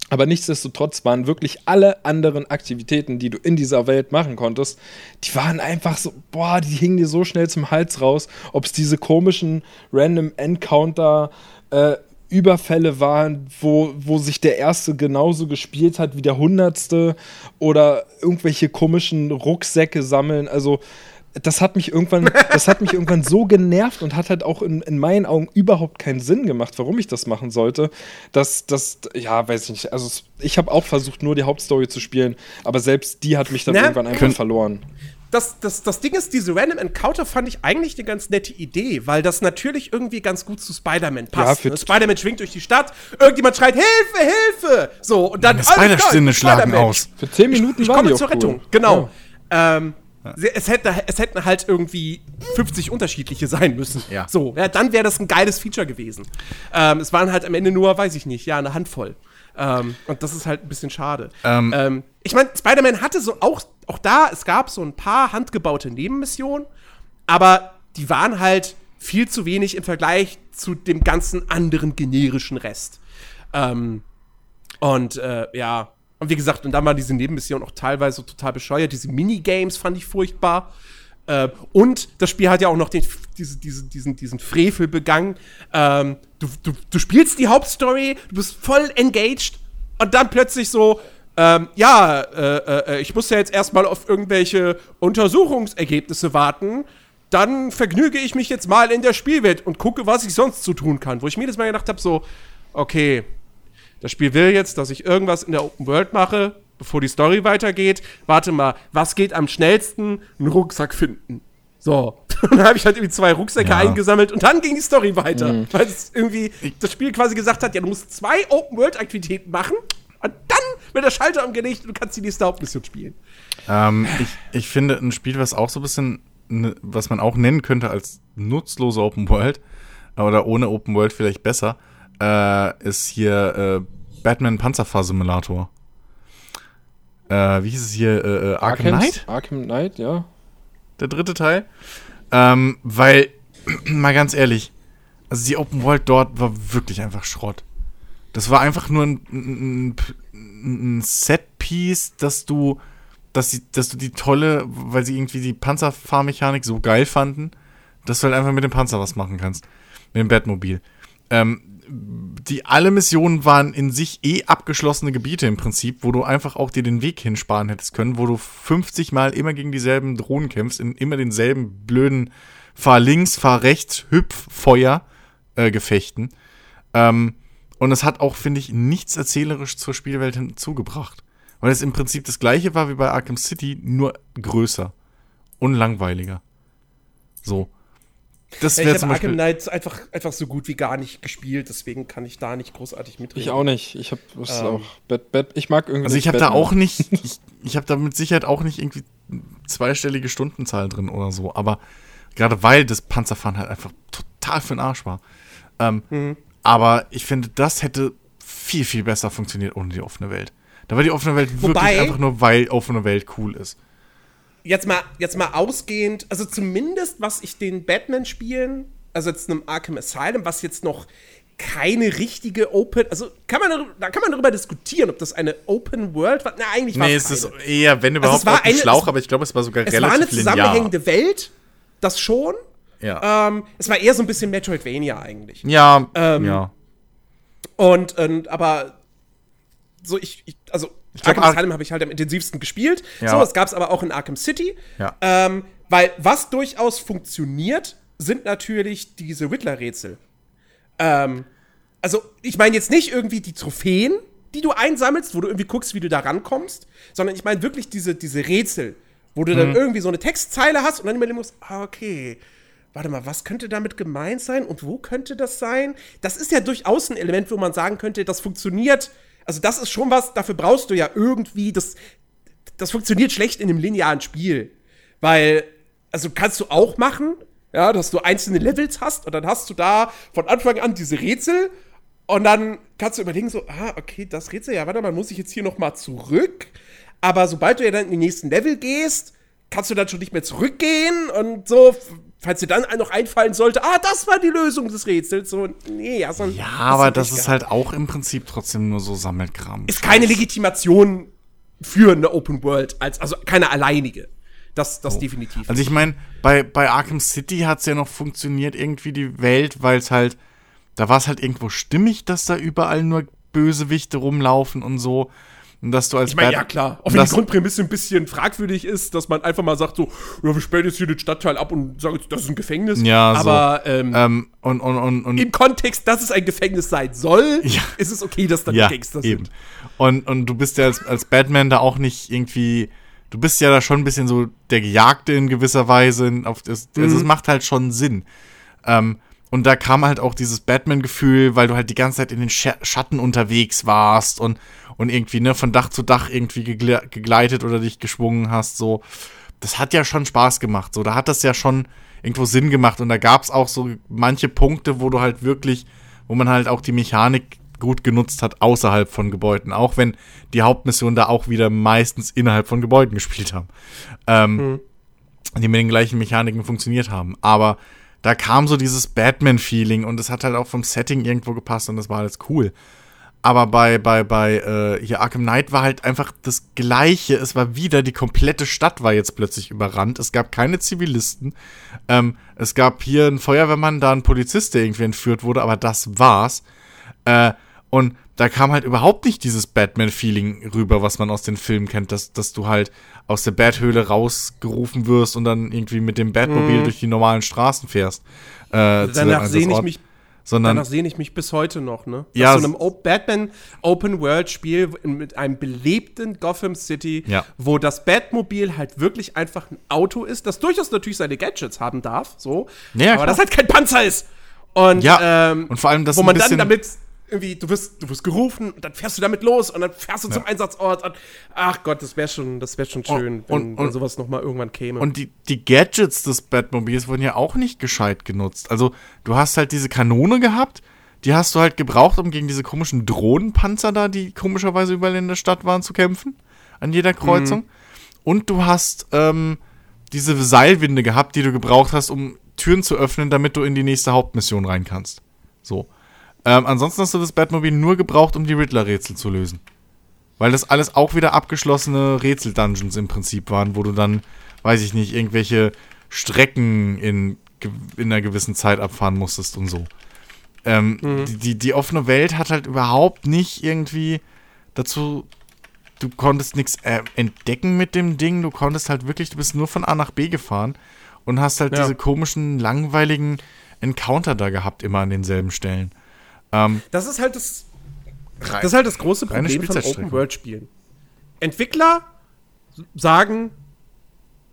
Aber nichtsdestotrotz waren wirklich alle anderen Aktivitäten, die du in dieser Welt machen konntest, die waren einfach so, boah, die hingen dir so schnell zum Hals raus. Ob es diese komischen Random Encounter äh, Überfälle waren, wo, wo sich der erste genauso gespielt hat wie der hundertste oder irgendwelche komischen Rucksäcke sammeln. Also das hat mich irgendwann, das hat mich irgendwann so genervt und hat halt auch in, in meinen Augen überhaupt keinen Sinn gemacht, warum ich das machen sollte. Dass das, ja, weiß ich nicht. Also ich habe auch versucht, nur die Hauptstory zu spielen, aber selbst die hat mich dann Na, irgendwann einfach verloren. das, das, das Ding ist, diese Random Encounter fand ich eigentlich eine ganz nette Idee, weil das natürlich irgendwie ganz gut zu Spider-Man passt. Ja, ne? Spider-Man schwingt durch die Stadt, irgendjemand schreit Hilfe, Hilfe! So, und dann Spider-Sinne ich bin schlagen aus. Für 10 Minuten Ich waren komme die auch zur cool. Rettung, genau. Ähm, sie- es, hätte, es hätten halt irgendwie 50 unterschiedliche sein müssen. Ja. So, ja, dann wäre das ein geiles Feature gewesen. Ähm, es waren halt am Ende nur, weiß ich nicht, ja, eine Handvoll. Ähm, und das ist halt ein bisschen schade. Ähm. Ähm, ich meine, Spider-Man hatte so auch, auch da, es gab so ein paar handgebaute Nebenmissionen, aber die waren halt viel zu wenig im Vergleich zu dem ganzen anderen generischen Rest. Ähm, und äh, ja, und wie gesagt, und dann war diese Nebenmission auch teilweise total bescheuert. Diese Minigames fand ich furchtbar. Äh, und das Spiel hat ja auch noch den, diese, diese, diesen, diesen Frevel begangen. Ähm, du, du, du spielst die Hauptstory, du bist voll engaged und dann plötzlich so, ähm, ja, äh, äh, ich muss ja jetzt erstmal auf irgendwelche Untersuchungsergebnisse warten. Dann vergnüge ich mich jetzt mal in der Spielwelt und gucke, was ich sonst so tun kann. Wo ich mir das mal gedacht habe, so, okay, das Spiel will jetzt, dass ich irgendwas in der Open World mache, bevor die Story weitergeht. Warte mal, was geht am schnellsten? Einen Rucksack finden. So. Und [LAUGHS] dann habe ich halt irgendwie zwei Rucksäcke Ja. eingesammelt und dann ging die Story weiter. Weil es irgendwie das Spiel quasi gesagt hat, ja, du musst zwei Open World Aktivitäten machen und dann wird der Schalter umgelegt und du kannst die nächste Hauptmission spielen. Ähm, ich, ich finde, ein Spiel, was auch so ein bisschen, ne, was man auch nennen könnte als nutzlose Open World, oder ohne Open World vielleicht besser, äh, ist hier äh, Batman Panzerfahr Simulator. Äh, wie hieß es hier? Äh, äh, Arkham Arkham Knight? Arkham Knight, ja. Der dritte Teil. Ähm, weil, [CLEARS THROAT] mal ganz ehrlich, also die Open World dort war wirklich einfach Schrott. Das war einfach nur ein, ein, ein Set-Piece, dass du, dass, die, dass du die tolle, weil sie irgendwie die Panzerfahrmechanik so geil fanden, dass du halt einfach mit dem Panzer was machen kannst. Mit dem Batmobil. Ähm, die alle Missionen waren in sich eh abgeschlossene Gebiete im Prinzip, wo du einfach auch dir den Weg hinsparen hättest können, wo du 50 Mal immer gegen dieselben Drohnen kämpfst, in immer denselben blöden Fahr links, fahr rechts, Hüpf, Feuer äh, Gefechten. Ähm, und es hat auch, finde ich, nichts erzählerisch zur Spielwelt hinzugebracht. Weil es im Prinzip das gleiche war wie bei Arkham City, nur größer und langweiliger. So. Das Ja, ich zum Arkham Beispiel. Knight einfach, einfach so gut wie gar nicht gespielt, deswegen kann ich da nicht großartig mitreden. Ich auch nicht. Ich habe das Ähm. auch. Bat, Bat, ich mag irgendwie. Also nicht ich habe da auch nicht, ich, ich habe da mit Sicherheit auch nicht irgendwie zweistellige Stundenzahl drin oder so, aber gerade weil das Panzerfahren halt einfach total für den Arsch war. Ähm, Mhm. Aber ich finde, das hätte viel, viel besser funktioniert ohne die offene Welt. Da war die offene Welt Wobei- wirklich einfach nur, weil offene Welt cool ist. Jetzt mal, jetzt mal ausgehend, also zumindest was ich den Batman-Spielen, also jetzt einem Arkham Asylum, was jetzt noch keine richtige Open, also kann man da kann man darüber diskutieren, ob das eine Open World war. Na, eigentlich war Nee, es es ist eher, wenn überhaupt, war auf dem Schlauch, es- aber ich glaube, es war sogar Es war relativ eine zusammenhängende Welt, das schon. Ja. Ähm, es war eher so ein bisschen Metroidvania eigentlich. ja, ähm, ja. Und, und aber so ich, ich also Arkham Ar- Asylum habe ich halt am intensivsten gespielt. Ja. So, es gab es aber auch in Arkham City. Ja. Ähm, weil was durchaus funktioniert, sind natürlich diese Riddler-Rätsel. Ähm, also, ich meine jetzt nicht irgendwie die Trophäen, die du einsammelst, wo du irgendwie guckst, wie du da rankommst, sondern ich meine wirklich diese, diese Rätsel, wo du Mhm. dann irgendwie so eine Textzeile hast und dann überlegen musst, ah, okay, warte mal, was könnte damit gemeint sein und wo könnte das sein? Das ist ja durchaus ein Element, wo man sagen könnte, das funktioniert. Also, das ist schon was, dafür brauchst du ja irgendwie, das, das funktioniert schlecht in einem linearen Spiel. Weil, also kannst du auch machen, ja, dass du einzelne Levels hast und dann hast du da von Anfang an diese Rätsel und dann kannst du überlegen so, ah, okay, das Rätsel, ja, warte mal, muss ich jetzt hier noch mal zurück? Aber sobald du ja dann in die nächsten Level gehst, kannst du dann schon nicht mehr zurückgehen und so, falls dir dann noch einfallen sollte, ah, das war die Lösung des Rätsels, so, nee, ja, so Ja, aber das ist halt auch im Prinzip trotzdem nur so Sammelkram. ist keine Legitimation für eine Open World, als, also keine alleinige. Das, das definitiv. Also ich meine, bei, bei Arkham City hat es ja noch funktioniert, irgendwie die Welt, weil es halt, da war es halt irgendwo stimmig, dass da überall nur Bösewichte rumlaufen und so. Und dass du als Ich meine, ja klar, auch wenn die Grundprämisse ein bisschen fragwürdig ist, dass man einfach mal sagt so, ja, wir sperren jetzt hier den Stadtteil ab und sagen, jetzt, das ist ein Gefängnis. Ja, so. aber ähm, Ähm, und, und, und, und im Kontext, dass es ein Gefängnis sein soll, Ja. ist es okay, dass da ja, Gangster eben. sind. Und, und du bist ja als, als Batman da auch nicht irgendwie, du bist ja da schon ein bisschen so der Gejagte in gewisser Weise. Auf das, Also Mhm. es macht halt schon Sinn. Ähm, und da kam halt auch dieses Batman-Gefühl, weil du halt die ganze Zeit in den Scha Schatten unterwegs warst und, und irgendwie, ne, von Dach zu Dach irgendwie gegle gegleitet oder dich geschwungen hast, so. Das hat ja schon Spaß gemacht, so. Da hat das ja schon irgendwo Sinn gemacht und da gab es auch so manche Punkte, wo du halt wirklich, wo man halt auch die Mechanik gut genutzt hat außerhalb von Gebäuden, auch wenn die Hauptmissionen da auch wieder meistens innerhalb von Gebäuden gespielt haben. Ähm, Die mit den gleichen Mechaniken funktioniert haben. Aber da kam so dieses Batman-Feeling und es hat halt auch vom Setting irgendwo gepasst und das war alles cool. Aber bei, bei, bei äh, hier Arkham Knight war halt einfach das Gleiche. Es war wieder, die komplette Stadt war jetzt plötzlich überrannt. Es gab keine Zivilisten. Ähm, es gab hier einen Feuerwehrmann, da ein Polizist, der irgendwie entführt wurde, aber das war's. Äh, und da kam halt überhaupt nicht dieses Batman-Feeling rüber, was man aus den Filmen kennt, dass, dass du halt aus der Bathöhle rausgerufen wirst und dann irgendwie mit dem Batmobil durch die normalen Straßen fährst. Äh, deinem Danach sehne ich mich Sondern, Danach sehne ich mich bis heute noch, ne? Ja, Nach so einem o Batman Open World Spiel mit einem belebten Gotham City, Ja. wo das Batmobil halt wirklich einfach ein Auto ist, das durchaus natürlich seine Gadgets haben darf, so, Ja, aber klar. das halt kein Panzer ist. Und, Ja, ähm, und vor allem das wo man dann damit irgendwie, du wirst, du wirst gerufen und dann fährst du damit los und dann fährst du zum Einsatzort und ach Gott, das wäre schon, das wäre schon schön, und- wenn, wenn und- sowas noch mal irgendwann käme. Und die, die Gadgets des Batmobils wurden ja auch nicht gescheit genutzt. Also, du hast halt diese Kanone gehabt, die hast du halt gebraucht, um gegen diese komischen Drohnenpanzer da, die komischerweise überall in der Stadt waren, zu kämpfen. An jeder Kreuzung. Und du hast ähm, diese Seilwinde gehabt, die du gebraucht hast, um Türen zu öffnen, damit du in die nächste Hauptmission rein kannst. So. Ähm, ansonsten hast du das Batmobil nur gebraucht, um die Riddler-Rätsel zu lösen. Weil das alles auch wieder abgeschlossene Rätsel-Dungeons im Prinzip waren, wo du dann, weiß ich nicht, irgendwelche Strecken in, in einer gewissen Zeit abfahren musstest und so. Ähm, die, die, die offene Welt hat halt überhaupt nicht irgendwie dazu. Du konntest nichts äh, entdecken mit dem Ding, du konntest halt wirklich, du bist nur von A nach B gefahren und hast halt Ja. diese komischen, langweiligen Encounter da gehabt, immer an denselben Stellen. Ähm, Das ist halt das. Das ist halt das große Problem von. Open-World-Spielen. Entwickler sagen,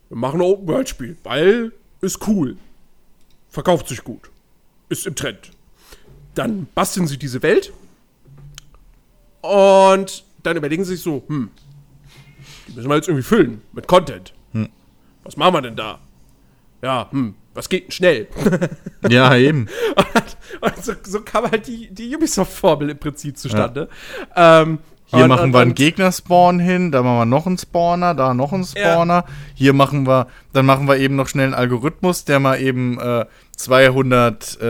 wir machen ein Open-World-Spiel, weil ist cool. Verkauft sich gut. Ist im Trend. Dann basteln sie diese Welt und dann überlegen sie sich so, hm, die müssen wir jetzt irgendwie füllen mit Content. Was machen wir denn da? Ja, hm, was geht denn schnell? [LAUGHS] ja, eben. [LAUGHS] Und so, so kam halt die, die Ubisoft-Formel im Prinzip zustande. Ähm, Hier und- machen wir einen Gegnerspawn hin, da machen wir noch einen Spawner, da noch einen Spawner. Hier machen wir, dann machen wir eben noch schnell einen Algorithmus, der mal eben äh, 200 äh,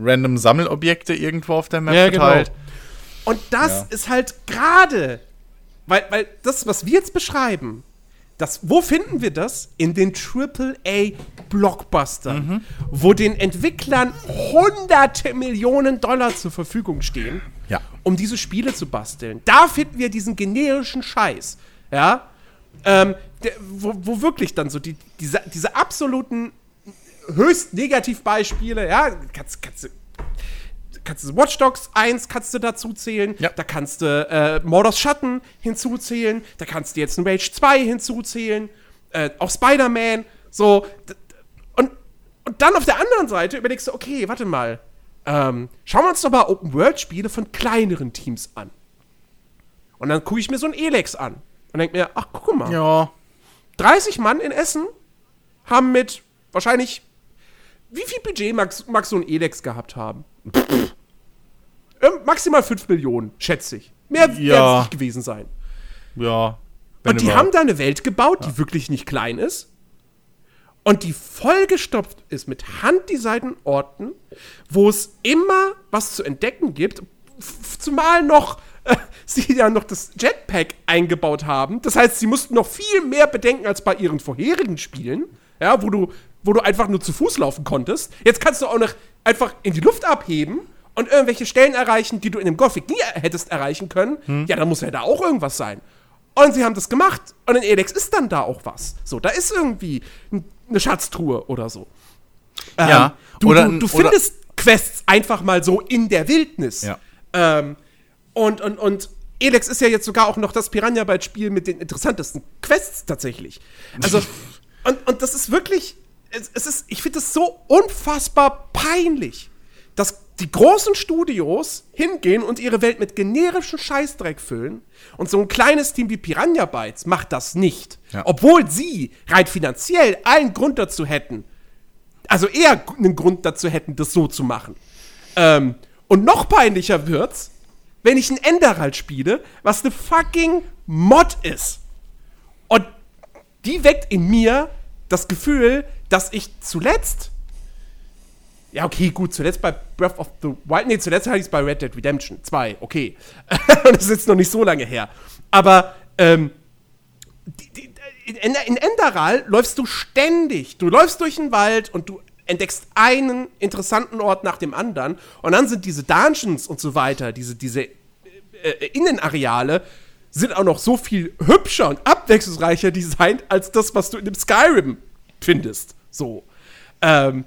random Sammelobjekte irgendwo auf der Map Ja, genau. verteilt. Und das ist halt gerade, weil, weil das, was wir jetzt beschreiben, das, wo finden wir das? In den AAA-Blockbustern, Mhm. wo den Entwicklern hunderte Millionen Dollar zur Verfügung stehen, Ja. um diese Spiele zu basteln. Da finden wir diesen generischen Scheiß. Ja. Ähm, der, wo, wo wirklich dann so die, diese, diese absoluten höchst Negativbeispiele, ja, kannst, kannst du kannst du Watch Dogs 1 kannst du dazu zählen, Ja. da kannst du äh, Mordors Schatten hinzuzählen, da kannst du jetzt ein Rage 2 hinzuzählen, äh, auch Spider-Man, so und, und dann auf der anderen Seite überlegst du, okay, warte mal, ähm, schauen wir uns doch mal Open-World-Spiele von kleineren Teams an. Und dann gucke ich mir so ein Elex an und denke mir, ach, guck mal, Ja. 30 Mann in Essen haben mit wahrscheinlich. Wie viel Budget mag, mag so ein Elex gehabt haben? Ähm, [LAUGHS] maximal 5 Millionen, schätze ich. Mehr werden Ja. es nicht gewesen sein. Ja. Und die überhaupt. haben da eine Welt gebaut, die wirklich nicht klein ist. Und die vollgestopft ist mit handdesignten Orten, wo es immer was zu entdecken gibt. Zumal noch äh, [LAUGHS] sie ja noch das Jetpack eingebaut haben. Das heißt, sie mussten noch viel mehr bedenken als bei ihren vorherigen Spielen. Ja, wo du, wo du einfach nur zu Fuß laufen konntest. Jetzt kannst du auch noch einfach in die Luft abheben und irgendwelche Stellen erreichen, die du in dem Gothic nie hättest erreichen können. Ja, dann muss ja da auch irgendwas sein. Und sie haben das gemacht. Und in Elex ist dann da auch was. So, da ist irgendwie eine Schatztruhe oder so. Ähm, Ja, Du, oder- du, du findest Quests einfach mal so in der Wildnis. Ja. Ähm, und, und, und Elex ist ja jetzt sogar auch noch das Piranha Bytes Spiel mit den interessantesten Quests tatsächlich. Also, [LAUGHS] und, und das ist wirklich, es, es ist, ich finde es so unfassbar peinlich, dass die großen Studios hingehen und ihre Welt mit generischem Scheißdreck füllen und so ein kleines Team wie Piranha Bytes macht das nicht. Ja. Obwohl sie rein finanziell allen Grund dazu hätten, also eher einen Grund dazu hätten, das so zu machen. Ähm, und noch peinlicher wird's, wenn ich ein Enderal spiele, was eine fucking Mod ist. Und die weckt in mir das Gefühl, dass ich zuletzt. Ja, okay, gut, zuletzt bei Breath of the Wild. Nee, zuletzt hatte ich es bei Red Dead Redemption 2, okay. [LAUGHS] das ist jetzt noch nicht so lange her. Aber, ähm, die, die, in, in Enderal läufst du ständig. Du läufst durch den Wald und du entdeckst einen interessanten Ort nach dem anderen. Und dann sind diese Dungeons und so weiter, diese, diese äh, Innenareale, sind auch noch so viel hübscher und abwechslungsreicher designt als das, was du in dem Skyrim findest. So. Ähm, und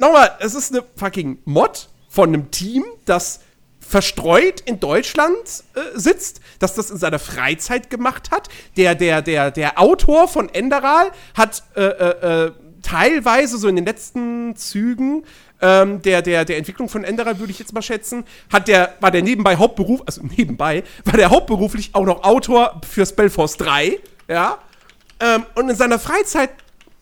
nochmal, es ist eine fucking Mod von einem Team, das verstreut in Deutschland äh, sitzt, dass das in seiner Freizeit gemacht hat. Der, der, der, der Autor von Enderal hat äh, äh, äh, teilweise so in den letzten Zügen ähm, der, der, der Entwicklung von Enderal, würde ich jetzt mal schätzen, hat der, war der nebenbei Hauptberuf, also nebenbei, war der hauptberuflich auch noch Autor für Spellforce 3, ja. Ähm, und in seiner Freizeit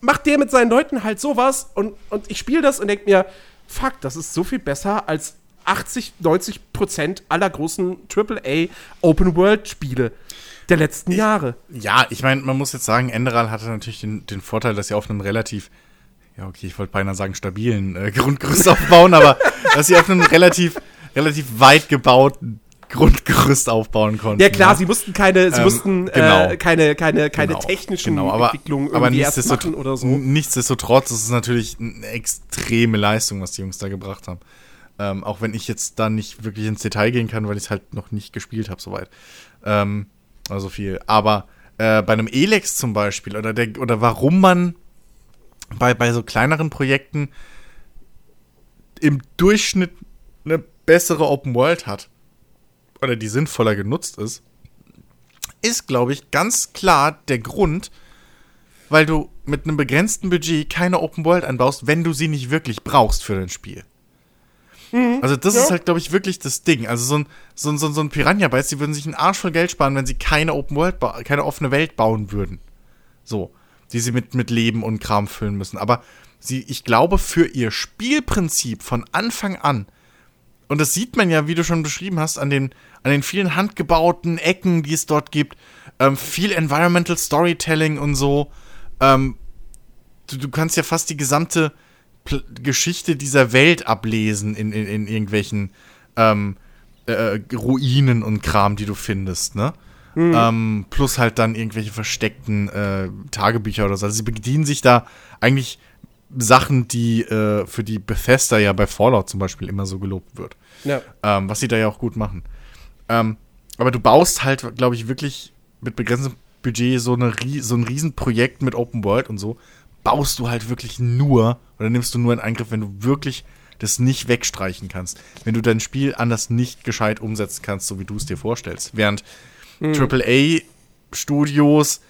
macht der mit seinen Leuten halt sowas und, und ich spiele das und denke mir, fuck, das ist so viel besser als 80, 90 Prozent aller großen AAA Open-World-Spiele der letzten Jahre. Ja, ich meine, man muss jetzt sagen, Enderal hatte natürlich den, den Vorteil, dass sie auf einem relativ, ja okay, ich wollte beinahe sagen stabilen äh, Grundgerüst [LAUGHS] aufbauen, aber dass sie auf einem relativ, relativ weit gebauten Grundgerüst aufbauen konnten. Ja klar, ja. sie mussten keine, sie Ähm, mussten genau. äh, keine, keine, keine Genau, technischen genau, aber, Entwicklungen aber irgendwie nichtsdestot- machen oder so. Nichtsdestotrotz ist es natürlich eine extreme Leistung, was die Jungs da gebracht haben. Ähm, auch wenn ich jetzt da nicht wirklich ins Detail gehen kann, weil ich es halt noch nicht gespielt habe, soweit. Ähm, also viel. Aber äh, bei einem Elex zum Beispiel, oder, der, oder warum man bei, bei so kleineren Projekten im Durchschnitt eine bessere Open World hat, oder die sinnvoller genutzt ist, ist, glaube ich, ganz klar der Grund, weil du mit einem begrenzten Budget keine Open World einbaust, wenn du sie nicht wirklich brauchst für dein Spiel. Also das ja. ist halt, glaube ich, wirklich das Ding. Also so ein, so ein, so ein, so ein Piranha Bytes, die würden sich einen Arsch voll Geld sparen, wenn sie keine Open World, keine offene Welt bauen würden. So. Die sie mit, mit Leben und Kram füllen müssen. Aber sie, ich glaube, für ihr Spielprinzip von Anfang an, und das sieht man ja, wie du schon beschrieben hast, an den, an den vielen handgebauten Ecken, die es dort gibt, ähm, viel Environmental Storytelling und so. Ähm, du, du kannst ja fast die gesamte Pl Geschichte dieser Welt ablesen in, in, in irgendwelchen ähm, äh, Ruinen und Kram, die du findest, ne? Ähm, plus halt dann irgendwelche versteckten äh, Tagebücher oder so. Also sie bedienen sich da eigentlich Sachen, die äh, für die Bethesda ja bei Fallout zum Beispiel immer so gelobt wird. Ja. Ähm, was sie da ja auch gut machen. Ähm, aber du baust halt, glaube ich, wirklich mit begrenztem Budget so, eine, so ein Riesenprojekt mit Open World und so, baust du halt wirklich nur, oder nimmst du nur in Angriff, wenn du wirklich das nicht wegstreichen kannst. Wenn du dein Spiel anders nicht gescheit umsetzen kannst, so wie du es dir vorstellst. Während AAA-Studios,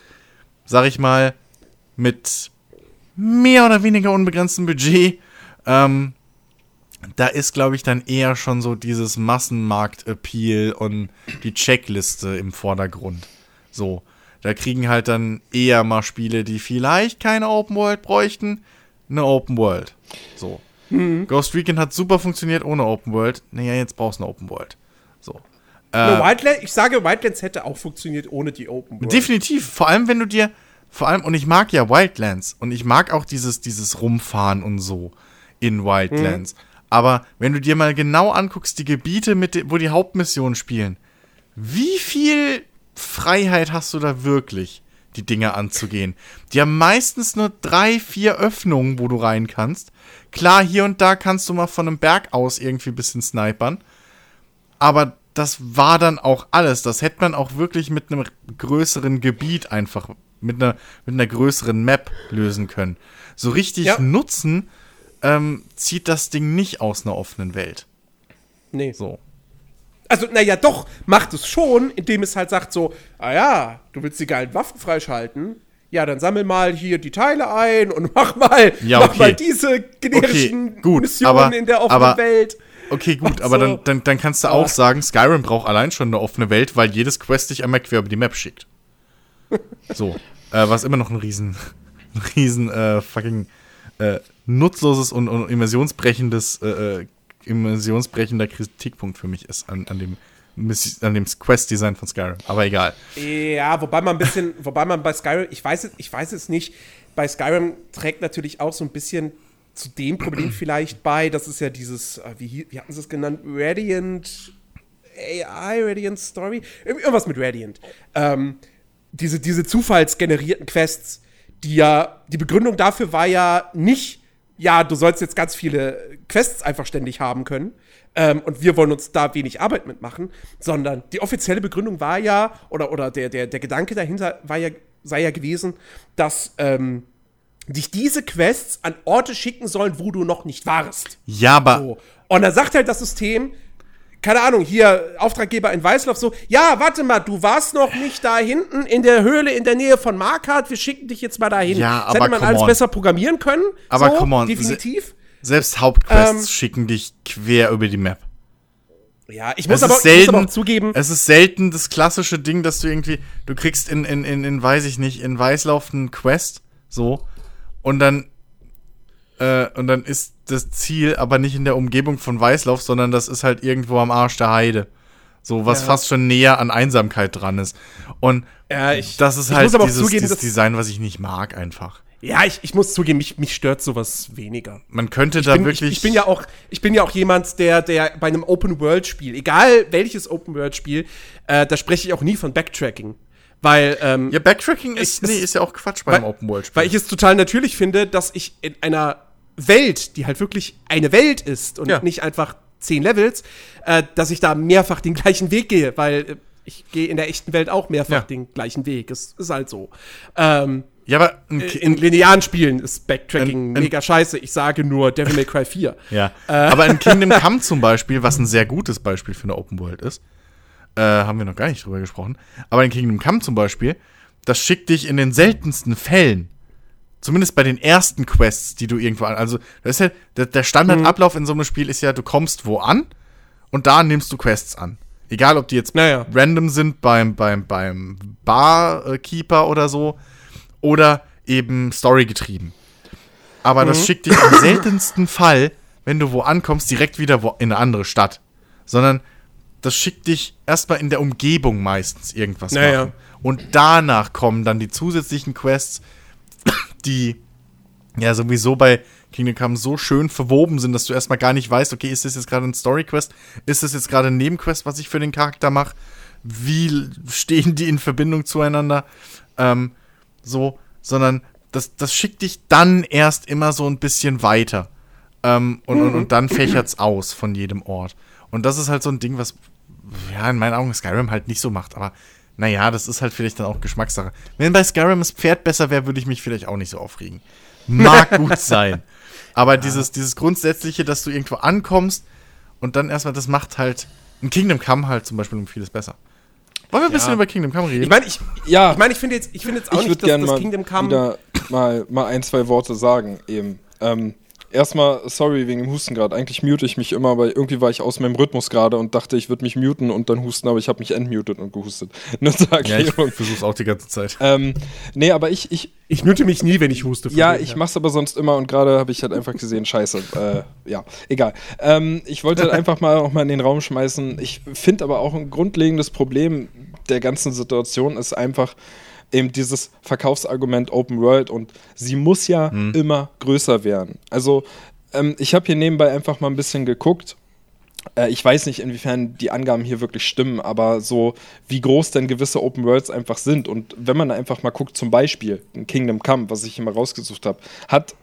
sag ich mal, mit mehr oder weniger unbegrenztem Budget, ähm, da ist, glaube ich, dann eher schon so dieses Massenmarkt-Appeal und die Checkliste im Vordergrund. So. Da kriegen halt dann eher mal Spiele, die vielleicht keine Open World bräuchten, eine Open World. So. Ghost Recon hat super funktioniert ohne Open World. Naja, jetzt brauchst du eine Open World. So. Wildland, ich sage, Wildlands hätte auch funktioniert ohne die Open World. Definitiv. Vor allem, wenn du dir, vor allem, und ich mag ja Wildlands und ich mag auch dieses, dieses Rumfahren und so in Wildlands. Aber wenn du dir mal genau anguckst, die Gebiete, mit wo die Hauptmissionen spielen, wie viel Freiheit hast du da wirklich, die Dinge anzugehen? Die haben meistens nur drei, vier Öffnungen, wo du rein kannst. Klar, hier und da kannst du mal von einem Berg aus irgendwie ein bisschen snipern. Aber das war dann auch alles. Das hätte man auch wirklich mit einem größeren Gebiet einfach, mit einer, mit einer größeren Map lösen können. So richtig Ja. Nutzen ähm, zieht das Ding nicht aus einer offenen Welt. Nee. So. Also, naja, doch, macht es schon, indem es halt sagt so, ah ja, du willst die geilen Waffen freischalten. Ja, dann sammel mal hier die Teile ein und [LAUGHS] mach mal, Ja, mach okay. mal diese generischen Okay, gut, Missionen aber- in der offenen aber- Welt. Okay, gut, Ach aber so. dann, dann, dann kannst du auch sagen, Skyrim braucht allein schon eine offene Welt, weil jedes Quest dich einmal quer über die Map schickt. So. äh, was immer noch ein riesen, [LAUGHS] riesen äh, fucking äh, nutzloses und, und immersionsbrechendes, äh, äh, immersionsbrechender Kritikpunkt für mich ist an, an dem, an dem Quest-Design von Skyrim. Aber egal. Ja, wobei man ein bisschen, wobei man bei Skyrim, ich weiß es, ich weiß es nicht, bei Skyrim trägt natürlich auch so ein bisschen zu dem Problem vielleicht bei, das ist ja dieses, äh, wie, wie hatten sie es genannt, Radiant AI, Radiant Story, Irgend- irgendwas mit Radiant. Ähm, diese, diese zufallsgenerierten Quests, die ja, die Begründung dafür war ja nicht, ja, du sollst jetzt ganz viele Quests einfach ständig haben können ähm, und wir wollen uns da wenig Arbeit mitmachen, sondern die offizielle Begründung war ja, oder, oder der, der, der Gedanke dahinter war ja, sei ja gewesen, dass ähm, dich diese Quests an Orte schicken sollen, wo du noch nicht warst. Ja, aber So. Und da sagt halt das System, keine Ahnung, hier Auftraggeber in Weißlauf so, ja, warte mal, du warst noch nicht da hinten in der Höhle in der Nähe von Markart, wir schicken dich jetzt mal dahin. Ja, das aber hätte man alles on. besser programmieren können. Aber so, come on, Definitiv. selbst Hauptquests Ähm, schicken dich quer über die Map. Ja, ich muss, aber, ist ich muss selten, aber auch zugeben, es ist selten das klassische Ding, dass du irgendwie, du kriegst in, in, in, in weiß ich nicht, in Weißlauf einen Quest, so, und dann, äh, und dann ist das Ziel aber nicht in der Umgebung von Weißlauf, sondern das ist halt irgendwo am Arsch der Heide. So, was Ja. fast schon näher an Einsamkeit dran ist. Und Ja, ich- das ist halt dieses, zugeben, dieses Design, was ich nicht mag, einfach. ja, ich, ich muss zugeben, mich, mich stört sowas weniger. Man könnte Ich da bin, wirklich. ich, ich bin ja auch, ich bin ja auch jemand, der, der bei einem Open-World-Spiel, egal welches Open-World-Spiel, äh, da spreche ich auch nie von Backtracking. Weil, ähm, ja, Backtracking ist, Ich- nee, ist ja auch Quatsch beim weil, Open World Spiel. Weil ich es total natürlich finde, dass ich in einer Welt, die halt wirklich eine Welt ist und Ja. nicht einfach zehn Levels, äh, dass ich da mehrfach den gleichen Weg gehe, weil äh, ich gehe in der echten Welt auch mehrfach Ja. den gleichen Weg. Es ist halt so. Ähm, ja, aber äh, in linearen Spielen ist Backtracking Ein- ein- mega scheiße. Ich sage nur Devil May Cry 4. [LAUGHS] Ja. Aber in Kingdom Come zum Beispiel, was ein sehr gutes Beispiel für eine Open World ist, äh, haben wir noch gar nicht drüber gesprochen. Aber in Kingdom Come zum Beispiel, das schickt dich in den seltensten Fällen, zumindest bei den ersten Quests, die du irgendwo an, also das ist ja, der, der Standardablauf in so einem Spiel ist ja, du kommst wo an und da nimmst du Quests an. Egal, ob die jetzt Naja. random sind beim, beim, beim Barkeeper oder so oder eben storygetrieben. Aber das schickt dich im seltensten [LAUGHS] Fall, wenn du wo ankommst, direkt wieder wo, in eine andere Stadt. Sondern das schickt dich erstmal in der Umgebung meistens irgendwas Naja. machen. Und danach kommen dann die zusätzlichen Quests, [LAUGHS] die ja sowieso bei Kingdom Come so schön verwoben sind, dass du erstmal gar nicht weißt, okay, ist das jetzt gerade ein Story-Quest? Ist das jetzt gerade ein Nebenquest, was ich für den Charakter mache? Wie stehen die in Verbindung zueinander? Ähm, so, sondern das, das schickt dich dann erst immer so ein bisschen weiter. Ähm, und, und, und dann fächert's aus von jedem Ort. Und das ist halt so ein Ding, was, ja, in meinen Augen Skyrim halt nicht so macht. Aber naja, das ist halt vielleicht dann auch Geschmackssache. Wenn bei Skyrim das Pferd besser wäre, würde ich mich vielleicht auch nicht so aufregen. Mag [LAUGHS] gut sein. Aber dieses, dieses Grundsätzliche, dass du irgendwo ankommst und dann erstmal, das macht halt ein Kingdom Come halt zum Beispiel um vieles besser. Wollen wir ein bisschen über Kingdom Come reden? Ich meine, ich, Ja. ich, mein, ich finde jetzt, ich finde jetzt auch ich nicht, würde gerne dass das mal Kingdom Come. wieder mal, mal ein, zwei Worte sagen eben. Ähm, erstmal, sorry wegen dem Husten gerade. Eigentlich mute ich mich immer, aber irgendwie war ich aus meinem Rhythmus gerade und dachte, ich würde mich muten und dann husten, aber ich habe mich entmutet und gehustet. [LAUGHS] Nur zur ja, ich versuch's auch die ganze Zeit. ähm, nee, aber ich, ich, Ich mute mich nie, wenn ich huste. ja, ich her. mach's aber sonst immer und gerade habe ich halt einfach gesehen, scheiße. Äh, ja, egal. Ähm, ich wollte halt [LAUGHS] einfach mal auch mal in den Raum schmeißen. Ich finde aber auch ein grundlegendes Problem der ganzen Situation ist einfach eben dieses Verkaufsargument Open World und sie muss ja immer größer werden. Also ähm, ich habe hier nebenbei einfach mal ein bisschen geguckt. Äh, ich weiß nicht, inwiefern die Angaben hier wirklich stimmen, aber so wie groß denn gewisse Open Worlds einfach sind. Und wenn man einfach mal guckt, zum Beispiel ein Kingdom Come, was ich immer rausgesucht habe, hat,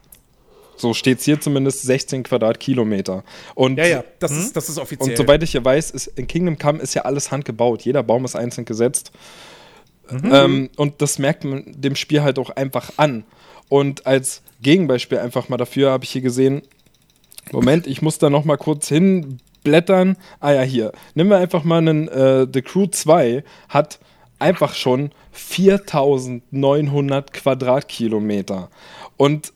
so steht es hier zumindest, 16 Quadratkilometer. Und, Ja, ja, das, ist, das ist offiziell. und soweit ich ja weiß, ist, in Kingdom Come ist ja alles handgebaut. Jeder Baum ist einzeln gesetzt. Ähm, und das merkt man dem Spiel halt auch einfach an. Und als Gegenbeispiel einfach mal dafür habe ich hier gesehen, Moment, ich muss da noch mal kurz hinblättern. Ah ja, hier. Nehmen wir einfach mal einen äh, The Crew 2 hat einfach schon 4900 Quadratkilometer. Und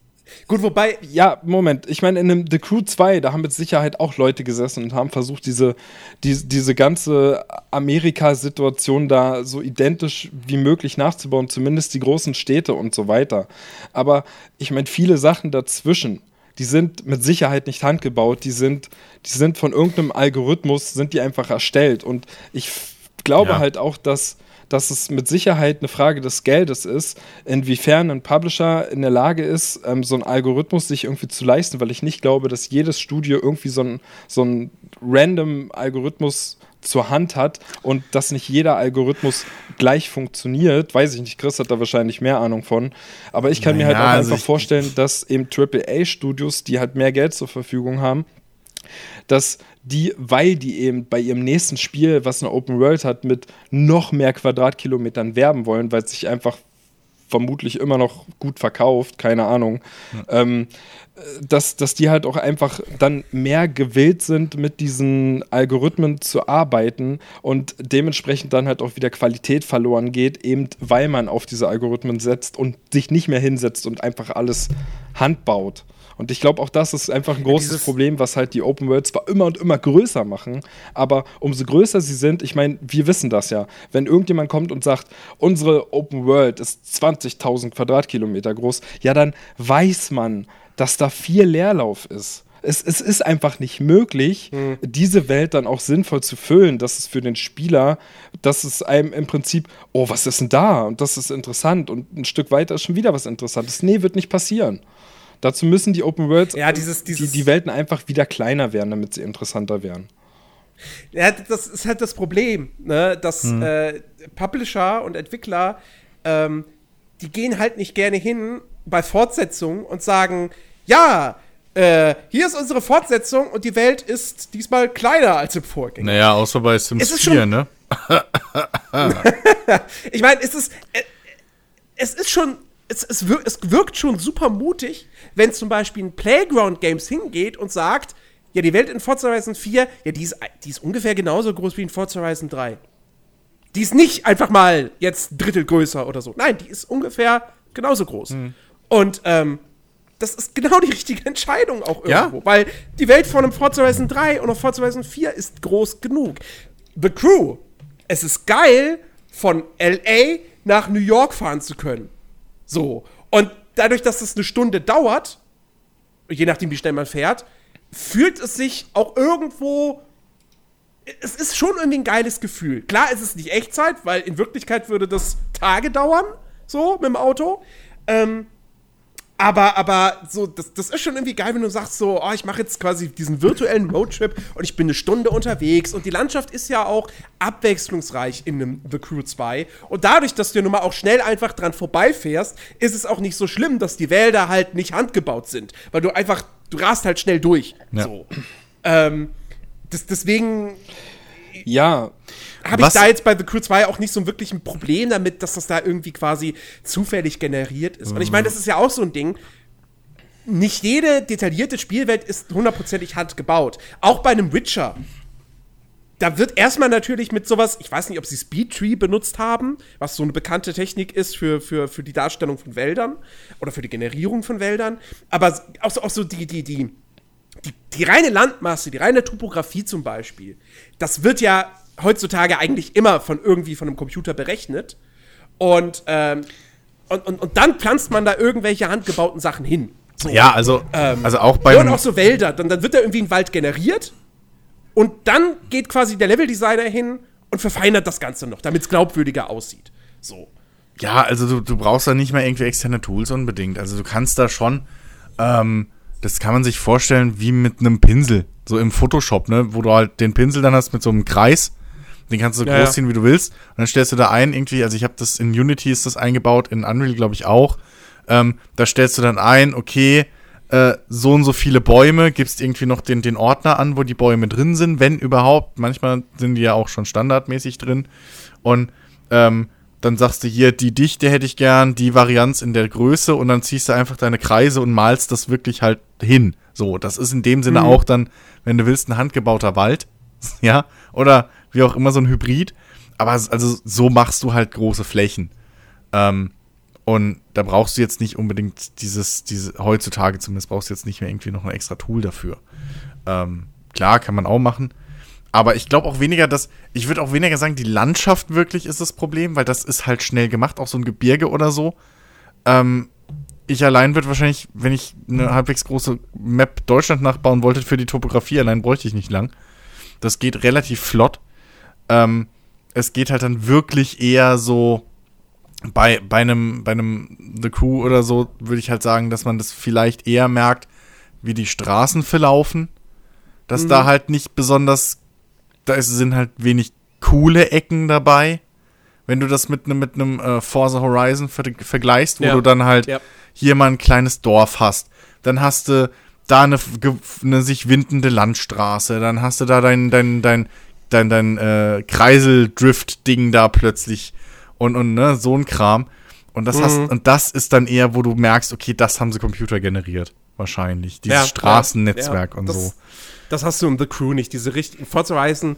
Gut, wobei, ja, Moment. Ich meine, in einem The Crew 2, da haben mit Sicherheit auch Leute gesessen und haben versucht, diese, diese, diese ganze Amerika-Situation da so identisch wie möglich nachzubauen, zumindest die großen Städte und so weiter. Aber ich meine, viele Sachen dazwischen, die sind mit Sicherheit nicht handgebaut, die sind, die sind von irgendeinem Algorithmus, sind die einfach erstellt. Und ich glaube Ja. halt auch, dass dass es mit Sicherheit eine Frage des Geldes ist, inwiefern ein Publisher in der Lage ist, ähm, so einen Algorithmus sich irgendwie zu leisten, weil ich nicht glaube, dass jedes Studio irgendwie so einen so einen random Algorithmus zur Hand hat und dass nicht jeder Algorithmus gleich funktioniert, weiß ich nicht, Chris hat da wahrscheinlich mehr Ahnung von, aber ich kann mir halt Naja, auch also einfach vorstellen, dass eben AAA-Studios, die halt mehr Geld zur Verfügung haben, dass die, weil die eben bei ihrem nächsten Spiel, was eine Open World hat, mit noch mehr Quadratkilometern werben wollen, weil es sich einfach vermutlich immer noch gut verkauft, keine Ahnung, ähm, äh, dass, dass die halt auch einfach dann mehr gewillt sind, mit diesen Algorithmen zu arbeiten und dementsprechend dann halt auch wieder Qualität verloren geht, eben weil man auf diese Algorithmen setzt und sich nicht mehr hinsetzt und einfach alles handbaut. Und ich glaube, auch das ist einfach ein großes dieses- Problem, was halt die Open Worlds zwar immer und immer größer machen, aber umso größer sie sind, ich meine, wir wissen das ja. Wenn irgendjemand kommt und sagt, unsere Open World ist 20.000 Quadratkilometer groß, ja, dann weiß man, dass da viel Leerlauf ist. Es, es ist einfach nicht möglich, diese Welt dann auch sinnvoll zu füllen, dass es für den Spieler, dass es einem im Prinzip, oh, was ist denn da? Und das ist interessant. Und ein Stück weiter ist schon wieder was Interessantes. Nee, wird nicht passieren. Dazu müssen die Open Worlds, Ja, dieses- die, dieses- die Welten einfach wieder kleiner werden, damit sie interessanter werden. Ja, das ist halt das Problem, ne? dass äh, Publisher und Entwickler, ähm, die gehen halt nicht gerne hin bei Fortsetzungen und sagen, ja, äh, hier ist unsere Fortsetzung und die Welt ist diesmal kleiner als im Vorgänger. Naja, außer bei Sims Es ist 4, schon- ne? [LAUGHS] [LAUGHS] Ich meine, es ist, äh, es ist schon, es, es, wirkt, es wirkt schon super mutig, wenn zum Beispiel ein Playground Games hingeht und sagt, ja, die Welt in Forza Horizon 4, ja, die ist, die ist ungefähr genauso groß wie in Forza Horizon 3. Die ist nicht einfach mal jetzt ein Drittel größer oder so. Nein, die ist ungefähr genauso groß. Und ähm, das ist genau die [LAUGHS] richtige Entscheidung auch Ja. irgendwo. Weil die Welt von einem Forza Horizon 3 und einem Forza Horizon 4 ist groß genug. The Crew, es ist geil, von L.A. nach New York fahren zu können. So. Und dadurch, dass es eine Stunde dauert, je nachdem, wie schnell man fährt, fühlt es sich auch irgendwo. Es ist schon irgendwie ein geiles Gefühl. Klar, es ist nicht Echtzeit, weil in Wirklichkeit würde das Tage dauern, so mit dem Auto. Ähm, Aber, aber so, das, das ist schon irgendwie geil, wenn du sagst so, oh, ich mache jetzt quasi diesen virtuellen Roadtrip und ich bin eine Stunde unterwegs und die Landschaft ist ja auch abwechslungsreich in einem The Crew 2. Und dadurch, dass du nun mal auch schnell einfach dran vorbeifährst, ist es auch nicht so schlimm, dass die Wälder halt nicht handgebaut sind. Weil du einfach, du rast halt schnell durch. Ja. So. Ähm, das, deswegen Ja, habe ich da jetzt bei The Crew 2 auch nicht so wirklich ein Problem damit, dass das da irgendwie quasi zufällig generiert ist. Und ich meine, das ist ja auch so ein Ding. Nicht jede detaillierte Spielwelt ist hundertprozentig handgebaut. Auch bei einem Witcher. Da wird erstmal natürlich mit sowas, ich weiß nicht, ob sie Speedtree benutzt haben, was so eine bekannte Technik ist für, für, für die Darstellung von Wäldern oder für die Generierung von Wäldern. Aber auch so, auch so die, die, die, die, die reine Landmasse, die reine Topografie zum Beispiel, das wird ja heutzutage eigentlich immer von irgendwie von einem Computer berechnet. Und, ähm, und, und, und dann pflanzt man da irgendwelche handgebauten Sachen hin. So. Ja, also, also auch bei Ja, und auch so Wälder. Dann, dann wird da irgendwie ein Wald generiert. Und dann geht quasi der Leveldesigner hin und verfeinert das Ganze noch, damit es glaubwürdiger aussieht. So. Ja, also du, du brauchst da nicht mehr irgendwie externe Tools unbedingt. Also du kannst da schon, ähm, das kann man sich vorstellen wie mit einem Pinsel, so im Photoshop, ne, wo du halt den Pinsel dann hast mit so einem Kreis, den kannst du so Ja, groß ziehen, wie du willst, und dann stellst du da ein irgendwie, also ich habe das in Unity ist das eingebaut, in Unreal glaube ich auch, ähm, da stellst du dann ein, okay, äh, so und so viele Bäume, gibst irgendwie noch den, den Ordner an, wo die Bäume drin sind, wenn überhaupt, manchmal sind die ja auch schon standardmäßig drin, und ähm, dann sagst du hier, die Dichte hätte ich gern, die Varianz in der Größe und dann ziehst du einfach deine Kreise und malst das wirklich halt hin. So, das ist in dem Sinne auch dann, wenn du willst, ein handgebauter Wald. [LAUGHS] Ja, oder wie auch immer so ein Hybrid. Aber also so machst du halt große Flächen. Ähm, und da brauchst du jetzt nicht unbedingt dieses, diese, heutzutage zumindest brauchst du jetzt nicht mehr irgendwie noch ein extra Tool dafür. Ähm, klar, kann man auch machen. Aber ich glaube auch weniger, dass, ich würde auch weniger sagen, die Landschaft wirklich ist das Problem, weil das ist halt schnell gemacht, auch so ein Gebirge oder so. Ähm, ich allein würde wahrscheinlich, wenn ich eine halbwegs große Map Deutschland nachbauen wollte für die Topografie, allein bräuchte ich nicht lang. Das geht relativ flott. Ähm, es geht halt dann wirklich eher so bei, bei einem, bei einem The Crew oder so, würde ich halt sagen, dass man das vielleicht eher merkt, wie die Straßen verlaufen. Dass da halt nicht besonders, da sind halt wenig coole Ecken dabei. Wenn du das mit einem mit einem äh, Forza Horizon ver vergleichst, wo Ja. du dann halt Ja. hier mal ein kleines Dorf hast, dann hast du da eine, eine sich windende Landstraße, dann hast du da dein dein dein dein, dein äh, Kreiseldrift-Ding da plötzlich und und ne so ein Kram und das hast und das ist dann eher, wo du merkst, okay, das haben sie Computer generiert wahrscheinlich dieses Ja, Straßennetzwerk ja, und das, so. Das hast du in The Crew nicht. Diese richtigen Forza Horizon,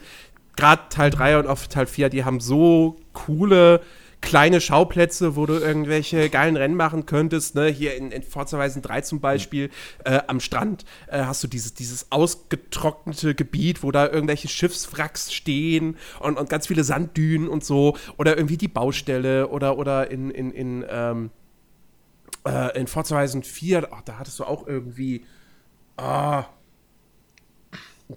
gerade Teil 3 und auch Teil 4, die haben so coole kleine Schauplätze, wo du irgendwelche geilen Rennen machen könntest. Ne? Hier in, in Forza Horizon 3 zum Beispiel, äh, am Strand äh, hast du dieses, dieses ausgetrocknete Gebiet, wo da irgendwelche Schiffswracks stehen und, und ganz viele Sanddünen und so. Oder irgendwie die Baustelle oder, oder in, in, in, ähm, äh, in Forza Horizon 4, ach, da hattest du auch irgendwie ah, einen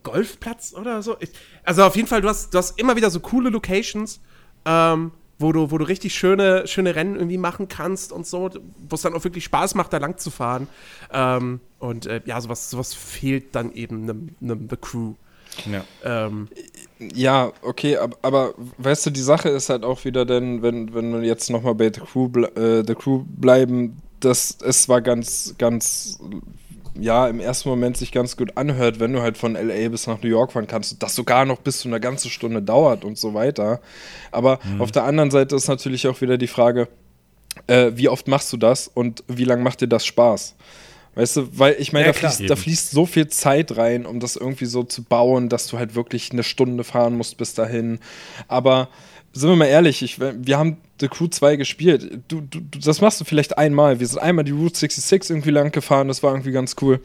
Golfplatz oder so. Ich, also auf jeden Fall, du hast, du hast immer wieder so coole Locations, ähm, wo du, wo du richtig schöne, schöne Rennen irgendwie machen kannst und so, wo es dann auch wirklich Spaß macht, da lang zu fahren. Ähm, und äh, ja, sowas, sowas fehlt dann eben einem, einem The Crew. Ja. Ähm, Ja, okay, aber, aber weißt du, die Sache ist halt auch wieder, denn wenn, wenn wir jetzt nochmal bei The Crew, äh, The Crew bleiben, dass es zwar ganz, ganz, ja, im ersten Moment sich ganz gut anhört, wenn du halt von LA bis nach New York fahren kannst, das sogar noch bis zu einer ganzen Stunde dauert und so weiter. Aber auf der anderen Seite ist natürlich auch wieder die Frage, äh, wie oft machst du das und wie lange macht dir das Spaß? Weißt du, weil ich meine, Ja, da, fließt, da fließt so viel Zeit rein, um das irgendwie so zu bauen, dass du halt wirklich eine Stunde fahren musst bis dahin. Aber sind wir mal ehrlich, ich, wir haben The Crew 2 gespielt. Du, du, das machst du vielleicht einmal. Wir sind einmal die Route 66 irgendwie lang gefahren, das war irgendwie ganz cool.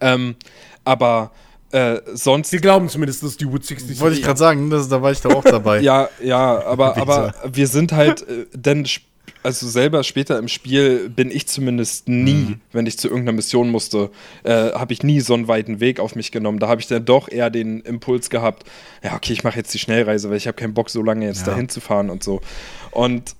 Ähm, aber äh, sonst. wir glauben zumindest, dass die Wood 60 Wollte ich gerade sagen, das, da war ich doch auch dabei. Ja, ja, aber, [LAUGHS] aber wir sind halt, äh, denn sp- also selber später im Spiel bin ich zumindest nie, Mhm. wenn ich zu irgendeiner Mission musste, äh, habe ich nie so einen weiten Weg auf mich genommen. Da habe ich dann doch eher den Impuls gehabt, ja, okay, ich mache jetzt die Schnellreise, weil ich habe keinen Bock, so lange jetzt Ja. dahin zu fahren und so. Und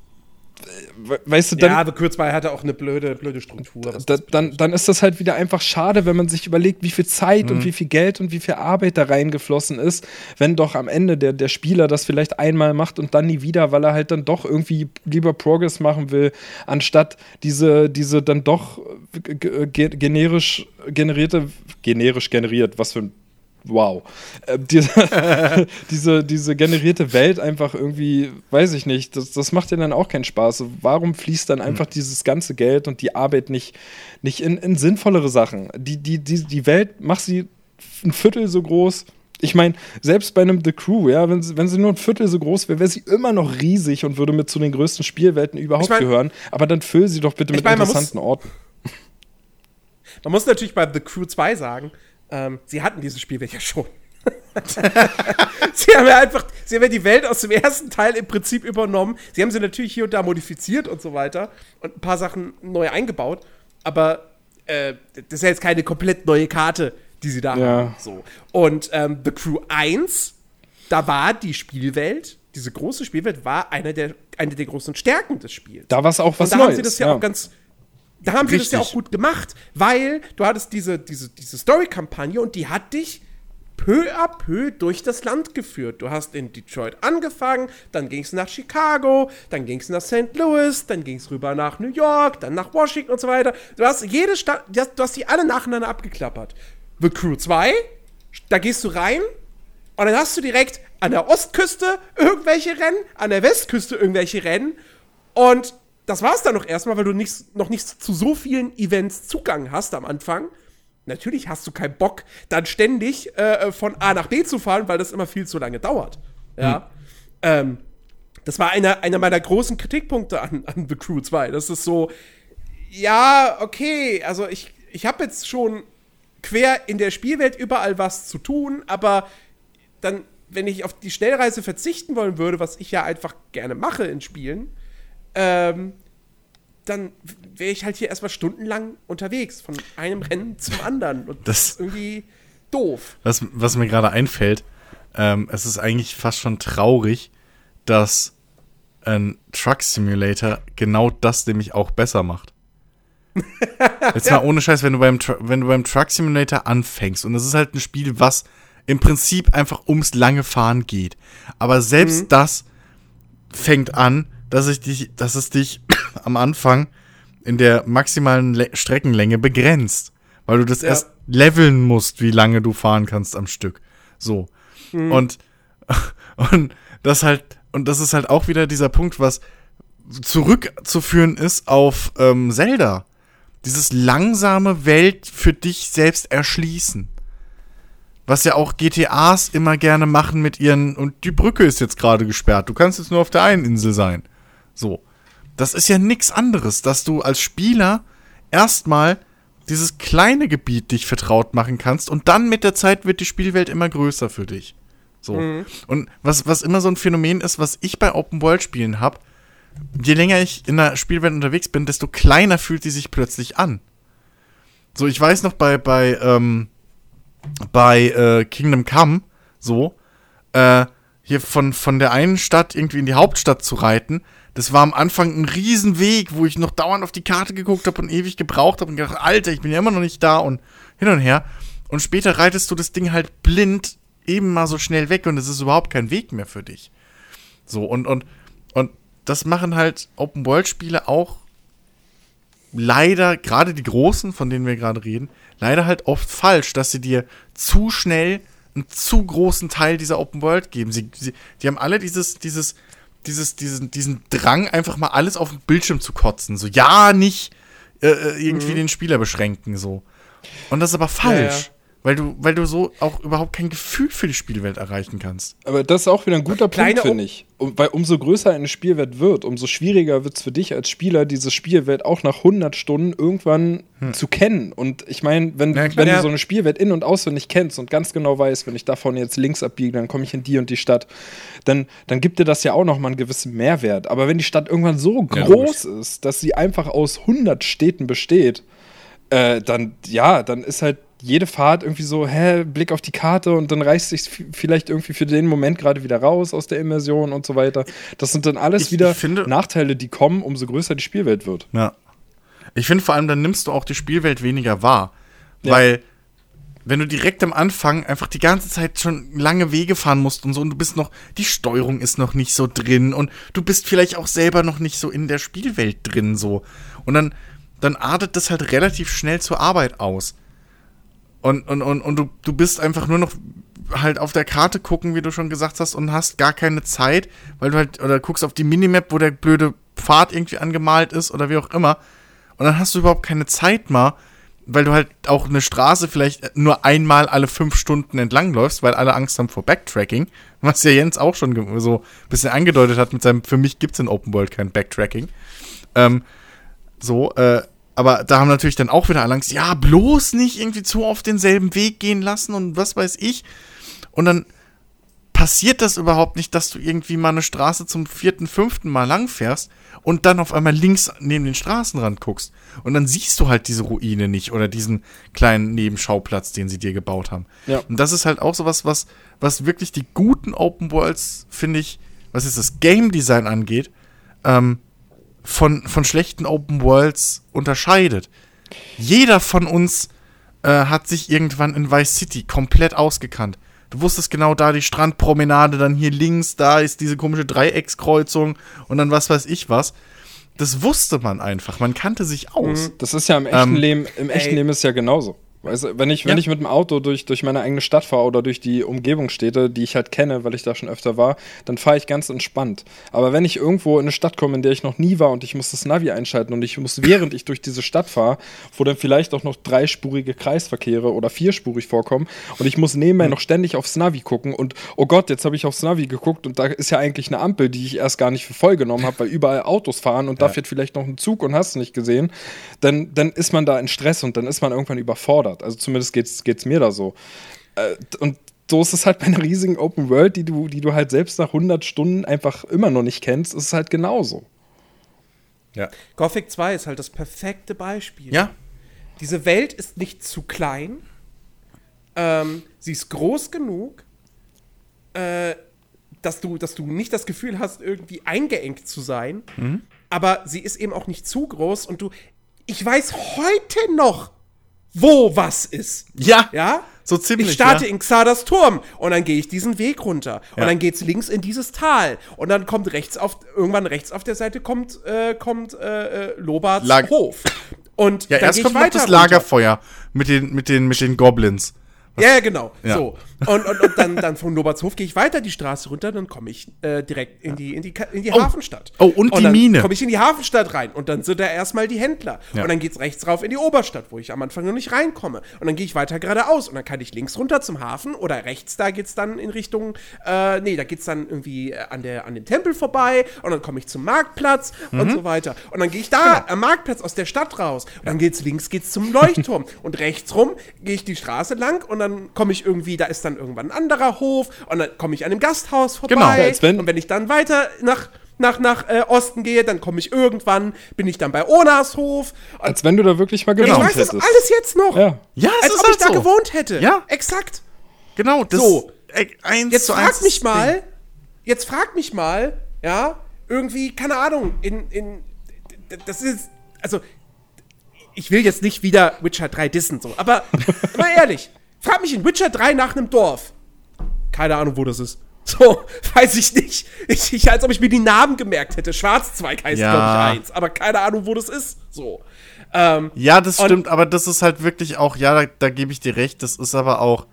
weißt du, dann, ja, Crew 2 hatte auch eine blöde, blöde Struktur. da, dann, dann ist das halt wieder einfach schade, wenn man sich überlegt, wie viel Zeit Mhm. und wie viel Geld und wie viel Arbeit da reingeflossen ist, wenn doch am Ende der, der Spieler das vielleicht einmal macht und dann nie wieder, weil er halt dann doch irgendwie lieber Progress machen will, anstatt diese, diese dann doch äh, ge- ge- generisch generierte, generisch generiert, was für ein Wow. Äh, diese, [LAUGHS] diese, diese generierte Welt einfach irgendwie, weiß ich nicht, das, das macht ja dann auch keinen Spaß. Warum fließt dann einfach dieses ganze Geld und die Arbeit nicht, nicht in, in sinnvollere Sachen? Die, die, die, die Welt, mach sie ein Viertel so groß. Ich meine, selbst bei einem The Crew, ja, wenn sie, wenn sie nur ein Viertel so groß wäre, wäre sie immer noch riesig und würde mit zu den größten Spielwelten überhaupt Ich mein- gehören. Aber dann füll sie doch bitte Ich mit mein, interessanten Orten. Man muss natürlich bei The Crew 2 sagen, ähm, sie hatten dieses Spielwelt ja schon. [LAUGHS] sie haben ja einfach, sie haben ja die Welt aus dem ersten Teil im Prinzip übernommen. Sie haben sie natürlich hier und da modifiziert und so weiter und ein paar Sachen neu eingebaut, aber äh, das ist ja jetzt keine komplett neue Karte, die sie da Ja. haben. So. Und ähm, The Crew 1, da war die Spielwelt, diese große Spielwelt, war eine der, eine der großen Stärken des Spiels. Da war es auch was und da Neues. haben sie das ja, auch ganz. Da haben sie das ja Richtig. auch gut gemacht, weil du hattest diese, diese, diese Story-Kampagne und die hat dich peu à peu durch das Land geführt. Du hast in Detroit angefangen, dann ging es nach Chicago, dann ging es nach St. Louis, dann ging es rüber nach New York, dann nach Washington und so weiter. Du hast jede Stadt, du hast, du hast die alle nacheinander abgeklappert. The Crew 2, da gehst du rein und dann hast du direkt an der Ostküste irgendwelche Rennen, an der Westküste irgendwelche Rennen. Und das war's dann noch erstmal, weil du nicht, noch nicht zu so vielen Events Zugang hast am Anfang. Natürlich hast du keinen Bock, dann ständig äh, von A nach B zu fahren, weil das immer viel zu lange dauert. Ja. Ähm, das war einer, einer meiner großen Kritikpunkte an, an The Crew 2. Das ist so, ja, okay, also ich, ich habe jetzt schon quer in der Spielwelt überall was zu tun, aber dann, wenn ich auf die Schnellreise verzichten wollen würde, was ich ja einfach gerne mache in Spielen, ähm, dann wäre ich halt hier erstmal stundenlang unterwegs, von einem Rennen zum anderen. Und das, Das- ist irgendwie doof. Was, was mir gerade einfällt, ähm, es ist eigentlich fast schon traurig, dass ein Truck Simulator genau das nämlich auch besser macht. [LAUGHS] Jetzt mal ohne Scheiß, wenn du, beim, wenn du beim Truck Simulator anfängst und es ist halt ein Spiel, was im Prinzip einfach ums lange Fahren geht. Aber selbst das fängt an, dass, ich dich, dass es dich [CLEARS THROAT] am Anfang in der maximalen Le Streckenlänge begrenzt. Weil du das Ja. erst leveln musst, wie lange du fahren kannst am Stück. So. Und, [LAUGHS] und das halt, und das ist halt auch wieder dieser Punkt, was zurückzuführen ist auf ähm, Zelda. Dieses langsame Welt für dich selbst erschließen. Was ja auch GTAs immer gerne machen mit ihren, und die Brücke ist jetzt gerade gesperrt, du kannst jetzt nur auf der einen Insel sein. So. Das ist ja nichts anderes, dass du als Spieler erstmal dieses kleine Gebiet dich vertraut machen kannst und dann mit der Zeit wird die Spielwelt immer größer für dich. So. Und was, was immer so ein Phänomen ist, was ich bei Open-World-Spielen habe, je länger ich in der Spielwelt unterwegs bin, desto kleiner fühlt sie sich plötzlich an. So, ich weiß noch bei, bei, ähm, bei äh, Kingdom Come, so, äh, hier von, von der einen Stadt irgendwie in die Hauptstadt zu reiten, das war am Anfang ein Riesenweg, wo ich noch dauernd auf die Karte geguckt habe und ewig gebraucht habe und gedacht, Alter, ich bin ja immer noch nicht da und hin und her. Und später reitest du das Ding halt blind eben mal so schnell weg und es ist überhaupt kein Weg mehr für dich. So, und, und, und das machen halt Open-World-Spiele auch leider, gerade die großen, von denen wir gerade reden, leider halt oft falsch, dass sie dir zu schnell einen zu großen Teil dieser Open World geben. Sie, sie, die haben alle dieses, dieses, dieses, diesen, diesen Drang, einfach mal alles auf den Bildschirm zu kotzen. So, ja, nicht äh, äh, irgendwie den Spieler beschränken, so. Und das ist aber falsch. Weil du, weil du so auch überhaupt kein Gefühl für die Spielwelt erreichen kannst. Aber das ist auch wieder ein guter Kleine Punkt, finde ich. Um, weil umso größer eine Spielwelt wird, umso schwieriger wird es für dich als Spieler, diese Spielwelt auch nach 100 Stunden irgendwann zu kennen. Und ich meine, wenn, Ja, wenn du so eine Spielwelt in- und auswendig kennst und ganz genau weißt, wenn ich davon jetzt links abbiege, dann komme ich in die und die Stadt, dann, dann gibt dir das ja auch nochmal einen gewissen Mehrwert. Aber wenn die Stadt irgendwann so Ja, groß ist, dass sie einfach aus 100 Städten besteht, äh, dann, ja, dann ist halt jede Fahrt irgendwie so, hä, Blick auf die Karte und dann reißt sich vielleicht irgendwie für den Moment gerade wieder raus aus der Immersion und so weiter. Das sind dann alles Ich- wieder ich finde- Nachteile, die kommen, umso größer die Spielwelt wird. Ja. Ich finde vor allem, dann nimmst du auch die Spielwelt weniger wahr. Ja. Weil, wenn du direkt am Anfang einfach die ganze Zeit schon lange Wege fahren musst und so und du bist noch, die Steuerung ist noch nicht so drin und du bist vielleicht auch selber noch nicht so in der Spielwelt drin so. Und dann, dann artet das halt relativ schnell zur Arbeit aus. Und, und, und, und du, du bist einfach nur noch halt auf der Karte gucken, wie du schon gesagt hast, und hast gar keine Zeit, weil du halt, oder guckst auf die Minimap, wo der blöde Pfad irgendwie angemalt ist oder wie auch immer. Und dann hast du überhaupt keine Zeit mal, weil du halt auch eine Straße vielleicht nur einmal alle fünf Stunden entlangläufst, weil alle Angst haben vor Backtracking, [LAUGHS] was ja Jens auch schon so ein bisschen angedeutet hat mit seinem, für mich gibt's in Open World kein Backtracking. Ähm, so, äh, aber da haben natürlich dann auch wieder alle Angst, ja, bloß nicht irgendwie zu auf denselben Weg gehen lassen und was weiß ich. Und dann passiert das überhaupt nicht, dass du irgendwie mal eine Straße zum vierten, fünften Mal lang fährst und dann auf einmal links neben den Straßenrand guckst. Und dann siehst du halt diese Ruine nicht oder diesen kleinen Nebenschauplatz, den sie dir gebaut haben. Ja. Und das ist halt auch sowas, was, was wirklich die guten Open Worlds, finde ich, was jetzt das Game Design angeht, ähm, von, von schlechten Open Worlds unterscheidet. Jeder von uns äh, hat sich irgendwann in Vice City komplett ausgekannt. Du wusstest genau da die Strandpromenade, dann hier links, da ist diese komische Dreieckskreuzung und dann was weiß ich was. Das wusste man einfach. Man kannte sich aus. Das ist ja im echten Ähm, Leben, im echten ey. Leben ist ja genauso. Weißt du, wenn ich, wenn Ja. ich mit dem Auto durch, durch meine eigene Stadt fahre oder durch die Umgebungsstädte, die ich halt kenne, weil ich da schon öfter war, dann fahre ich ganz entspannt. Aber wenn ich irgendwo in eine Stadt komme, in der ich noch nie war und ich muss das Navi einschalten und ich muss, während ich durch diese Stadt fahre, wo dann vielleicht auch noch dreispurige Kreisverkehre oder vierspurig vorkommen und ich muss nebenbei noch ständig aufs Navi gucken und oh Gott, jetzt habe ich aufs Navi geguckt und da ist ja eigentlich eine Ampel, die ich erst gar nicht für voll genommen habe, weil überall Autos fahren und da fährt vielleicht noch ein Zug und hast nicht gesehen, dann, dann ist man da in Stress und dann ist man irgendwann überfordert. Also zumindest geht's, geht's mir da so. Äh, und so ist es halt bei einer riesigen Open World, die du, die du halt selbst nach 100 Stunden einfach immer noch nicht kennst, ist es halt genauso. Ja. Gothic 2 ist halt das perfekte Beispiel. Ja. Diese Welt ist nicht zu klein. Ähm, sie ist groß genug, äh, dass, du, dass du nicht das Gefühl hast, irgendwie eingeengt zu sein. Aber sie ist eben auch nicht zu groß und du. Ich weiß heute noch, wo was ist. Ja. Ja? So ziemlich, Ich starte ja. in Xardas Turm und dann gehe ich diesen Weg runter. Ja. Und dann geht's links in dieses Tal. Und dann kommt rechts auf, irgendwann rechts auf der Seite kommt, äh, kommt äh, äh, Lobarts Lag- Hof. Und Ja, erst kommt das runter. Lagerfeuer mit den, mit den, mit den Goblins. Ja, ja, genau. Ja. So. Und, und, und dann, dann von Lobertshof gehe ich weiter die Straße runter, dann komme ich äh, direkt in die, in die, in die Oh. Hafenstadt. Oh, und die dann Mine. komme ich in die Hafenstadt rein und dann sind da erstmal die Händler. Ja. Und dann geht's rechts rauf in die Oberstadt, wo ich am Anfang noch nicht reinkomme. Und dann gehe ich weiter geradeaus und dann kann ich links runter zum Hafen oder rechts, da geht's dann in Richtung, äh, nee, da geht's dann irgendwie äh, an, der, an dem Tempel vorbei und dann komme ich zum Marktplatz Mhm. und so weiter. Und dann gehe ich da am Marktplatz aus der Stadt raus. Und dann geht's links, geht's zum Leuchtturm. und rechts rum gehe ich die Straße lang und dann komme ich irgendwie, da ist dann irgendwann ein anderer Hof und dann komme ich an dem Gasthaus vorbei. Genau. Als wenn- und wenn ich dann weiter nach, nach, nach äh, Osten gehe, dann komme ich irgendwann, bin ich dann bei Onas Hof. Als wenn du da wirklich mal ich gewohnt weiß das hättest. alles jetzt noch. Ja. Ja, es Als ist ob halt ich da so. gewohnt hätte. Ja. Exakt. Genau, das So. eins Jetzt zu frag eins mich das mal, Ding. jetzt frag mich mal, ja, irgendwie, keine Ahnung, in, in, das ist, also, ich will jetzt nicht wieder Witcher 3 dissen, so, aber [LAUGHS] mal ehrlich, frag mich in Witcher 3 nach einem Dorf. Keine Ahnung, wo das ist. [LAUGHS] So, weiß ich nicht. Ich, ich, als ob ich mir die Namen gemerkt hätte. Schwarzzweig heißt, Ja. glaube ich, eins, aber keine Ahnung, wo das ist. So. Ähm, Ja, das stimmt, aber das ist halt wirklich auch, ja, da, da gebe ich dir recht, das ist aber auch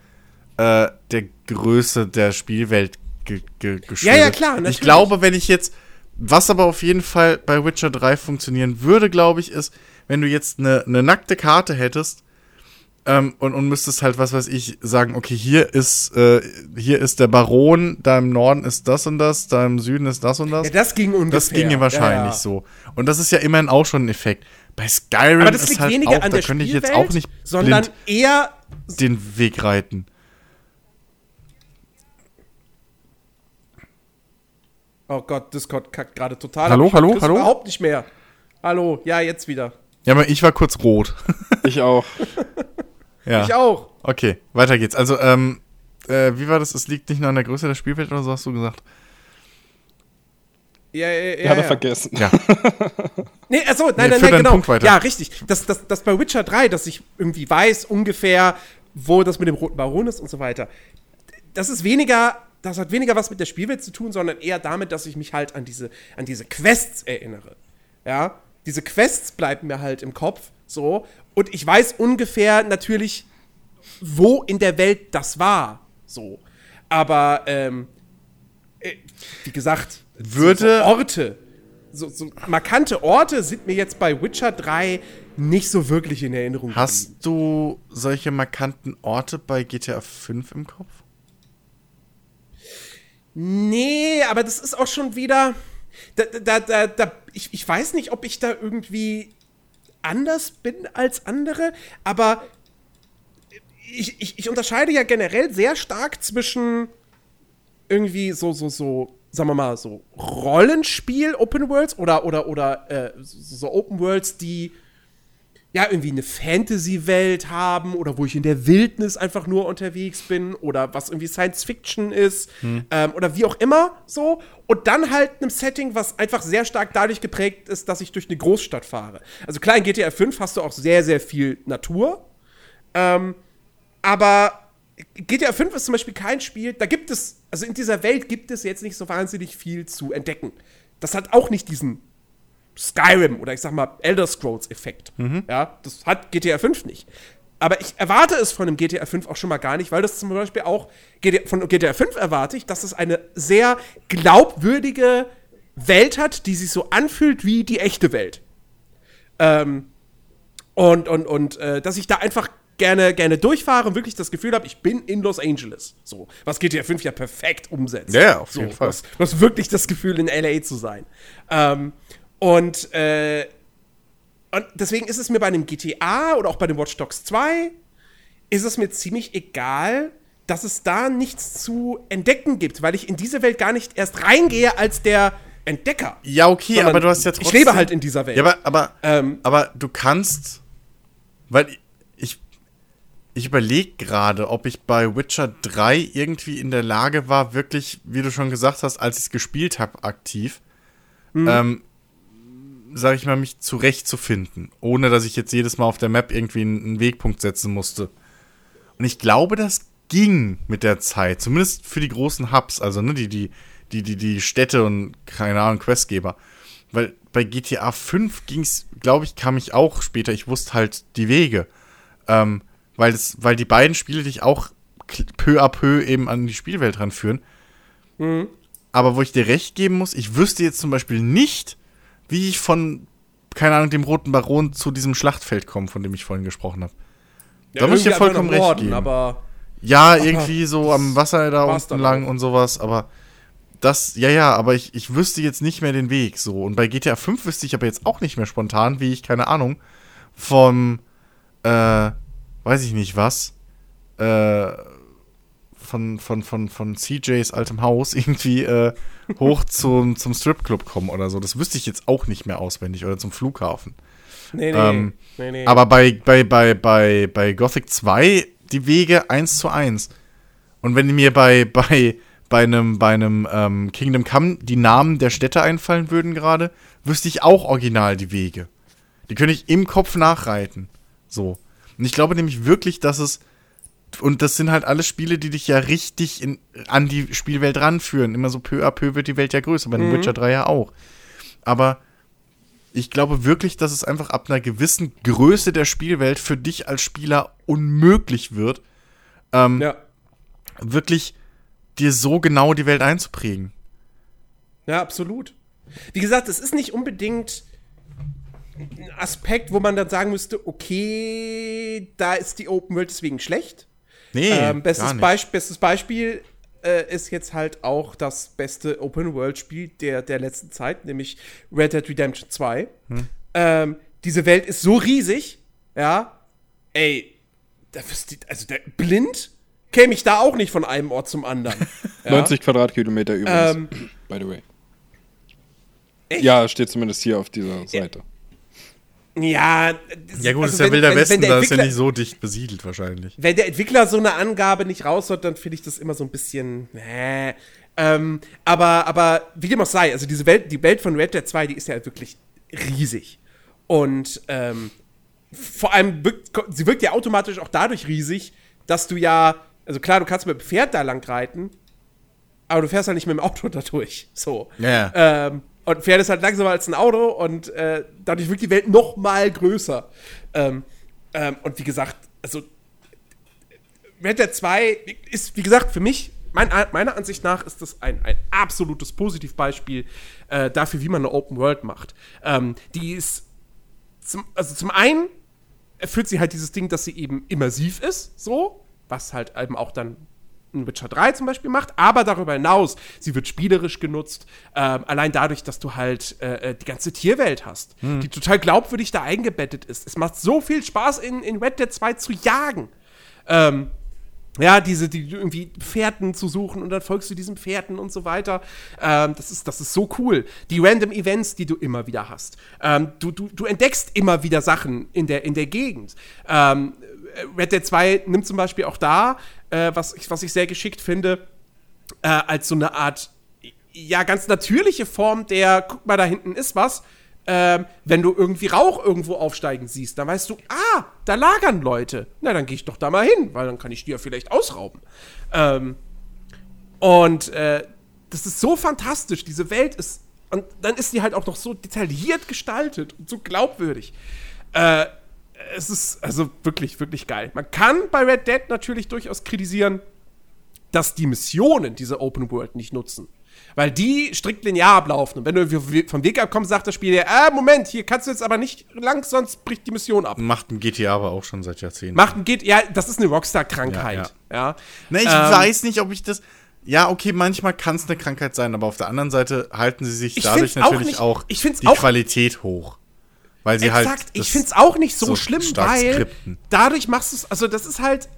äh, der Größe der Spielwelt ge ge geschuldet. Ja, ja, klar, Ich natürlich. glaube, wenn ich jetzt, was aber auf jeden Fall bei Witcher 3 funktionieren würde, glaube ich, ist, wenn du jetzt eine, eine nackte Karte hättest ähm, und, und müsstest halt, was weiß ich, sagen, okay, hier ist, äh, hier ist der Baron, da im Norden ist das und das, da im Süden ist das und das. ja, das ging ungefähr. Das ginge wahrscheinlich ja, ja. so. Und das ist ja immerhin auch schon ein Effekt. Bei Skyrim Aber das ist liegt halt weniger auch, an da könnte ich jetzt auch nicht sondern blind eher den Weg reiten. Oh Gott, Discord kackt gerade total. Hallo, hallo, krieg's hallo? Überhaupt nicht mehr. Hallo, ja, jetzt wieder. Ja, aber ich war kurz rot. Ich auch. [LAUGHS] Ja. Ich auch. Okay, weiter geht's. Also, ähm, äh, wie war das? Es liegt nicht nur an der Größe der Spielwelt oder so, hast du gesagt? Ja, ja, ja. Hat ja. er vergessen. Ja. [LAUGHS] Nee, achso, nein, Nee, nein, nein, genau. Punkt weiter. Ja, richtig. Das, das, das bei Witcher 3, dass ich irgendwie weiß ungefähr, wo das mit dem Roten Baron ist und so weiter. Das ist weniger, das hat weniger was mit der Spielwelt zu tun, sondern eher damit, dass ich mich halt an diese, an diese Quests erinnere. Ja, diese Quests bleiben mir halt im Kopf, so. Und ich weiß ungefähr natürlich, wo in der Welt das war, so. Aber, ähm, äh, wie gesagt, Würde- so, Orte, so, so markante Orte sind mir jetzt bei Witcher 3 nicht so wirklich in Erinnerung geblieben. Hast du solche markanten Orte bei GTA 5 im Kopf? Nee, aber das ist auch schon wieder. Da, da, da, da, ich, ich weiß nicht, ob ich da irgendwie anders bin als andere, aber ich, ich, ich unterscheide ja generell sehr stark zwischen irgendwie so, so, so, sagen wir mal, so Rollenspiel, Open Worlds oder, oder, oder äh, so, Open Worlds, die ja, irgendwie eine Fantasy-Welt haben oder wo ich in der Wildnis einfach nur unterwegs bin oder was irgendwie Science-Fiction ist ähm, oder wie auch immer so. Und dann halt einem Setting, was einfach sehr stark dadurch geprägt ist, dass ich durch eine Großstadt fahre. Also klar, in GTA 5 hast du auch sehr, sehr viel Natur. Ähm, aber GTA 5 ist zum Beispiel kein Spiel, da gibt es, also in dieser Welt gibt es jetzt nicht so wahnsinnig viel zu entdecken. Das hat auch nicht diesen Skyrim oder ich sag mal Elder Scrolls Effekt. Ja, das hat GTA 5 nicht. Aber ich erwarte es von einem GTA 5 auch schon mal gar nicht, weil das zum Beispiel auch GTA, von GTA 5 erwarte ich, dass es eine sehr glaubwürdige Welt hat, die sich so anfühlt wie die echte Welt. Ähm, und und, und äh, dass ich da einfach gerne, gerne durchfahre und wirklich das Gefühl habe, ich bin in Los Angeles. So, was GTA 5 ja perfekt umsetzt. Ja, auf so, jeden Fall. Was, was wirklich das Gefühl, in LA zu sein. Ähm, und, äh, und deswegen ist es mir bei einem GTA oder auch bei dem Watch Dogs 2, ist es mir ziemlich egal, dass es da nichts zu entdecken gibt, weil ich in diese Welt gar nicht erst reingehe als der Entdecker. Ja, okay, aber du hast ja trotzdem. Ich lebe halt in dieser Welt. Ja, aber, aber, Ähm. aber du kannst. Weil ich. Ich überlege gerade, ob ich bei Witcher 3 irgendwie in der Lage war, wirklich, wie du schon gesagt hast, als ich es gespielt habe, aktiv, ähm, sag ich mal, mich zurechtzufinden. Ohne dass ich jetzt jedes Mal auf der Map irgendwie einen, Wegpunkt setzen musste. Und ich glaube, das ging mit der Zeit. Zumindest für die großen Hubs, also ne, die, die, die, die, die Städte und keine Ahnung, Questgeber. Weil bei GTA 5 ging's, glaube ich, kam ich auch später, ich wusste halt die Wege. Ähm, weil, das, weil die beiden Spiele dich auch peu à peu eben an die Spielwelt ranführen. Aber wo ich dir recht geben muss, ich wüsste jetzt zum Beispiel nicht, wie ich von, keine Ahnung, dem Roten Baron zu diesem Schlachtfeld komme, von dem ich vorhin gesprochen habe. da muss ich dir vollkommen recht geben. Aber Ja, [LAUGHS] irgendwie so am Wasser da unten lang auch. und sowas, aber das, ja, ja, aber ich, ich wüsste jetzt nicht mehr den Weg so. Und bei GTA 5 wüsste ich aber jetzt auch nicht mehr spontan, wie ich, keine Ahnung, vom, äh, weiß ich nicht was, äh, von, von, von, von CJs altem Haus irgendwie äh, hoch [LAUGHS] zum, zum Stripclub komme oder so. Das wüsste ich jetzt auch nicht mehr auswendig oder zum Flughafen. nee, nee, Ähm, nee, nee. Aber bei, bei, bei, bei, bei Gothic 2 die Wege 1 zu 1. Und wenn mir bei, bei, bei einem, bei einem ähm, Kingdom Come die Namen der Städte einfallen würden gerade, wüsste ich auch original die Wege. Die könnte ich im Kopf nachreiten. So. Und ich glaube nämlich wirklich, dass es. Und das sind halt alles Spiele, die dich ja richtig in, an die Spielwelt ranführen. Immer so peu à peu wird die Welt ja größer. Bei dem Witcher 3 ja auch. Aber ich glaube wirklich, dass es einfach ab einer gewissen Größe der Spielwelt für dich als Spieler unmöglich wird, ähm, ja. wirklich dir so genau die Welt einzuprägen. ja, absolut. Wie gesagt, es ist nicht unbedingt ein Aspekt, wo man dann sagen müsste, okay, da ist die Open World deswegen schlecht. Nee, Ähm, bestes. Beisp bestes Beispiel äh, ist jetzt halt auch das beste Open-World-Spiel der, der letzten Zeit, nämlich Red Dead Redemption 2. Hm. Ähm, diese Welt ist so riesig, ja, ey, da also der, blind käme ich da auch nicht von einem Ort zum anderen. [LAUGHS] ja? 90 Quadratkilometer übrigens. Ähm, by the way. echt? Ja, steht zumindest hier auf dieser Seite. Ja, Ja gut, also ist ja wenn- Wilder wenn- Westen, wenn da ist ja nicht so dicht besiedelt wahrscheinlich. Wenn der Entwickler so eine Angabe nicht raushaut, dann finde ich das immer so ein bisschen. Äh. Ähm, aber, aber wie dem auch sei, also diese Welt, die Welt von Red Dead 2, die ist ja wirklich riesig. Und ähm, vor allem wirkt, sie wirkt ja automatisch auch dadurch riesig, dass du ja, also klar, du kannst mit dem Pferd da lang reiten, aber du fährst halt nicht mit dem Auto [LAUGHS] da durch. So. Ja. Ähm, und Pferd ist halt langsamer als ein Auto und äh, dadurch wirkt die Welt noch mal größer. Ähm, ähm, und wie gesagt, also Red Dead 2 ist, wie gesagt, für mich, mein, meiner Ansicht nach, ist das ein, ein absolutes Positivbeispiel äh, dafür, wie man eine Open World macht. Ähm, die ist, zum, also zum einen erfüllt sie halt dieses Ding, dass sie eben immersiv ist, so, was halt eben auch dann ein Witcher 3 zum Beispiel macht, aber darüber hinaus, sie wird spielerisch genutzt, ähm, allein dadurch, dass du halt äh, äh, die ganze Tierwelt hast, die total glaubwürdig da eingebettet ist. Es macht so viel Spaß, in, in Red Dead 2 zu jagen. Ähm, ja, diese, die irgendwie Pferden zu suchen und dann folgst du diesen Pferden und so weiter. Ähm, das, ist, das ist so cool. Die random Events, die du immer wieder hast. Ähm, du, du, du entdeckst immer wieder Sachen in der, in der Gegend. Ähm, Red Dead 2 nimmt zum Beispiel auch da, äh, was, ich, was ich sehr geschickt finde, äh, als so eine Art, ja, ganz natürliche Form der, guck mal, da hinten ist was. Ähm, wenn du irgendwie Rauch irgendwo aufsteigen siehst, dann weißt du, ah, da lagern Leute. Na, dann gehe ich doch da mal hin, weil dann kann ich die ja vielleicht ausrauben. Ähm, und äh, das ist so fantastisch. Diese Welt ist. Und dann ist sie halt auch noch so detailliert gestaltet und so glaubwürdig. Äh, es ist also wirklich, wirklich geil. Man kann bei Red Dead natürlich durchaus kritisieren, dass die Missionen diese Open World nicht nutzen. Weil die strikt linear ablaufen. Und wenn du vom Weg abkommst, sagt das Spiel dir, ah, Moment, hier kannst du jetzt aber nicht lang, sonst bricht die Mission ab. Macht ein GTA aber auch schon seit Jahrzehnten. Macht ein geht, ja, das ist eine Rockstar-Krankheit. Ja, Na, ich Ähm, weiß nicht, ob ich das. Ja, okay, manchmal kann es eine Krankheit sein, aber auf der anderen Seite halten sie sich Ich dadurch auch natürlich nicht- auch, die auch- Qualität hoch. Weil sie halt. Exakt, ich das finde es auch nicht so, so schlimm, weil skripten. dadurch machst du es, also das ist halt,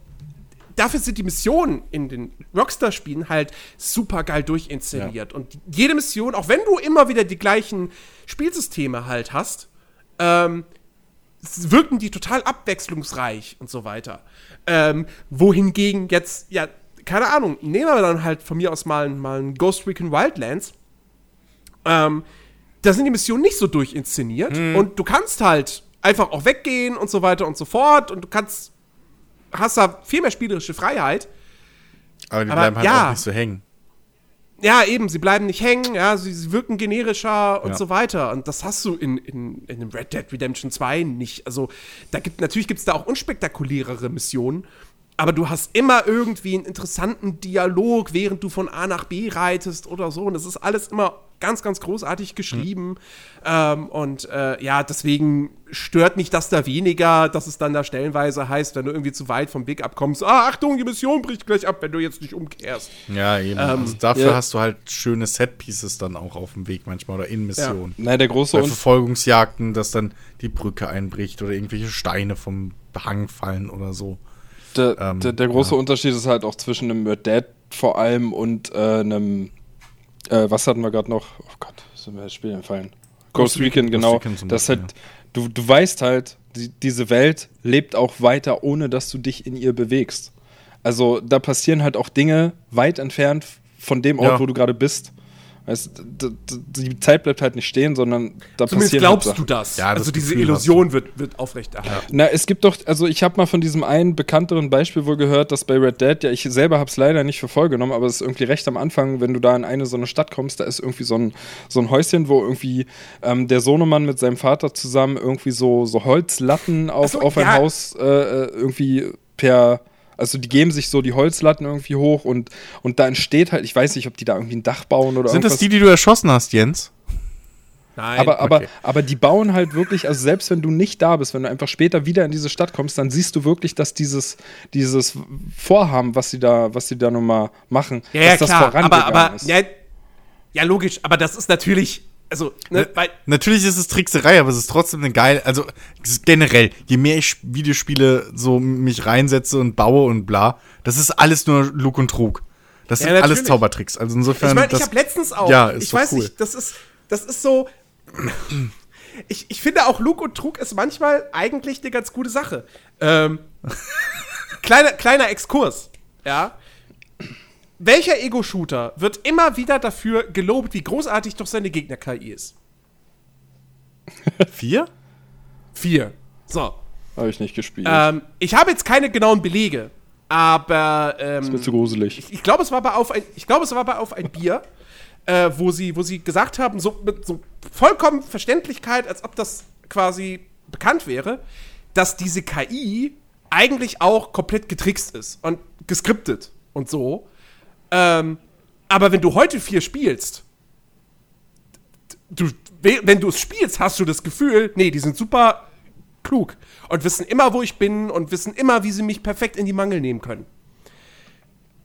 dafür sind die Missionen in den Rockstar-Spielen halt super geil durchinszeniert. Und jede Mission, auch wenn du immer wieder die gleichen Spielsysteme halt hast, ähm, wirken die total abwechslungsreich und so weiter. Ähm, wohingegen jetzt, ja, keine Ahnung, nehmen wir dann halt von mir aus mal, mal ein Ghost Recon Wildlands. Ähm, da sind die Missionen nicht so durchinszeniert Mhm. und du kannst halt einfach auch weggehen und so weiter und so fort und du kannst, hast da viel mehr spielerische Freiheit. Aber die aber bleiben halt ja. auch nicht so hängen. Ja, eben, sie bleiben nicht hängen, ja, sie, sie wirken generischer und Ja. so weiter. Und das hast du in, in, in Red Dead Redemption 2 nicht. Also, da gibt, natürlich gibt es da auch unspektakulärere Missionen, aber du hast immer irgendwie einen interessanten Dialog, während du von A nach B reitest oder so. Und das ist alles immer ganz, ganz großartig geschrieben. Ähm, und äh, ja, deswegen stört mich das da weniger, dass es dann da stellenweise heißt, wenn du irgendwie zu weit vom Weg abkommst, ah, Achtung, die Mission bricht gleich ab, wenn du jetzt nicht umkehrst. Ja, eben. Ähm, also dafür ja. hast du halt schöne Set-Pieces dann auch auf dem Weg manchmal oder in Missionen. Nein, der große Bei Un Verfolgungsjagden, dass dann die Brücke einbricht oder irgendwelche Steine vom Hang fallen oder so. Der, ähm, der, der große ja. Unterschied ist halt auch zwischen einem Red Dead vor allem und äh, einem, äh, was hatten wir gerade noch? Oh Gott, sind mir das Spiel entfallen. Ghost, Recon, genau. Recon zum das Beispiel, halt, du, du weißt halt, die, diese Welt lebt auch weiter, ohne dass du dich in ihr bewegst. Also da passieren halt auch Dinge weit entfernt von dem Ort, Ja. wo du gerade bist. Weißt, die Zeit bleibt halt nicht stehen, sondern da Zumindest passieren glaubst halt du das. Ja, das also diese Gefühl Illusion wird, wird aufrechterhalten. Na, es gibt doch, also ich habe mal von diesem einen bekannteren Beispiel wohl gehört, dass bei Red Dead, ja, ich selber habe es leider nicht für voll genommen, aber es ist irgendwie recht am Anfang, wenn du da in eine so eine Stadt kommst, da ist irgendwie so ein, so ein Häuschen, wo irgendwie ähm, der Sohnemann mit seinem Vater zusammen irgendwie so, so Holzlatten auf, so, auf ein ja. Haus äh, äh, irgendwie per. Also die geben sich so die Holzlatten irgendwie hoch und, und da entsteht halt, ich weiß nicht, ob die da irgendwie ein Dach bauen oder Sind irgendwas. das die, die du erschossen hast, Jens? Nein. Aber, aber, okay. aber die bauen halt wirklich, also selbst wenn du nicht da bist, wenn du einfach später wieder in diese Stadt kommst, dann siehst du wirklich, dass dieses, dieses Vorhaben, was sie da, was sie da nochmal machen, ja, ja, dass das klar. Aber, vorangegangen aber ist. ja, ja, logisch. Aber das ist natürlich, also, ne, weil, Natürlich ist es Trickserei, aber es ist trotzdem eine geile, also generell, je mehr ich Videospiele so mich reinsetze und baue und bla, das ist alles nur Lug und Trug. Das Ja, sind alles natürlich. Zaubertricks. Also insofern, ich meine, ich habe letztens auch, ja, ist ich weiß cool. nicht, das ist, das ist so. [CLEARS THROAT] ich, ich finde auch Lug und Trug ist manchmal eigentlich eine ganz gute Sache. Ähm, [LAUGHS] kleiner, kleiner Exkurs, ja. Welcher Ego-Shooter wird immer wieder dafür gelobt, wie großartig doch seine Gegner-KI ist? [LAUGHS] Vier? Vier. So. Habe ich nicht gespielt. Ähm, ich habe jetzt keine genauen Belege, aber ähm, das wird zu gruselig. ich, ich glaube, es war bei auf ein, ich glaube, es war bei auf ein Bier, äh, wo sie, wo sie gesagt haben, so mit so vollkommen Verständlichkeit, als ob das quasi bekannt wäre, dass diese KI eigentlich auch komplett getrickst ist und geskriptet und so. Ähm, aber wenn du heute vier spielst, du, wenn du es spielst, hast du das Gefühl, nee, die sind super klug und wissen immer, wo ich bin und wissen immer, wie sie mich perfekt in die Mangel nehmen können.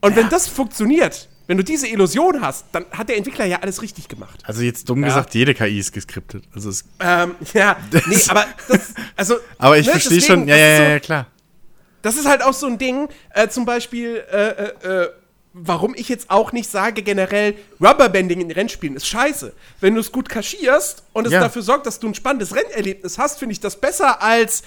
Und wenn das funktioniert, wenn du diese Illusion hast, dann hat der Entwickler ja alles richtig gemacht. Also jetzt dumm Ja. gesagt, jede KI ist geskriptet. Also es, Ähm, [LAUGHS] ja, nee, aber das, also. aber ich ne, verstehe schon, ja, ja, so, ja, ja, klar. Das ist halt auch so ein Ding, äh, zum Beispiel, äh, äh, äh, warum ich jetzt auch nicht sage, generell Rubberbanding in Rennspielen ist scheiße. Wenn du es gut kaschierst und es Ja. dafür sorgt, dass du ein spannendes Rennerlebnis hast, finde ich das besser als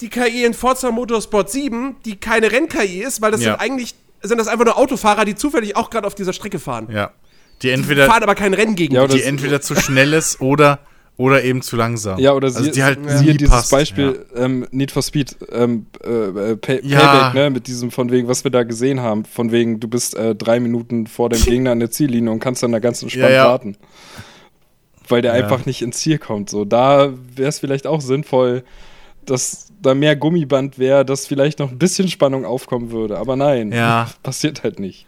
die KI in Forza Motorsport 7, die keine Renn-KI ist, weil das Ja. sind eigentlich sind das einfach nur Autofahrer, die zufällig auch gerade auf dieser Strecke fahren. Ja. Die Die entweder, fahren aber kein Rennen gegen Ja, die entweder zu schnell ist oder, oder eben zu langsam. Ja, oder sie, also die halt nie dieses passt. Beispiel ähm, Need for Speed, ähm, äh, Pay Ja. Payback, ne, mit diesem von wegen, was wir da gesehen haben, von wegen, du bist äh, drei Minuten vor dem [LAUGHS] Gegner an der Ziellinie und kannst dann da ganz entspannt Ja, ja. warten. Weil der Ja. einfach nicht ins Ziel kommt. So, da wäre es vielleicht auch sinnvoll, dass da mehr Gummiband wäre, dass vielleicht noch ein bisschen Spannung aufkommen würde. Aber nein, Ja. [LAUGHS] passiert halt nicht.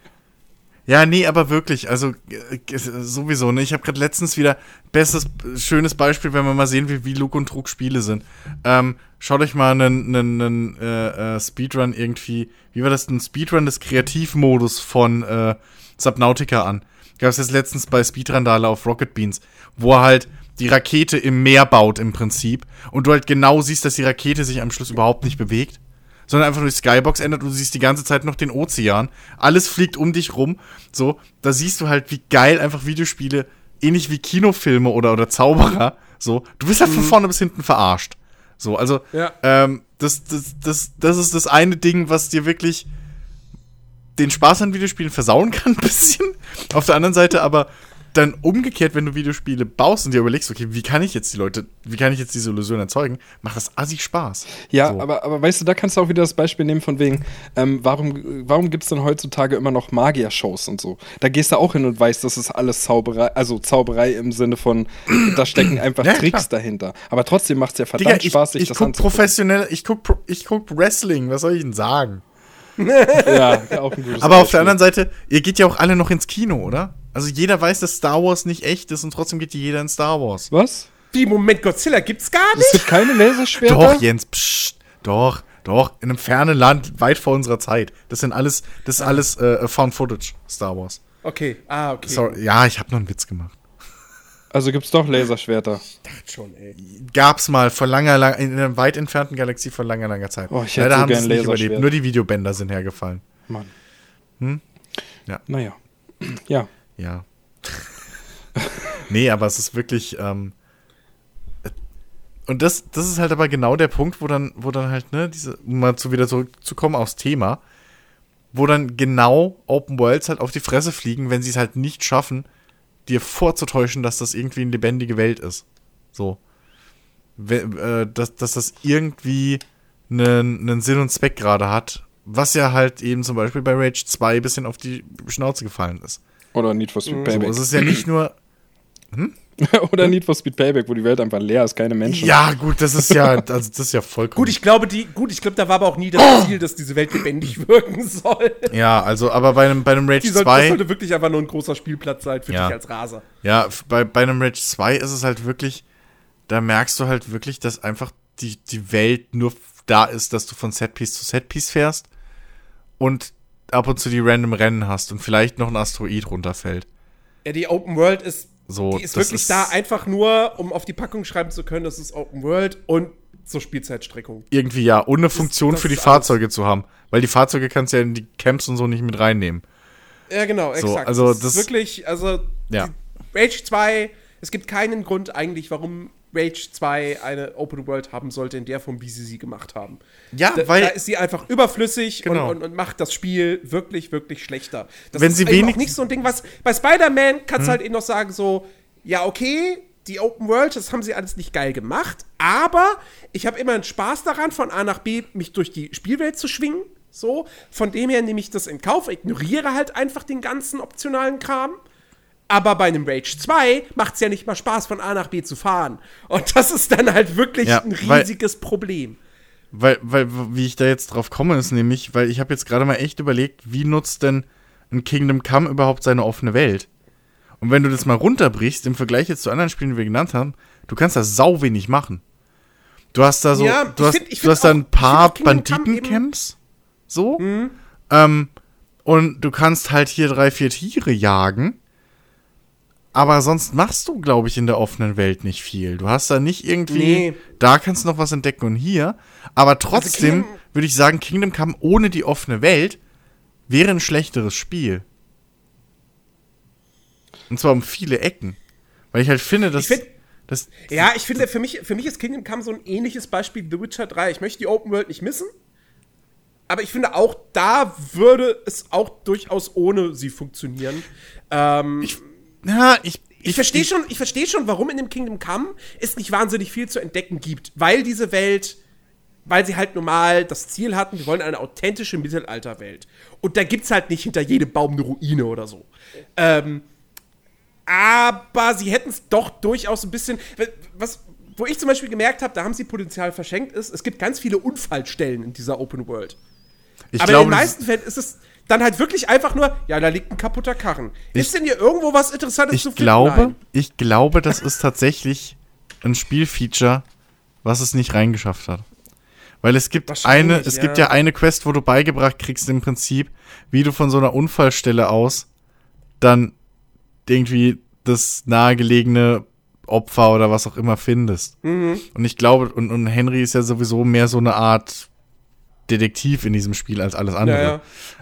Ja, nee, aber wirklich, also äh, äh, sowieso, ne? Ich habe gerade letztens wieder bestes, schönes Beispiel, wenn wir mal sehen, wie, wie Luke und Trug Spiele sind. Ähm, schaut euch mal einen, einen, einen äh, äh, Speedrun irgendwie, wie war das, ein Speedrun des Kreativmodus von äh, Subnautica an. Gab es jetzt letztens bei Speedrandale auf Rocket Beans, wo er halt die Rakete im Meer baut im Prinzip und du halt genau siehst, dass die Rakete sich am Schluss überhaupt nicht bewegt sondern einfach nur die Skybox ändert und du siehst die ganze Zeit noch den Ozean. Alles fliegt um dich rum. So, da siehst du halt, wie geil einfach Videospiele, ähnlich wie Kinofilme oder, oder Zauberer, so, du bist halt von vorne bis hinten verarscht. So, also, Ja. ähm, das, das, das, das ist das eine Ding, was dir wirklich den Spaß an Videospielen versauen kann, [LAUGHS] ein bisschen. Auf der anderen Seite aber dann umgekehrt, wenn du Videospiele baust und dir überlegst, okay, wie kann ich jetzt die Leute, wie kann ich jetzt diese Illusion erzeugen, macht das assig Spaß. Ja, So. aber, aber weißt du, da kannst du auch wieder das Beispiel nehmen von wegen, ähm, warum, warum gibt es denn heutzutage immer noch Magier-Shows und so? Da gehst du auch hin und weißt, das ist alles Zauberei, also Zauberei im Sinne von, [CLEARS THROAT] da stecken einfach Ja, Tricks klar. dahinter. Aber trotzdem macht es ja verdammt Digga, ich, Spaß, sich ich das guck anzugucken. professionell, ich guck, ich guck Wrestling, was soll ich denn sagen? Ja, [LAUGHS] auch ein gutes Aber auf Beispiel. der anderen Seite, ihr geht ja auch alle noch ins Kino, oder? Also jeder weiß, dass Star Wars nicht echt ist und trotzdem geht jeder in Star Wars. Was? Wie, Moment, Godzilla gibt's gar Es nicht? gibt keine Laserschwerter? Doch, Jens, psst, doch, doch, in einem fernen Land, weit vor unserer Zeit. Das sind alles, das ist alles äh, Found Footage, Star Wars. Okay, ah, okay. Sorry, ja, ich habe nur einen Witz gemacht. Also gibt's doch Laserschwerter. Dachte schon, ey. Gab's mal vor langer, langer, in einer weit entfernten Galaxie vor langer, langer Zeit. Oh, ich hätte Leider so haben sie gern nicht überlebt. Nur die Videobänder sind hergefallen. Mann. Ja. Naja. Ja. Ja. nee, aber es ist wirklich. Ähm, äh, und das, das ist halt aber genau der Punkt, wo dann, wo dann halt, ne, diese, um mal zu wieder zurückzukommen aufs Thema, wo dann genau Open Worlds halt auf die Fresse fliegen, wenn sie es halt nicht schaffen, dir vorzutäuschen, dass das irgendwie eine lebendige Welt ist. So. We äh, dass, dass das irgendwie einen, einen Sinn und Zweck gerade hat, was ja halt eben zum Beispiel bei Rage 2 ein bisschen auf die Schnauze gefallen ist. Oder Need for Speed So, Payback. es ist ja nicht nur. [LAUGHS] Oder Need for Speed Payback, wo die Welt einfach leer ist, keine Menschen. Ja, gut, das ist ja, [LAUGHS] also das ist ja vollkommen. Gut, ich glaube, die, gut, ich glaube, da war aber auch nie das Ziel, dass diese Welt lebendig [LAUGHS] wirken soll. ja, also, aber bei einem, bei einem Rage Die soll, das 2, sollte wirklich einfach nur ein großer Spielplatz sein für Ja. dich als Raser. ja, bei, bei einem Rage 2 ist es halt wirklich, da merkst du halt wirklich, dass einfach die, die Welt nur da ist, dass du von Setpiece zu Setpiece fährst und ab und zu die random Rennen hast und vielleicht noch ein Asteroid runterfällt. Ja, die Open World ist, So, die ist wirklich ist- da einfach nur, um auf die Packung schreiben zu können, das ist Open World und zur Spielzeitstreckung. Irgendwie ja, eine Funktion das für die ist alles. Fahrzeuge zu haben. Weil die Fahrzeuge kannst du ja in die Camps und so nicht mit reinnehmen. Ja, genau, So, exakt. also das das- ist wirklich, also Ja. Rage 2, es gibt keinen Grund eigentlich, warum Rage 2 eine Open World haben sollte in der Form, wie sie sie gemacht haben. Ja, da, weil- da ist sie einfach überflüssig Genau. und, und, und macht das Spiel wirklich, wirklich schlechter. Das Wenn ist sie wenig- auch nicht so ein Ding, was bei Spider-Man kannst du halt eben noch sagen, so, ja, okay, die Open World, das haben sie alles nicht geil gemacht, aber ich habe immer einen Spaß daran, von A nach B mich durch die Spielwelt zu schwingen. So, von dem her nehme ich das in Kauf, ignoriere halt einfach den ganzen optionalen Kram. Aber bei einem Rage 2 macht es ja nicht mal Spaß, von A nach B zu fahren. Und das ist dann halt wirklich Ja, ein weil- riesiges Problem. Weil, weil, wie ich da jetzt drauf komme, ist nämlich, weil ich habe jetzt gerade mal echt überlegt, wie nutzt denn ein Kingdom Come überhaupt seine offene Welt? Und wenn du das mal runterbrichst, im Vergleich jetzt zu anderen Spielen, die wir genannt haben, du kannst da sau wenig machen. Du hast da so, Ja, du hast, find- du hast da ein paar Banditencamps, so, ähm, und du kannst halt hier drei, vier Tiere jagen, aber sonst machst du, glaube ich, in der offenen Welt nicht viel. Du hast da nicht irgendwie, Nee. da kannst du noch was entdecken und hier, aber trotzdem Kingdom- würde ich sagen, Kingdom Come ohne die offene Welt wäre ein schlechteres Spiel. Und zwar um viele Ecken. Weil ich halt finde, dass. Ich find- das Ja, ich finde, für mich, für mich ist Kingdom Come so ein ähnliches Beispiel wie The Witcher 3. Ich möchte die Open World nicht missen. Aber ich finde, auch da würde es auch durchaus ohne sie funktionieren. Ähm, ich ja, ich, ich verstehe schon, ich versteh schon, warum in dem Kingdom Come es nicht wahnsinnig viel zu entdecken gibt. Weil diese Welt, weil sie halt normal das Ziel hatten, wir wollen eine authentische Mittelalterwelt. Und da gibt es halt nicht hinter jedem Baum eine Ruine oder so. Ähm, aber sie hätten es doch durchaus ein bisschen. Was, wo ich zum Beispiel gemerkt habe, da haben sie Potenzial verschenkt, ist, es gibt ganz viele Unfallstellen in dieser Open World. ich Aber glaube, in den meisten Fällen ist es dann halt wirklich einfach nur, ja, da liegt ein kaputter Karren. ist denn hier irgendwo was Interessantes ich zu finden? glaube, Nein. ich glaube, das ist tatsächlich ein Spielfeature, was es nicht reingeschafft hat. Weil es gibt eine, es ja. gibt ja eine Quest, wo du beigebracht kriegst im Prinzip, wie du von so einer Unfallstelle aus dann irgendwie das nahegelegene Opfer oder was auch immer findest. Mhm. Und ich glaube, und, und Henry ist ja sowieso mehr so eine Art Detektiv in diesem Spiel als alles andere. Ja, ja.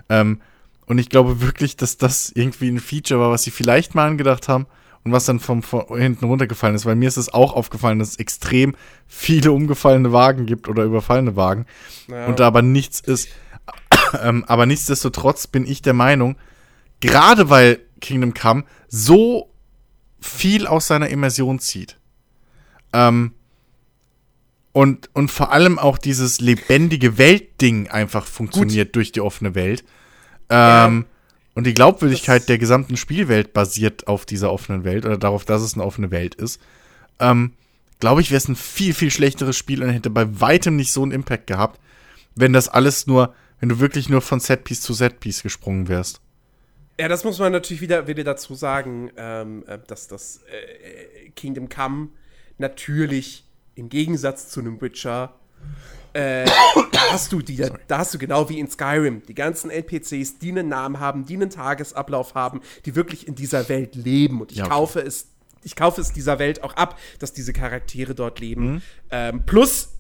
Ähm, und ich glaube wirklich, dass das irgendwie ein Feature war, was sie vielleicht mal angedacht haben und was dann vom, von hinten runtergefallen ist. Weil mir ist es auch aufgefallen, dass es extrem viele umgefallene Wagen gibt oder überfallene Wagen Ja. und da aber nichts ist. [COUGHS] ähm, aber nichtsdestotrotz bin ich der Meinung, gerade weil Kingdom Come so viel aus seiner Immersion zieht. Ähm, und, und vor allem auch dieses lebendige Weltding einfach funktioniert durch die offene Welt. Ähm, und die Glaubwürdigkeit Das- der gesamten Spielwelt basiert auf dieser offenen Welt oder darauf, dass es eine offene Welt ist. Ähm, Glaube ich, wäre es ein viel, viel schlechteres Spiel und hätte bei weitem nicht so einen Impact gehabt, wenn das alles nur, wenn du wirklich nur von Setpiece zu Setpiece gesprungen wärst. Ja, das muss man natürlich wieder, wieder dazu sagen, ähm, äh, dass das äh, Kingdom Come natürlich im Gegensatz zu einem Witcher äh, da hast du die, da hast du genau wie in Skyrim die ganzen NPCs, die einen Namen haben, die einen Tagesablauf haben, die wirklich in dieser Welt leben. Und ich Ja, okay. kaufe es, ich kaufe es dieser Welt auch ab, dass diese Charaktere dort leben. Mhm. Ähm, plus,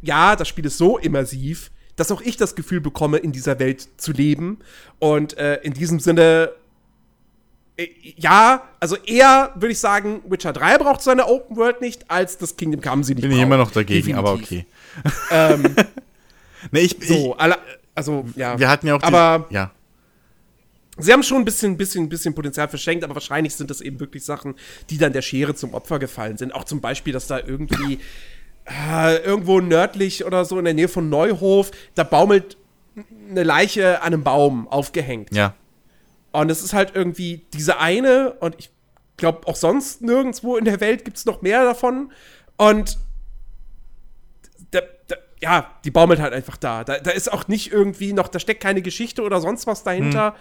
ja, das Spiel ist so immersiv, dass auch ich das Gefühl bekomme, in dieser Welt zu leben. Und äh, in diesem Sinne, ja, also eher würde ich sagen, Witcher 3 braucht seine Open World nicht, als das Kingdom Come sie nicht Bin ich braucht. immer noch dagegen, aber Definitiv. okay. Ähm, [LAUGHS] Nee, ich, so, alle, also, ja. ich, wir hatten ja auch die, Aber ja. sie haben schon ein bisschen, bisschen, bisschen Potenzial verschenkt, aber wahrscheinlich sind das eben wirklich Sachen, die dann der Schere zum Opfer gefallen sind. Auch zum Beispiel, dass da irgendwie äh, irgendwo nördlich oder so in der Nähe von Neuhof, da baumelt eine Leiche an einem Baum aufgehängt. Ja. Und es ist halt irgendwie diese eine und ich glaube auch sonst nirgendwo in der Welt gibt es noch mehr davon. Und da, da, ja, die baumelt halt einfach da. da. Da ist auch nicht irgendwie noch, da steckt keine Geschichte oder sonst was dahinter.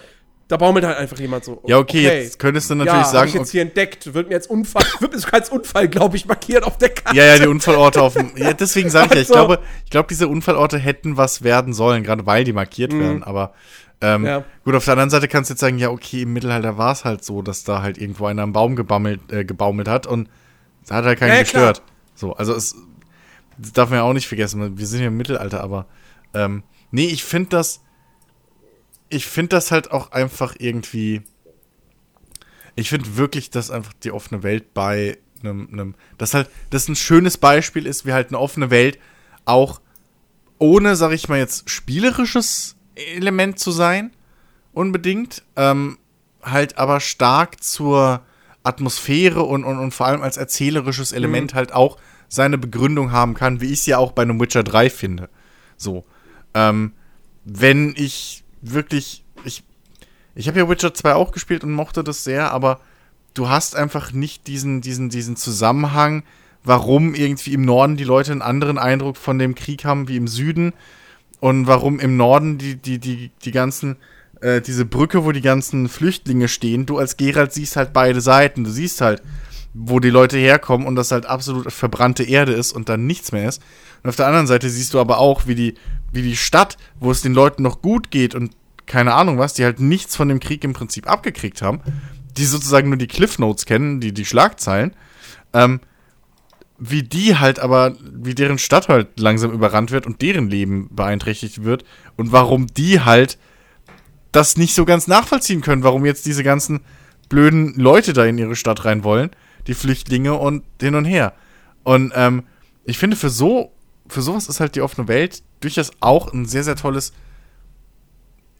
Da baumelt halt einfach jemand so. Hm. Ja, okay, jetzt könntest du natürlich ja, hab sagen, ich jetzt hier entdeckt, wird mir jetzt Unfall, wird mir sogar als Unfall, glaube ich, markiert auf der Karte. Ja, ja, die Unfallorte auf dem. Ja, deswegen sage ich ja, ich Also- glaube, ich glaube, diese Unfallorte hätten was werden sollen, gerade weil die markiert werden. Aber ähm. Ja. gut, auf der anderen Seite kannst du jetzt sagen, ja, okay, im Mittelalter war es halt so, dass da halt irgendwo einer am Baum gebaumelt, äh, gebaumelt hat und es hat halt keinen Ja, gestört. So, also es das darf man ja auch nicht vergessen. Wir sind ja im Mittelalter, aber ähm, nee, ich finde das, ich finde das halt auch einfach irgendwie. Ich finde wirklich, dass einfach die offene Welt bei einem, einem, dass halt, das ein schönes Beispiel ist, wie halt eine offene Welt auch ohne, sag ich mal jetzt, spielerisches Element zu sein, unbedingt, ähm, halt aber stark zur Atmosphäre und, und, und vor allem als erzählerisches Element halt auch seine Begründung haben kann, wie ich es ja auch bei einem Witcher 3 finde. So. Ähm, wenn ich wirklich, ich, ich habe ja Witcher 2 auch gespielt und mochte das sehr, aber du hast einfach nicht diesen, diesen, diesen Zusammenhang, warum irgendwie im Norden die Leute einen anderen Eindruck von dem Krieg haben wie im Süden und warum im Norden die, die, die, die ganzen, äh, diese Brücke, wo die ganzen Flüchtlinge stehen, du als Geralt siehst halt beide Seiten. Du siehst halt, wo die Leute herkommen und das halt absolut verbrannte Erde ist und dann nichts mehr ist. Und auf der anderen Seite siehst du aber auch, wie die, wie die Stadt, wo es den Leuten noch gut geht und keine Ahnung was, die halt nichts von dem Krieg im Prinzip abgekriegt haben, die sozusagen nur die Cliff Notes kennen, die, die Schlagzeilen, ähm, wie die halt aber, wie deren Stadt halt langsam überrannt wird und deren Leben beeinträchtigt wird und warum die halt das nicht so ganz nachvollziehen können, warum jetzt diese ganzen blöden Leute da in ihre Stadt rein wollen, die Flüchtlinge und hin und her. Und ähm, ich finde, für so, für sowas ist halt die offene Welt durchaus auch ein sehr, sehr tolles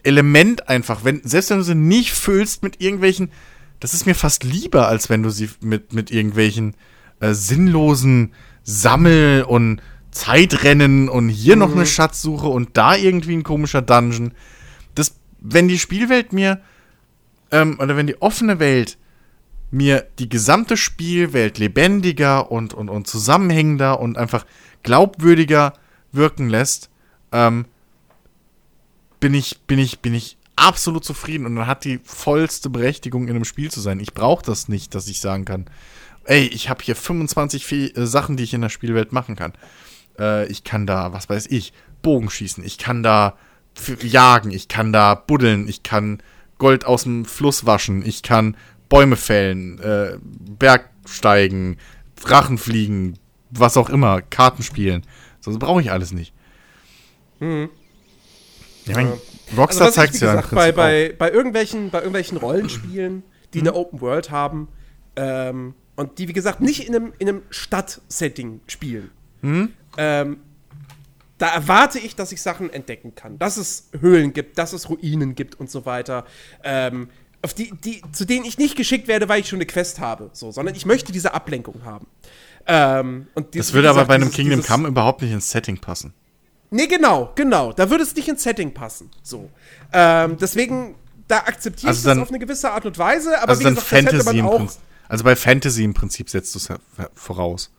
Element einfach. Wenn, selbst wenn du sie nicht füllst mit irgendwelchen, das ist mir fast lieber, als wenn du sie mit, mit irgendwelchen äh, sinnlosen Sammel- und Zeitrennen und hier mhm. noch eine Schatzsuche und da irgendwie ein komischer Dungeon. Das, wenn die Spielwelt mir, ähm, oder wenn die offene Welt mir die gesamte Spielwelt lebendiger und, und, und zusammenhängender und einfach glaubwürdiger wirken lässt, ähm, bin ich, bin ich, bin ich absolut zufrieden und dann hat die vollste Berechtigung, in einem Spiel zu sein. Ich brauche das nicht, dass ich sagen kann, ey, ich habe hier 25 Fe äh, Sachen, die ich in der Spielwelt machen kann. Äh, ich kann da, was weiß ich, Bogen schießen, ich kann da jagen, ich kann da buddeln, ich kann Gold aus dem Fluss waschen, ich kann Bäume fällen, äh, Bergsteigen, Drachen fliegen, was auch immer, Karten spielen. Sonst brauche ich alles nicht. Mhm. Ja, mein, Rockstar also, zeigt ja bei, bei, bei, irgendwelchen, bei irgendwelchen Rollenspielen, die mhm. eine Open World haben, ähm, und die, wie gesagt, nicht in einem, in einem Stadtsetting spielen. Hm? Ähm, da erwarte ich, dass ich Sachen entdecken kann. Dass es Höhlen gibt, dass es Ruinen gibt und so weiter. Ähm, auf die, die, zu denen ich nicht geschickt werde, weil ich schon eine Quest habe. So, sondern ich möchte diese Ablenkung haben. Ähm, und das würde aber bei einem dieses, Kingdom dieses, Come überhaupt nicht ins Setting passen. Nee, genau, genau. Da würde es nicht ins Setting passen. So. Ähm, deswegen, da akzeptiere also ich das auf eine gewisse Art und Weise, aber also wie gesagt, das hätte man auch. Also bei Fantasy im Prinzip setzt du es voraus.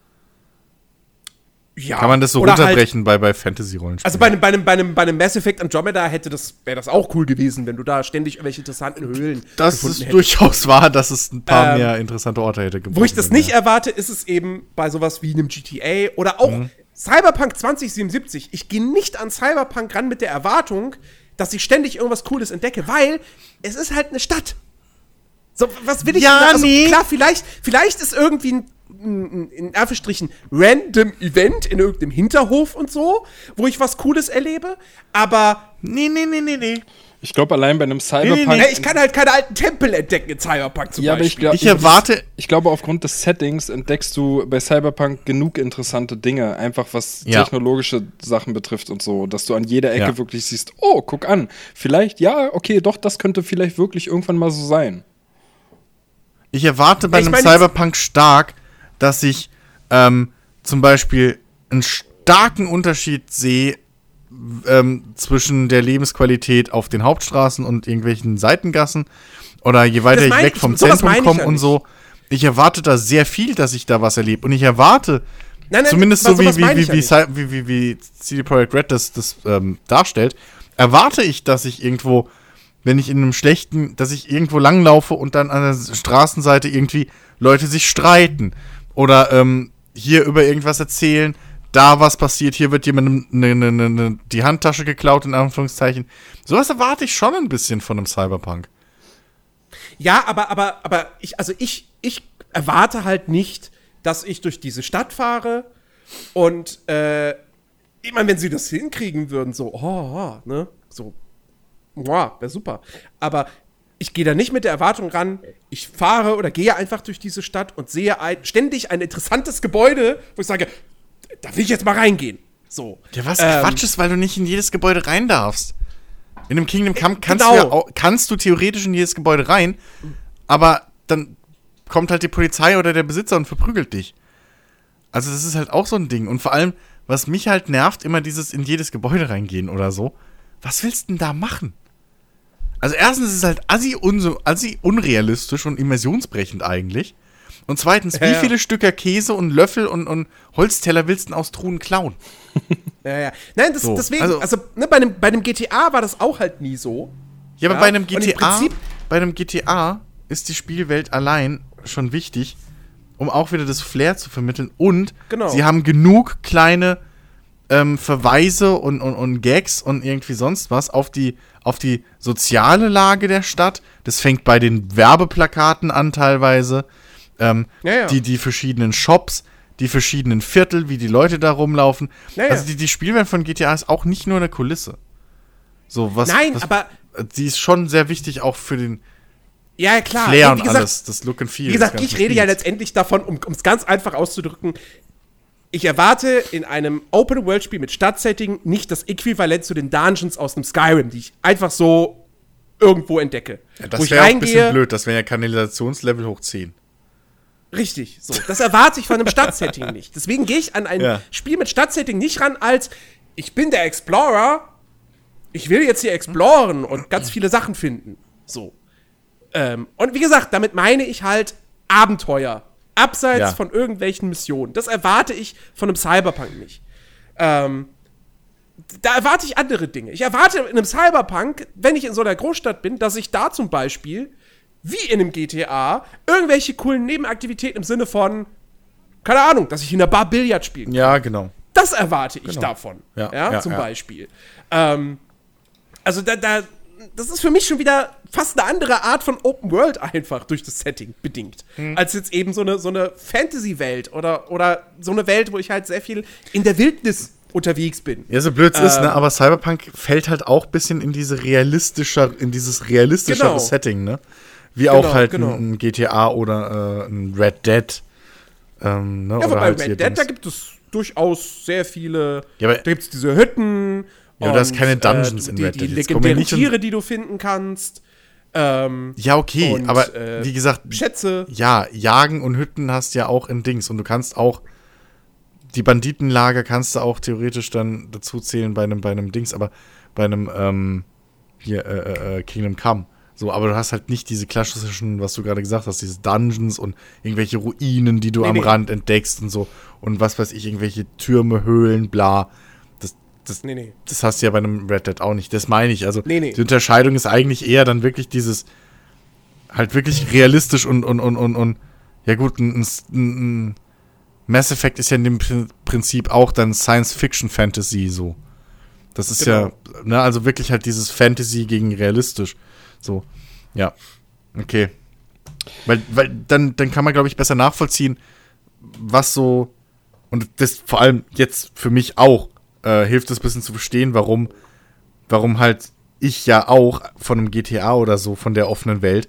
Ja, Kann man das so runterbrechen halt, bei, bei Fantasy-Rollenspielen? Also bei einem, bei, einem, bei, einem, bei einem Mass Effect Andromeda hätte das, wäre das auch cool gewesen, wenn du da ständig irgendwelche interessanten Höhlen Das ist hättest. durchaus wahr, dass es ein paar ähm, mehr interessante Orte hätte gebracht. Wo ich das nicht ja. erwarte, ist es eben bei sowas wie einem GTA oder auch mhm. Cyberpunk 2077. Ich gehe nicht an Cyberpunk ran mit der Erwartung, dass ich ständig irgendwas Cooles entdecke, weil es ist halt eine Stadt. So, was will ich ja, da? Also, nee. Klar, vielleicht, vielleicht ist irgendwie ein, ein, in Anführungsstrichen random Event in irgendeinem Hinterhof und so, wo ich was Cooles erlebe, aber nee, nee, nee, nee, nee. Ich glaube, allein bei einem Cyberpunk. Nee, nee, nee. Ich kann halt keine alten Tempel entdecken in Cyberpunk zum ja, Beispiel. Aber ich, glaub, ich erwarte. Ich glaube, aufgrund des Settings entdeckst du bei Cyberpunk genug interessante Dinge, einfach was ja. technologische Sachen betrifft und so, dass du an jeder Ecke ja. wirklich siehst, oh, guck an. Vielleicht, ja, okay, doch, das könnte vielleicht wirklich irgendwann mal so sein. Ich erwarte bei ich einem Cyberpunk stark, dass ich ähm, zum Beispiel einen starken Unterschied sehe ähm, zwischen der Lebensqualität auf den Hauptstraßen und irgendwelchen Seitengassen oder je weiter ich weg vom Zentrum komme ja und so. Ich erwarte da sehr viel, dass ich da was erlebe. Und ich erwarte, nein, nein, zumindest so wie, wie, wie, wie, wie, wie CD Projekt Red das, das ähm, darstellt, erwarte ich, dass ich irgendwo wenn ich in einem schlechten, dass ich irgendwo langlaufe und dann an der Straßenseite irgendwie Leute sich streiten oder ähm, hier über irgendwas erzählen, da was passiert, hier wird jemandem ne, ne, ne, die Handtasche geklaut, in Anführungszeichen. Sowas erwarte ich schon ein bisschen von einem Cyberpunk. Ja, aber, aber, aber ich, also ich, ich erwarte halt nicht, dass ich durch diese Stadt fahre und, äh, ich meine, wenn sie das hinkriegen würden, so, oh, oh ne, so boah, wäre super. Aber ich gehe da nicht mit der Erwartung ran, ich fahre oder gehe einfach durch diese Stadt und sehe ein, ständig ein interessantes Gebäude, wo ich sage, da will ich jetzt mal reingehen. So. Ja, was Ähm, Quatsch ist, weil du nicht in jedes Gebäude rein darfst. In einem Kingdom Come kannst, genau. du ja auch, kannst du theoretisch in jedes Gebäude rein, aber dann kommt halt die Polizei oder der Besitzer und verprügelt dich. Also das ist halt auch so ein Ding. Und vor allem, was mich halt nervt, immer dieses in jedes Gebäude reingehen oder so. Was willst du denn da machen? Also erstens ist es halt assi, assi unrealistisch und immersionsbrechend eigentlich. Und zweitens, Ja, wie ja. viele Stücke Käse und Löffel und, und Holzteller willst du denn aus Truhen klauen? [LAUGHS] Ja, ja. Nein, das, So, deswegen, also, also- ne, bei, einem, bei einem GTA war das auch halt nie so. Ja, aber Ja, bei einem GTA, bei einem GTA ist die Spielwelt allein schon wichtig, um auch wieder das Flair zu vermitteln. Und Genau. sie haben genug kleine ähm, Verweise und, und, und Gags und irgendwie sonst was auf die, auf die soziale Lage der Stadt. Das fängt bei den Werbeplakaten an teilweise. Ähm, Ja, ja. Die, die verschiedenen Shops, die verschiedenen Viertel, wie die Leute da rumlaufen. Ja. Also die, die Spielwelt von GTA ist auch nicht nur eine Kulisse. So, was, Nein, was, aber- die ist schon sehr wichtig auch für den Ja, klar. Flair und gesagt, alles, das Look and Feel. Wie gesagt, ich rede ja letztendlich davon, um es ganz einfach auszudrücken, ich erwarte in einem Open-World-Spiel mit Stadtsetting nicht das Äquivalent zu den Dungeons aus einem Skyrim, die ich einfach so irgendwo entdecke. Ja, das wäre ein bisschen blöd, das wäre ja Kanalisationslevel hoch 10. Richtig, so. Das erwarte ich von einem Stadtsetting nicht. Deswegen gehe ich an ein Ja. Spiel mit Stadtsetting nicht ran, als ich bin der Explorer, ich will jetzt hier exploren und ganz viele Sachen finden. So. Ähm, und wie gesagt, damit meine ich halt Abenteuer. Abseits Ja. von irgendwelchen Missionen. Das erwarte ich von einem Cyberpunk nicht. Ähm, da erwarte ich andere Dinge. Ich erwarte in einem Cyberpunk, wenn ich in so einer Großstadt bin, dass ich da zum Beispiel, wie in einem GTA, irgendwelche coolen Nebenaktivitäten im Sinne von, keine Ahnung, dass ich in der Bar Billard spielen kann. Ja, genau. Das erwarte ich davon. Ja, Ja, ja, zum. Beispiel. Ähm, also da, da, das ist für mich schon wieder fast eine andere Art von Open World einfach durch das Setting bedingt. Hm. Als jetzt eben so eine, so eine Fantasy-Welt oder, oder so eine Welt, wo ich halt sehr viel in der Wildnis unterwegs bin. Ja, so blöd es ist, Ähm. ne? Aber Cyberpunk fällt halt auch ein bisschen in diese realistischer, in dieses realistischere Genau. Setting, ne? Wie auch Genau, halt genau. ein, GTA oder äh, ein Red Dead. Ähm, ne? Ja, oder wobei halt Red Dead, da gibt es durchaus sehr viele. Ja, aber- da gibt es diese Hütten. Ja, aber da ist und, keine Dungeons äh, in die, Red Die Dead. Wir legendären nicht Tiere, die du finden kannst. Ähm, Ja, okay, und, aber äh, wie gesagt, Schätze. ja, Jagen und Hütten hast du ja auch in Dings und du kannst auch die Banditenlager kannst du auch theoretisch dann dazu zählen bei einem bei einem Dings, aber bei einem ähm, hier äh, äh, Kingdom Come. So, aber du hast halt nicht diese klassischen, was du gerade gesagt hast, diese Dungeons und irgendwelche Ruinen, die du Nee, am nee. Rand entdeckst und so und was weiß ich, irgendwelche Türme, Höhlen, bla. Das, Nee, nee. das hast du ja bei einem Red Dead auch nicht. Das meine ich. Also Nee, nee. die Unterscheidung ist eigentlich eher dann wirklich dieses halt wirklich realistisch und und und und, und ja gut, ein, ein, ein Mass Effect ist ja in dem Prin- Prinzip auch dann Science Fiction Fantasy so. Das ist Genau. ja, ne, also wirklich halt dieses Fantasy gegen realistisch. So, ja. Okay. Weil, weil dann, dann kann man, glaube ich, besser nachvollziehen, was so, und das vor allem jetzt für mich auch, äh, hilft es ein bisschen zu verstehen, warum, warum halt ich ja auch von einem GTA oder so, von der offenen Welt,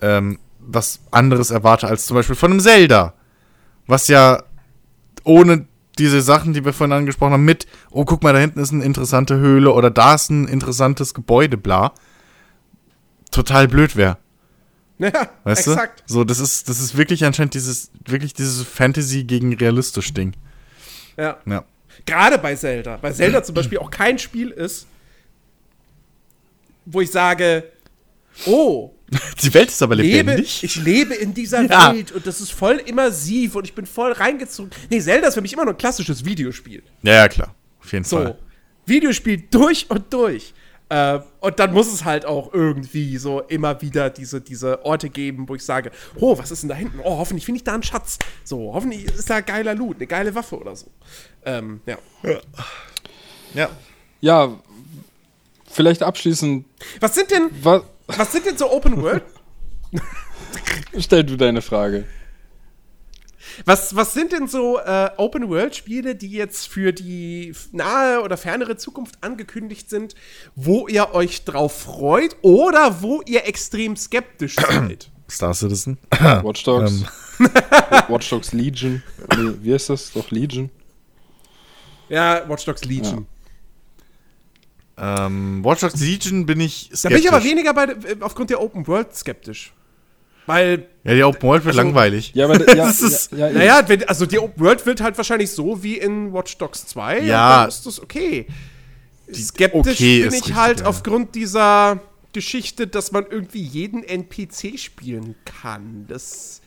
ähm, was anderes erwarte als zum Beispiel von einem Zelda. Was ja ohne diese Sachen, die wir vorhin angesprochen haben, mit, oh, guck mal, da hinten ist eine interessante Höhle oder da ist ein interessantes Gebäude, bla, total blöd wäre. Ja, Weißt exakt. du? So, das ist, das ist wirklich anscheinend dieses, wirklich dieses Fantasy gegen realistisch Ding. Ja. Ja. Gerade bei Zelda. Bei Zelda zum Beispiel auch kein Spiel ist, wo ich sage, oh, Die Welt ist aber lebe, lebendig. ich lebe in dieser Ja. Welt und das ist voll immersiv und ich bin voll reingezogen. Nee, Zelda ist für mich immer noch ein klassisches Videospiel. ja, ja, klar. Auf jeden So, Fall. Videospiel durch und durch. Äh, und dann muss es halt auch irgendwie so immer wieder diese, diese Orte geben, wo ich sage, oh, was ist denn da hinten? Oh, hoffentlich finde ich da einen Schatz. So, hoffentlich ist da geiler Loot, eine geile Waffe oder so. Ähm, ja. Ja. Ja, vielleicht abschließend, Was sind denn, was, was sind denn so Open World? [LAUGHS] stell du deine Frage. Was, was sind denn so äh, Open-World-Spiele, die jetzt für die nahe oder fernere Zukunft angekündigt sind, wo ihr euch drauf freut oder wo ihr extrem skeptisch [CLEARS THROAT] seid? Star Citizen. Watch Dogs. Ähm. [LAUGHS] Watch Dogs Legion. Nee, wie ist das? Doch Legion. Ja, Watch Dogs Legion. Ähm, Watch Dogs Legion bin ich skeptisch. Da bin ich aber weniger bei, äh, aufgrund der Open World skeptisch. Weil, Ja, die Open World wird Also- langweilig. Ja, aber ja, [LAUGHS] Das ist- ja, ja, naja, wenn, also die Open World wird halt wahrscheinlich so wie in Watch Dogs 2. und Ja. Dann ist das okay. Skeptisch okay bin ich richtig, halt ja. aufgrund dieser Geschichte, dass man irgendwie jeden NPC spielen kann. Das.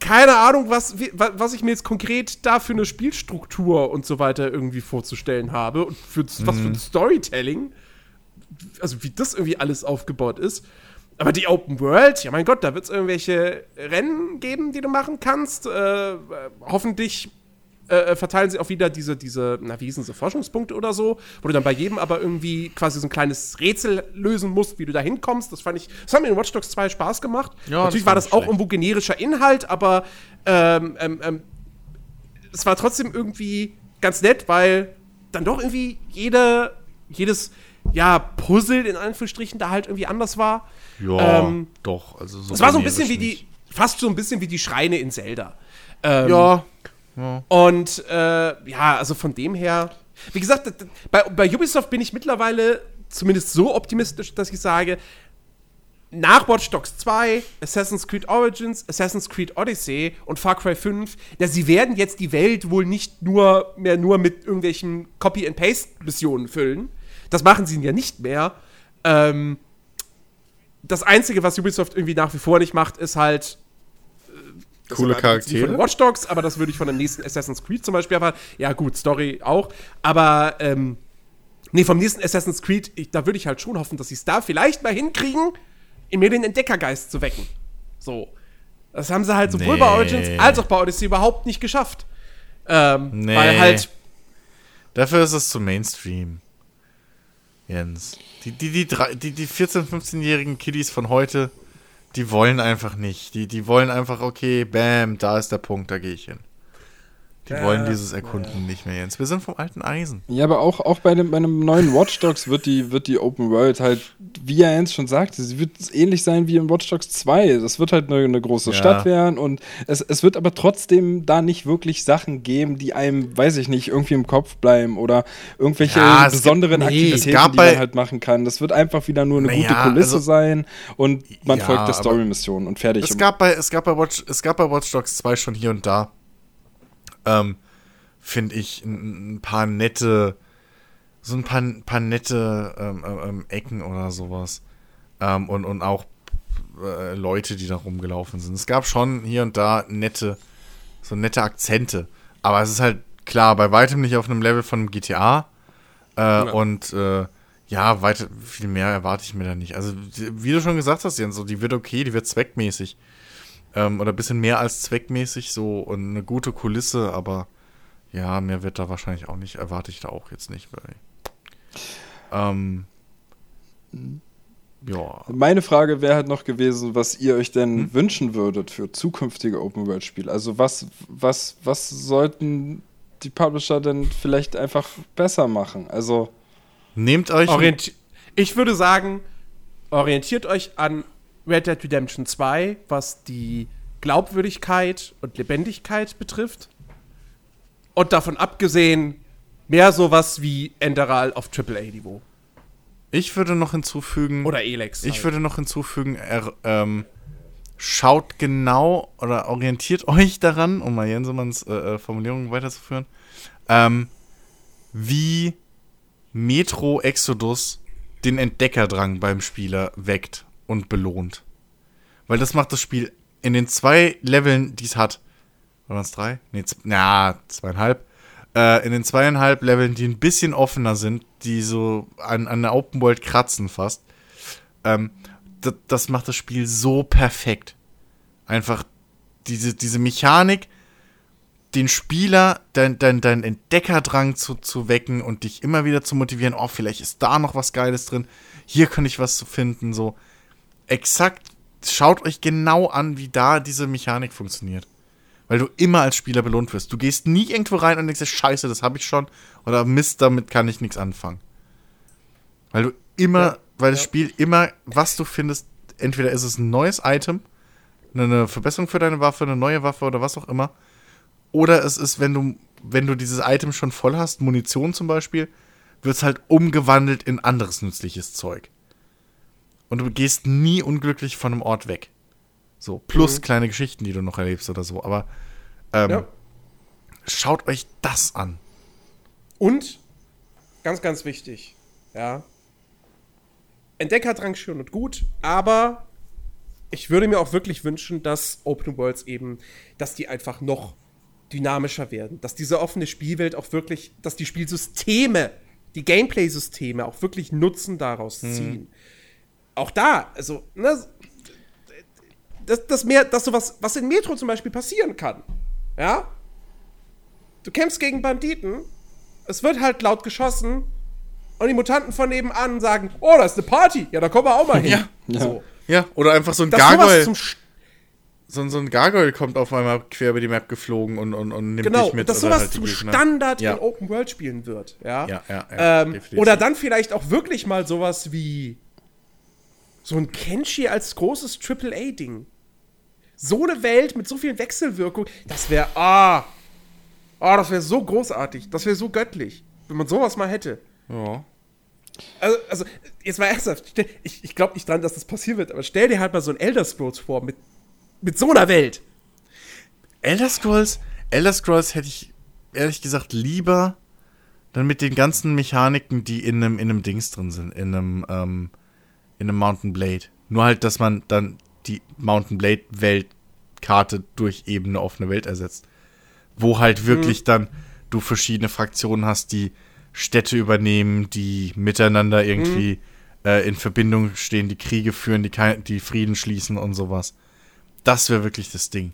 Keine Ahnung, was, was ich mir jetzt konkret da für eine Spielstruktur und so weiter irgendwie vorzustellen habe und für, was Mhm. für ein Storytelling. Also, wie das irgendwie alles aufgebaut ist. Aber die Open World, ja mein Gott, da wird es irgendwelche Rennen geben, die du machen kannst. Äh, hoffentlich äh, verteilen sie auch wieder diese, diese, na, wie hießen sie, Forschungspunkte oder so, wo du dann bei jedem aber irgendwie quasi so ein kleines Rätsel lösen musst, wie du da hinkommst. Das fand ich, das hat mir in Watch Dogs 2 Spaß gemacht. Ja, Natürlich war das auch schlecht. irgendwo generischer Inhalt, aber ähm, ähm, ähm, es war trotzdem irgendwie ganz nett, weil dann doch irgendwie jede, jedes, ja, Puzzle in Anführungsstrichen da halt irgendwie anders war. Ja, Ähm, doch. Also so Es war so ein bisschen wie die, fast so ein bisschen wie die Schreine in Zelda. Ähm, Und äh, ja, also von dem her, wie gesagt, bei, bei Ubisoft bin ich mittlerweile zumindest so optimistisch, dass ich sage, nach Watch Dogs 2, Assassin's Creed Origins, Assassin's Creed Odyssey und Far Cry 5, ja, sie werden jetzt die Welt wohl nicht nur mehr nur mit irgendwelchen Copy-and-Paste-Missionen füllen. Das machen sie ja nicht mehr. Ähm, das Einzige, was Ubisoft irgendwie nach wie vor nicht macht, ist halt Coole erwartet jetzt nicht Charaktere. Von Watch Dogs, aber das würde ich von dem nächsten Assassin's Creed zum Beispiel erwarten. Ja, gut, Story auch. Aber, ähm, nee, vom nächsten Assassin's Creed, ich, da würde ich halt schon hoffen, dass sie es da vielleicht mal hinkriegen, in mir den Entdeckergeist zu wecken. So. Das haben sie halt sowohl Nee. bei Origins als auch bei Odyssey überhaupt nicht geschafft. Ähm, Nee. Weil halt, Dafür ist es zu Mainstream. Jens. Die, die, die, die, die 14-, 15-jährigen Kiddies von heute, die wollen einfach nicht. Die, die wollen einfach, okay, bam, da ist der Punkt, da gehe ich hin. Die Ja, wollen dieses Erkunden nicht mehr, Jens. Wir sind vom alten Eisen. Ja, aber auch, auch bei, dem, bei einem neuen Watch Dogs wird die, wird die Open World halt, wie er Jens schon sagte, sie wird ähnlich sein wie in Watch Dogs 2. Das wird halt eine, eine große Ja. Stadt werden und es, es wird aber trotzdem da nicht wirklich Sachen geben, die einem, weiß ich nicht, irgendwie im Kopf bleiben oder irgendwelche Ja, es gibt- besonderen nee, Aktivitäten, gab die man halt machen kann. Das wird einfach wieder nur eine gute Kulisse also- sein und man Ja, folgt der Story-Mission und fertig. Es gab bei, es gab bei Watch, es gab bei Watch Dogs 2 schon hier und da, ähm, finde ich, ein, paar nette, so ein paar, paar nette ähm, ähm, Ecken oder sowas. Ähm, und, und auch äh, Leute, die da rumgelaufen sind. Es gab schon hier und da nette, so nette Akzente. Aber es ist halt klar, bei weitem nicht auf einem Level von einem GTA. Äh, Und äh, ja, weit, viel mehr erwarte ich mir da nicht. Also, wie du schon gesagt hast, Jens, so, die wird okay, die wird zweckmäßig. Ähm, oder ein bisschen mehr als zweckmäßig, so und eine gute Kulisse, aber ja, mehr wird da wahrscheinlich auch nicht, erwarte ich da auch jetzt nicht. Weil, ähm, ja. Meine Frage wäre halt noch gewesen, was ihr euch denn Hm? wünschen würdet für zukünftige Open-World-Spiele. Also was, was, was sollten die Publisher denn vielleicht einfach besser machen? Also Nehmt euch. Ich würde sagen, orientiert euch an Red Dead Redemption 2, was die Glaubwürdigkeit und Lebendigkeit betrifft. Und davon abgesehen, mehr sowas wie Enderal auf AAA-Niveau. Ich würde noch hinzufügen. Oder Elex. Ich halt. würde noch hinzufügen, er, ähm, schaut genau oder orientiert [LAUGHS] euch daran, um mal Jensemanns äh, äh, Formulierung weiterzuführen, ähm, wie Metro Exodus den Entdeckerdrang beim Spieler weckt und belohnt. Weil das macht das Spiel in den zwei Leveln, die es hat, waren es drei? Nee, na, zweieinhalb. Äh, in den zweieinhalb Leveln, die ein bisschen offener sind, die so an, an der Open World kratzen fast, ähm, das, macht das Spiel so perfekt. Einfach diese, diese Mechanik, den Spieler, dein, dein, dein Entdeckerdrang zu, zu wecken und dich immer wieder zu motivieren, oh, vielleicht ist da noch was Geiles drin, hier könnte ich was zu finden, so. Exakt, schaut euch genau an, wie da diese Mechanik funktioniert. Weil du immer als Spieler belohnt wirst. Du gehst nie irgendwo rein und denkst, scheiße, das habe ich schon. Oder Mist, damit kann ich nichts anfangen. Weil du immer, Ja, weil das ja. Spiel immer, was du findest, entweder ist es ein neues Item, eine Verbesserung für deine Waffe, eine neue Waffe oder was auch immer. Oder es ist, wenn du, wenn du dieses Item schon voll hast, Munition zum Beispiel, wird es halt umgewandelt in anderes nützliches Zeug. Und du gehst nie unglücklich von einem Ort weg. So, plus Mhm. kleine Geschichten, die du noch erlebst oder so. Aber ähm, Ja. schaut euch das an. Und, ganz, ganz wichtig, ja. Entdeckerdrang schön und gut, aber ich würde mir auch wirklich wünschen, dass Open Worlds eben, dass die einfach noch dynamischer werden. Dass diese offene Spielwelt auch wirklich, dass die Spielsysteme, die Gameplay-Systeme auch wirklich Nutzen daraus ziehen. Auch da, also, ne, dass, dass mehr, dass sowas, was in Metro zum Beispiel passieren kann. Ja? Du kämpfst gegen Banditen, es wird halt laut geschossen und die Mutanten von nebenan sagen, oh, da ist eine Party, ja, da kommen wir auch mal hin. Ja. So. Ja, oder einfach so ein Dass Gargoyle. So, ein- so ein Gargoyle kommt auf einmal quer über die Map geflogen und, und, und nimmt Genau, dich mit. dass oder sowas halt zum Gegner. Standard Ja. in Open World spielen wird. Ja, Ja, ja, ja, ähm, oder dann vielleicht auch wirklich mal sowas wie so ein Kenshi als großes AAA-Ding. So eine Welt mit so vielen Wechselwirkungen, das wäre, ah, ah, das wäre so großartig, das wäre so göttlich, wenn man sowas mal hätte. Ja. Also, also jetzt mal ernsthaft, ich, ich glaube nicht dran, dass das passieren wird, aber stell dir halt mal so ein Elder Scrolls vor mit, mit so einer Welt. Elder Scrolls, Elder Scrolls hätte ich ehrlich gesagt lieber dann mit den ganzen Mechaniken, die in einem, in einem Dings drin sind, in einem, ähm, in einem Mountain Blade. Nur halt, dass man dann die Mountain Blade Weltkarte durch eben eine offene Welt ersetzt. Wo halt wirklich dann du verschiedene Fraktionen hast, die Städte übernehmen, die miteinander irgendwie äh, in Verbindung stehen, die Kriege führen, die, die Frieden schließen und sowas. Das wäre wirklich das Ding.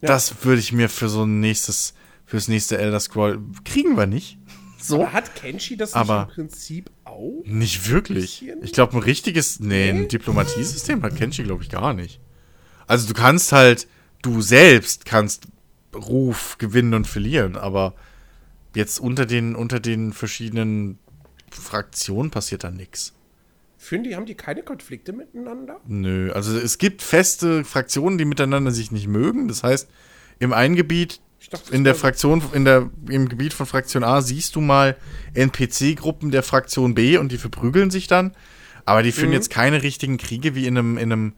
Ja. Das würde ich mir für so ein nächstes, fürs nächste Elder Scroll kriegen wir nicht. So. Aber hat Kenshi das Aber- nicht im Prinzip auch? Nicht wirklich. Ich glaube, ein richtiges, nee, ein Diplomatiesystem hat Kenshi, glaube ich, gar nicht. Also du kannst halt, du selbst kannst Ruf gewinnen und verlieren, aber jetzt unter den, unter den verschiedenen Fraktionen passiert da nichts. Führen die, haben die keine Konflikte miteinander? Nö, also es gibt feste Fraktionen, die miteinander sich nicht mögen. Das heißt, im einen Gebiet, dachte, in der. Fraktion, in der, im Gebiet von Fraktion A siehst du mal NPC-Gruppen der Fraktion B und die verprügeln sich dann. Aber die führen Mhm. jetzt keine richtigen Kriege wie in einem, in einem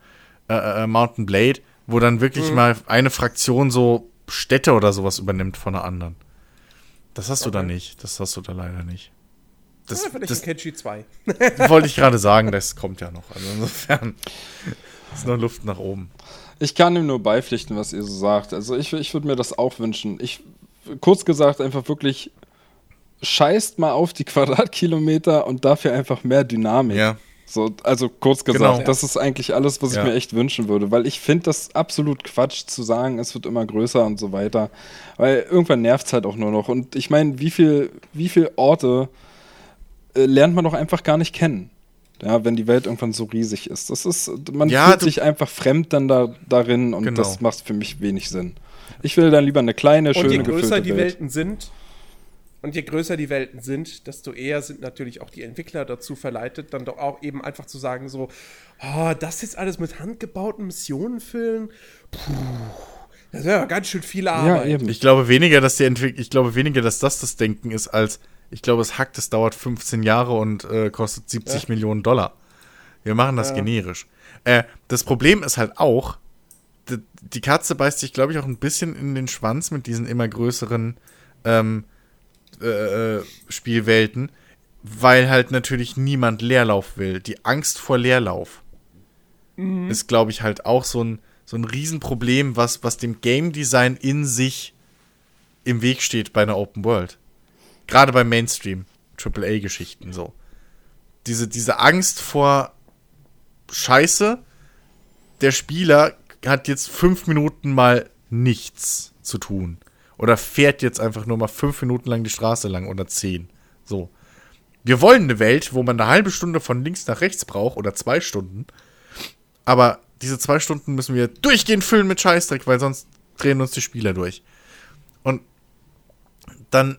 äh, äh, Mountain Blade, wo dann wirklich Mhm. mal eine Fraktion so Städte oder sowas übernimmt von der anderen. Das hast du da Okay. nicht. Das hast du da leider nicht. Das, ja, vielleicht das in Kenshi 2. wollte ich gerade sagen, das kommt ja noch. Also insofern [LAUGHS] ist noch Luft nach oben. Ich kann ihm nur beipflichten, was ihr so sagt. Also ich, ich würde mir das auch wünschen. Ich, kurz gesagt, einfach wirklich scheißt mal auf die [LAUGHS] Quadratkilometer und dafür einfach mehr Dynamik. Ja. So, also kurz gesagt, Genau. das ist eigentlich alles, was Ja. ich mir echt wünschen würde, weil ich finde das absolut Quatsch zu sagen, es wird immer größer und so weiter, weil irgendwann nervt es halt auch nur noch. Und ich meine, wie viel, wie viele Orte äh, lernt man doch einfach gar nicht kennen, ja, wenn die Welt irgendwann so riesig ist. Das ist, man Ja, fühlt sich einfach fremd dann da, darin und Genau. das macht für mich wenig Sinn. Ich will dann lieber eine kleine, Und schöne, je größer die Welt. Welten sind, und je größer die Welten sind, desto eher sind natürlich auch die Entwickler dazu verleitet, dann doch auch eben einfach zu sagen, so, oh, das jetzt alles mit handgebauten Missionen füllen, puh, das wäre ja ganz schön viel Ja, Arbeit. eben. Ich glaube weniger, dass die Entwick ich glaube weniger, dass das das Denken ist, als ich glaube, es hackt, es dauert 15 Jahre und äh, kostet 70 Ja. Millionen Dollar. Wir machen das Ja. generisch. Äh, das Problem ist halt auch, die, die Katze beißt sich, glaube ich, auch ein bisschen in den Schwanz mit diesen immer größeren ähm, äh, äh, Spielwelten, weil halt natürlich niemand Leerlauf will. Die Angst vor Leerlauf ist, glaube ich, halt auch so ein, so ein Riesenproblem, was, was dem Game Design in sich im Weg steht bei einer Open World. Gerade bei Mainstream, AAA-Geschichten so. Diese, diese Angst vor Scheiße, der Spieler hat jetzt fünf Minuten mal nichts zu tun. Oder fährt jetzt einfach nur mal fünf Minuten lang die Straße lang oder zehn. So. Wir wollen eine Welt, wo man eine halbe Stunde von links nach rechts braucht oder zwei Stunden. Aber diese zwei Stunden müssen wir durchgehend füllen mit Scheißdreck, weil sonst drehen uns die Spieler durch. Und dann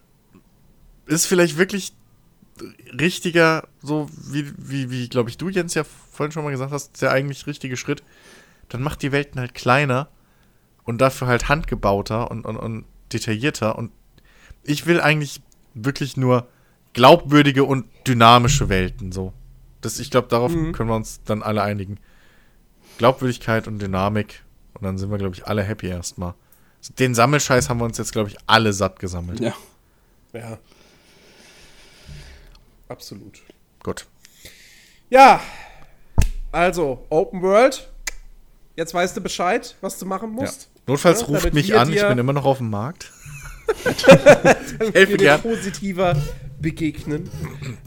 ist vielleicht wirklich richtiger, so wie, wie, wie glaube ich, du, Jens, ja vorhin schon mal gesagt hast, der eigentlich richtige Schritt. Dann macht die Welten halt kleiner und dafür halt handgebauter und, und, und detaillierter. Und ich will eigentlich wirklich nur glaubwürdige und dynamische Welten. So. Das, ich glaube, darauf mhm. können wir uns dann alle einigen. Glaubwürdigkeit und Dynamik. Und dann sind wir, glaube ich, alle happy erstmal. Den Sammelscheiß haben wir uns jetzt, glaube ich, alle satt gesammelt. Ja. Ja. Absolut. Gut. Ja. Also, Open World. Jetzt weißt du Bescheid, was du machen musst. Ja. Notfalls ja, ruft mich an, ich bin immer noch auf dem Markt. [LAUGHS] Helfe dir positiver begegnen.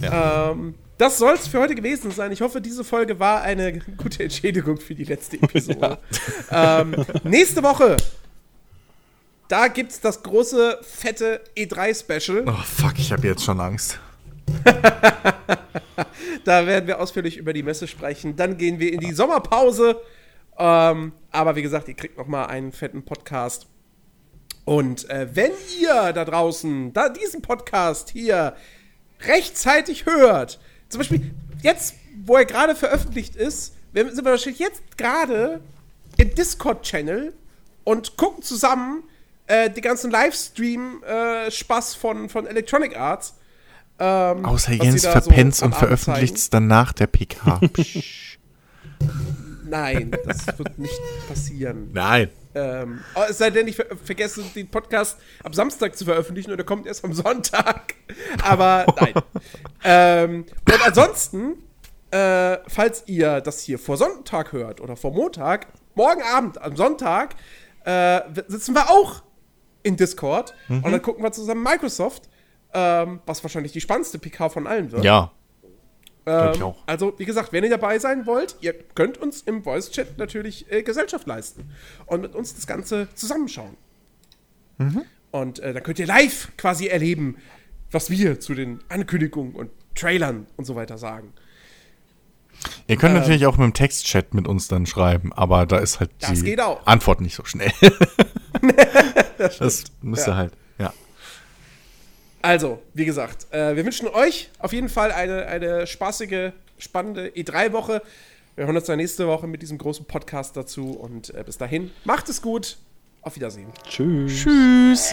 Ja. Ähm, das soll es für heute gewesen sein. Ich hoffe, diese Folge war eine gute Entschädigung für die letzte Episode. [LAUGHS] Ja. Ähm, nächste Woche, da gibt es das große, fette E3-Special. Oh, fuck, ich habe jetzt schon Angst. [LAUGHS] da werden wir ausführlich über die Messe sprechen. Dann gehen wir in die Sommerpause. Ähm, aber wie gesagt, ihr kriegt noch mal einen fetten Podcast. Und äh, wenn ihr da draußen da diesen Podcast hier rechtzeitig hört, zum Beispiel jetzt, wo er gerade veröffentlicht ist, sind wir wahrscheinlich jetzt gerade im Discord-Channel und gucken zusammen äh, die ganzen Livestream-Spaß äh, von, von Electronic Arts. Ähm, Außer Jens verpennt so und veröffentlicht es dann nach der PK. [LAUGHS] Nein, das wird nicht passieren. Nein. Ähm, oh, es sei denn, ich ver vergesse den Podcast am Samstag zu veröffentlichen oder kommt erst am Sonntag. [LAUGHS] Aber nein. ähm, und ansonsten, äh, falls ihr das hier vor Sonntag hört oder vor Montag, morgen Abend am Sonntag, äh, sitzen wir auch in Discord mhm. und dann gucken wir zusammen Microsoft, ähm, was wahrscheinlich die spannendste PK von allen wird. Ja. Ähm, also, wie gesagt, wenn ihr dabei sein wollt, ihr könnt uns im Voice-Chat natürlich äh, Gesellschaft leisten und mit uns das Ganze zusammenschauen. Mhm. Und äh, dann könnt ihr live quasi erleben, was wir zu den Ankündigungen und Trailern und so weiter sagen. Ihr könnt ähm, natürlich auch mit dem Textchat mit uns dann schreiben, aber da ist halt die Antwort nicht so schnell. [LAUGHS] das, das müsste ja. halt. Also, wie gesagt, äh, wir wünschen euch auf jeden Fall eine, eine spaßige, spannende E3-Woche. Wir hören uns dann nächste Woche mit diesem großen Podcast dazu und äh, bis dahin, macht es gut. Auf Wiedersehen. Tschüss. Tschüss.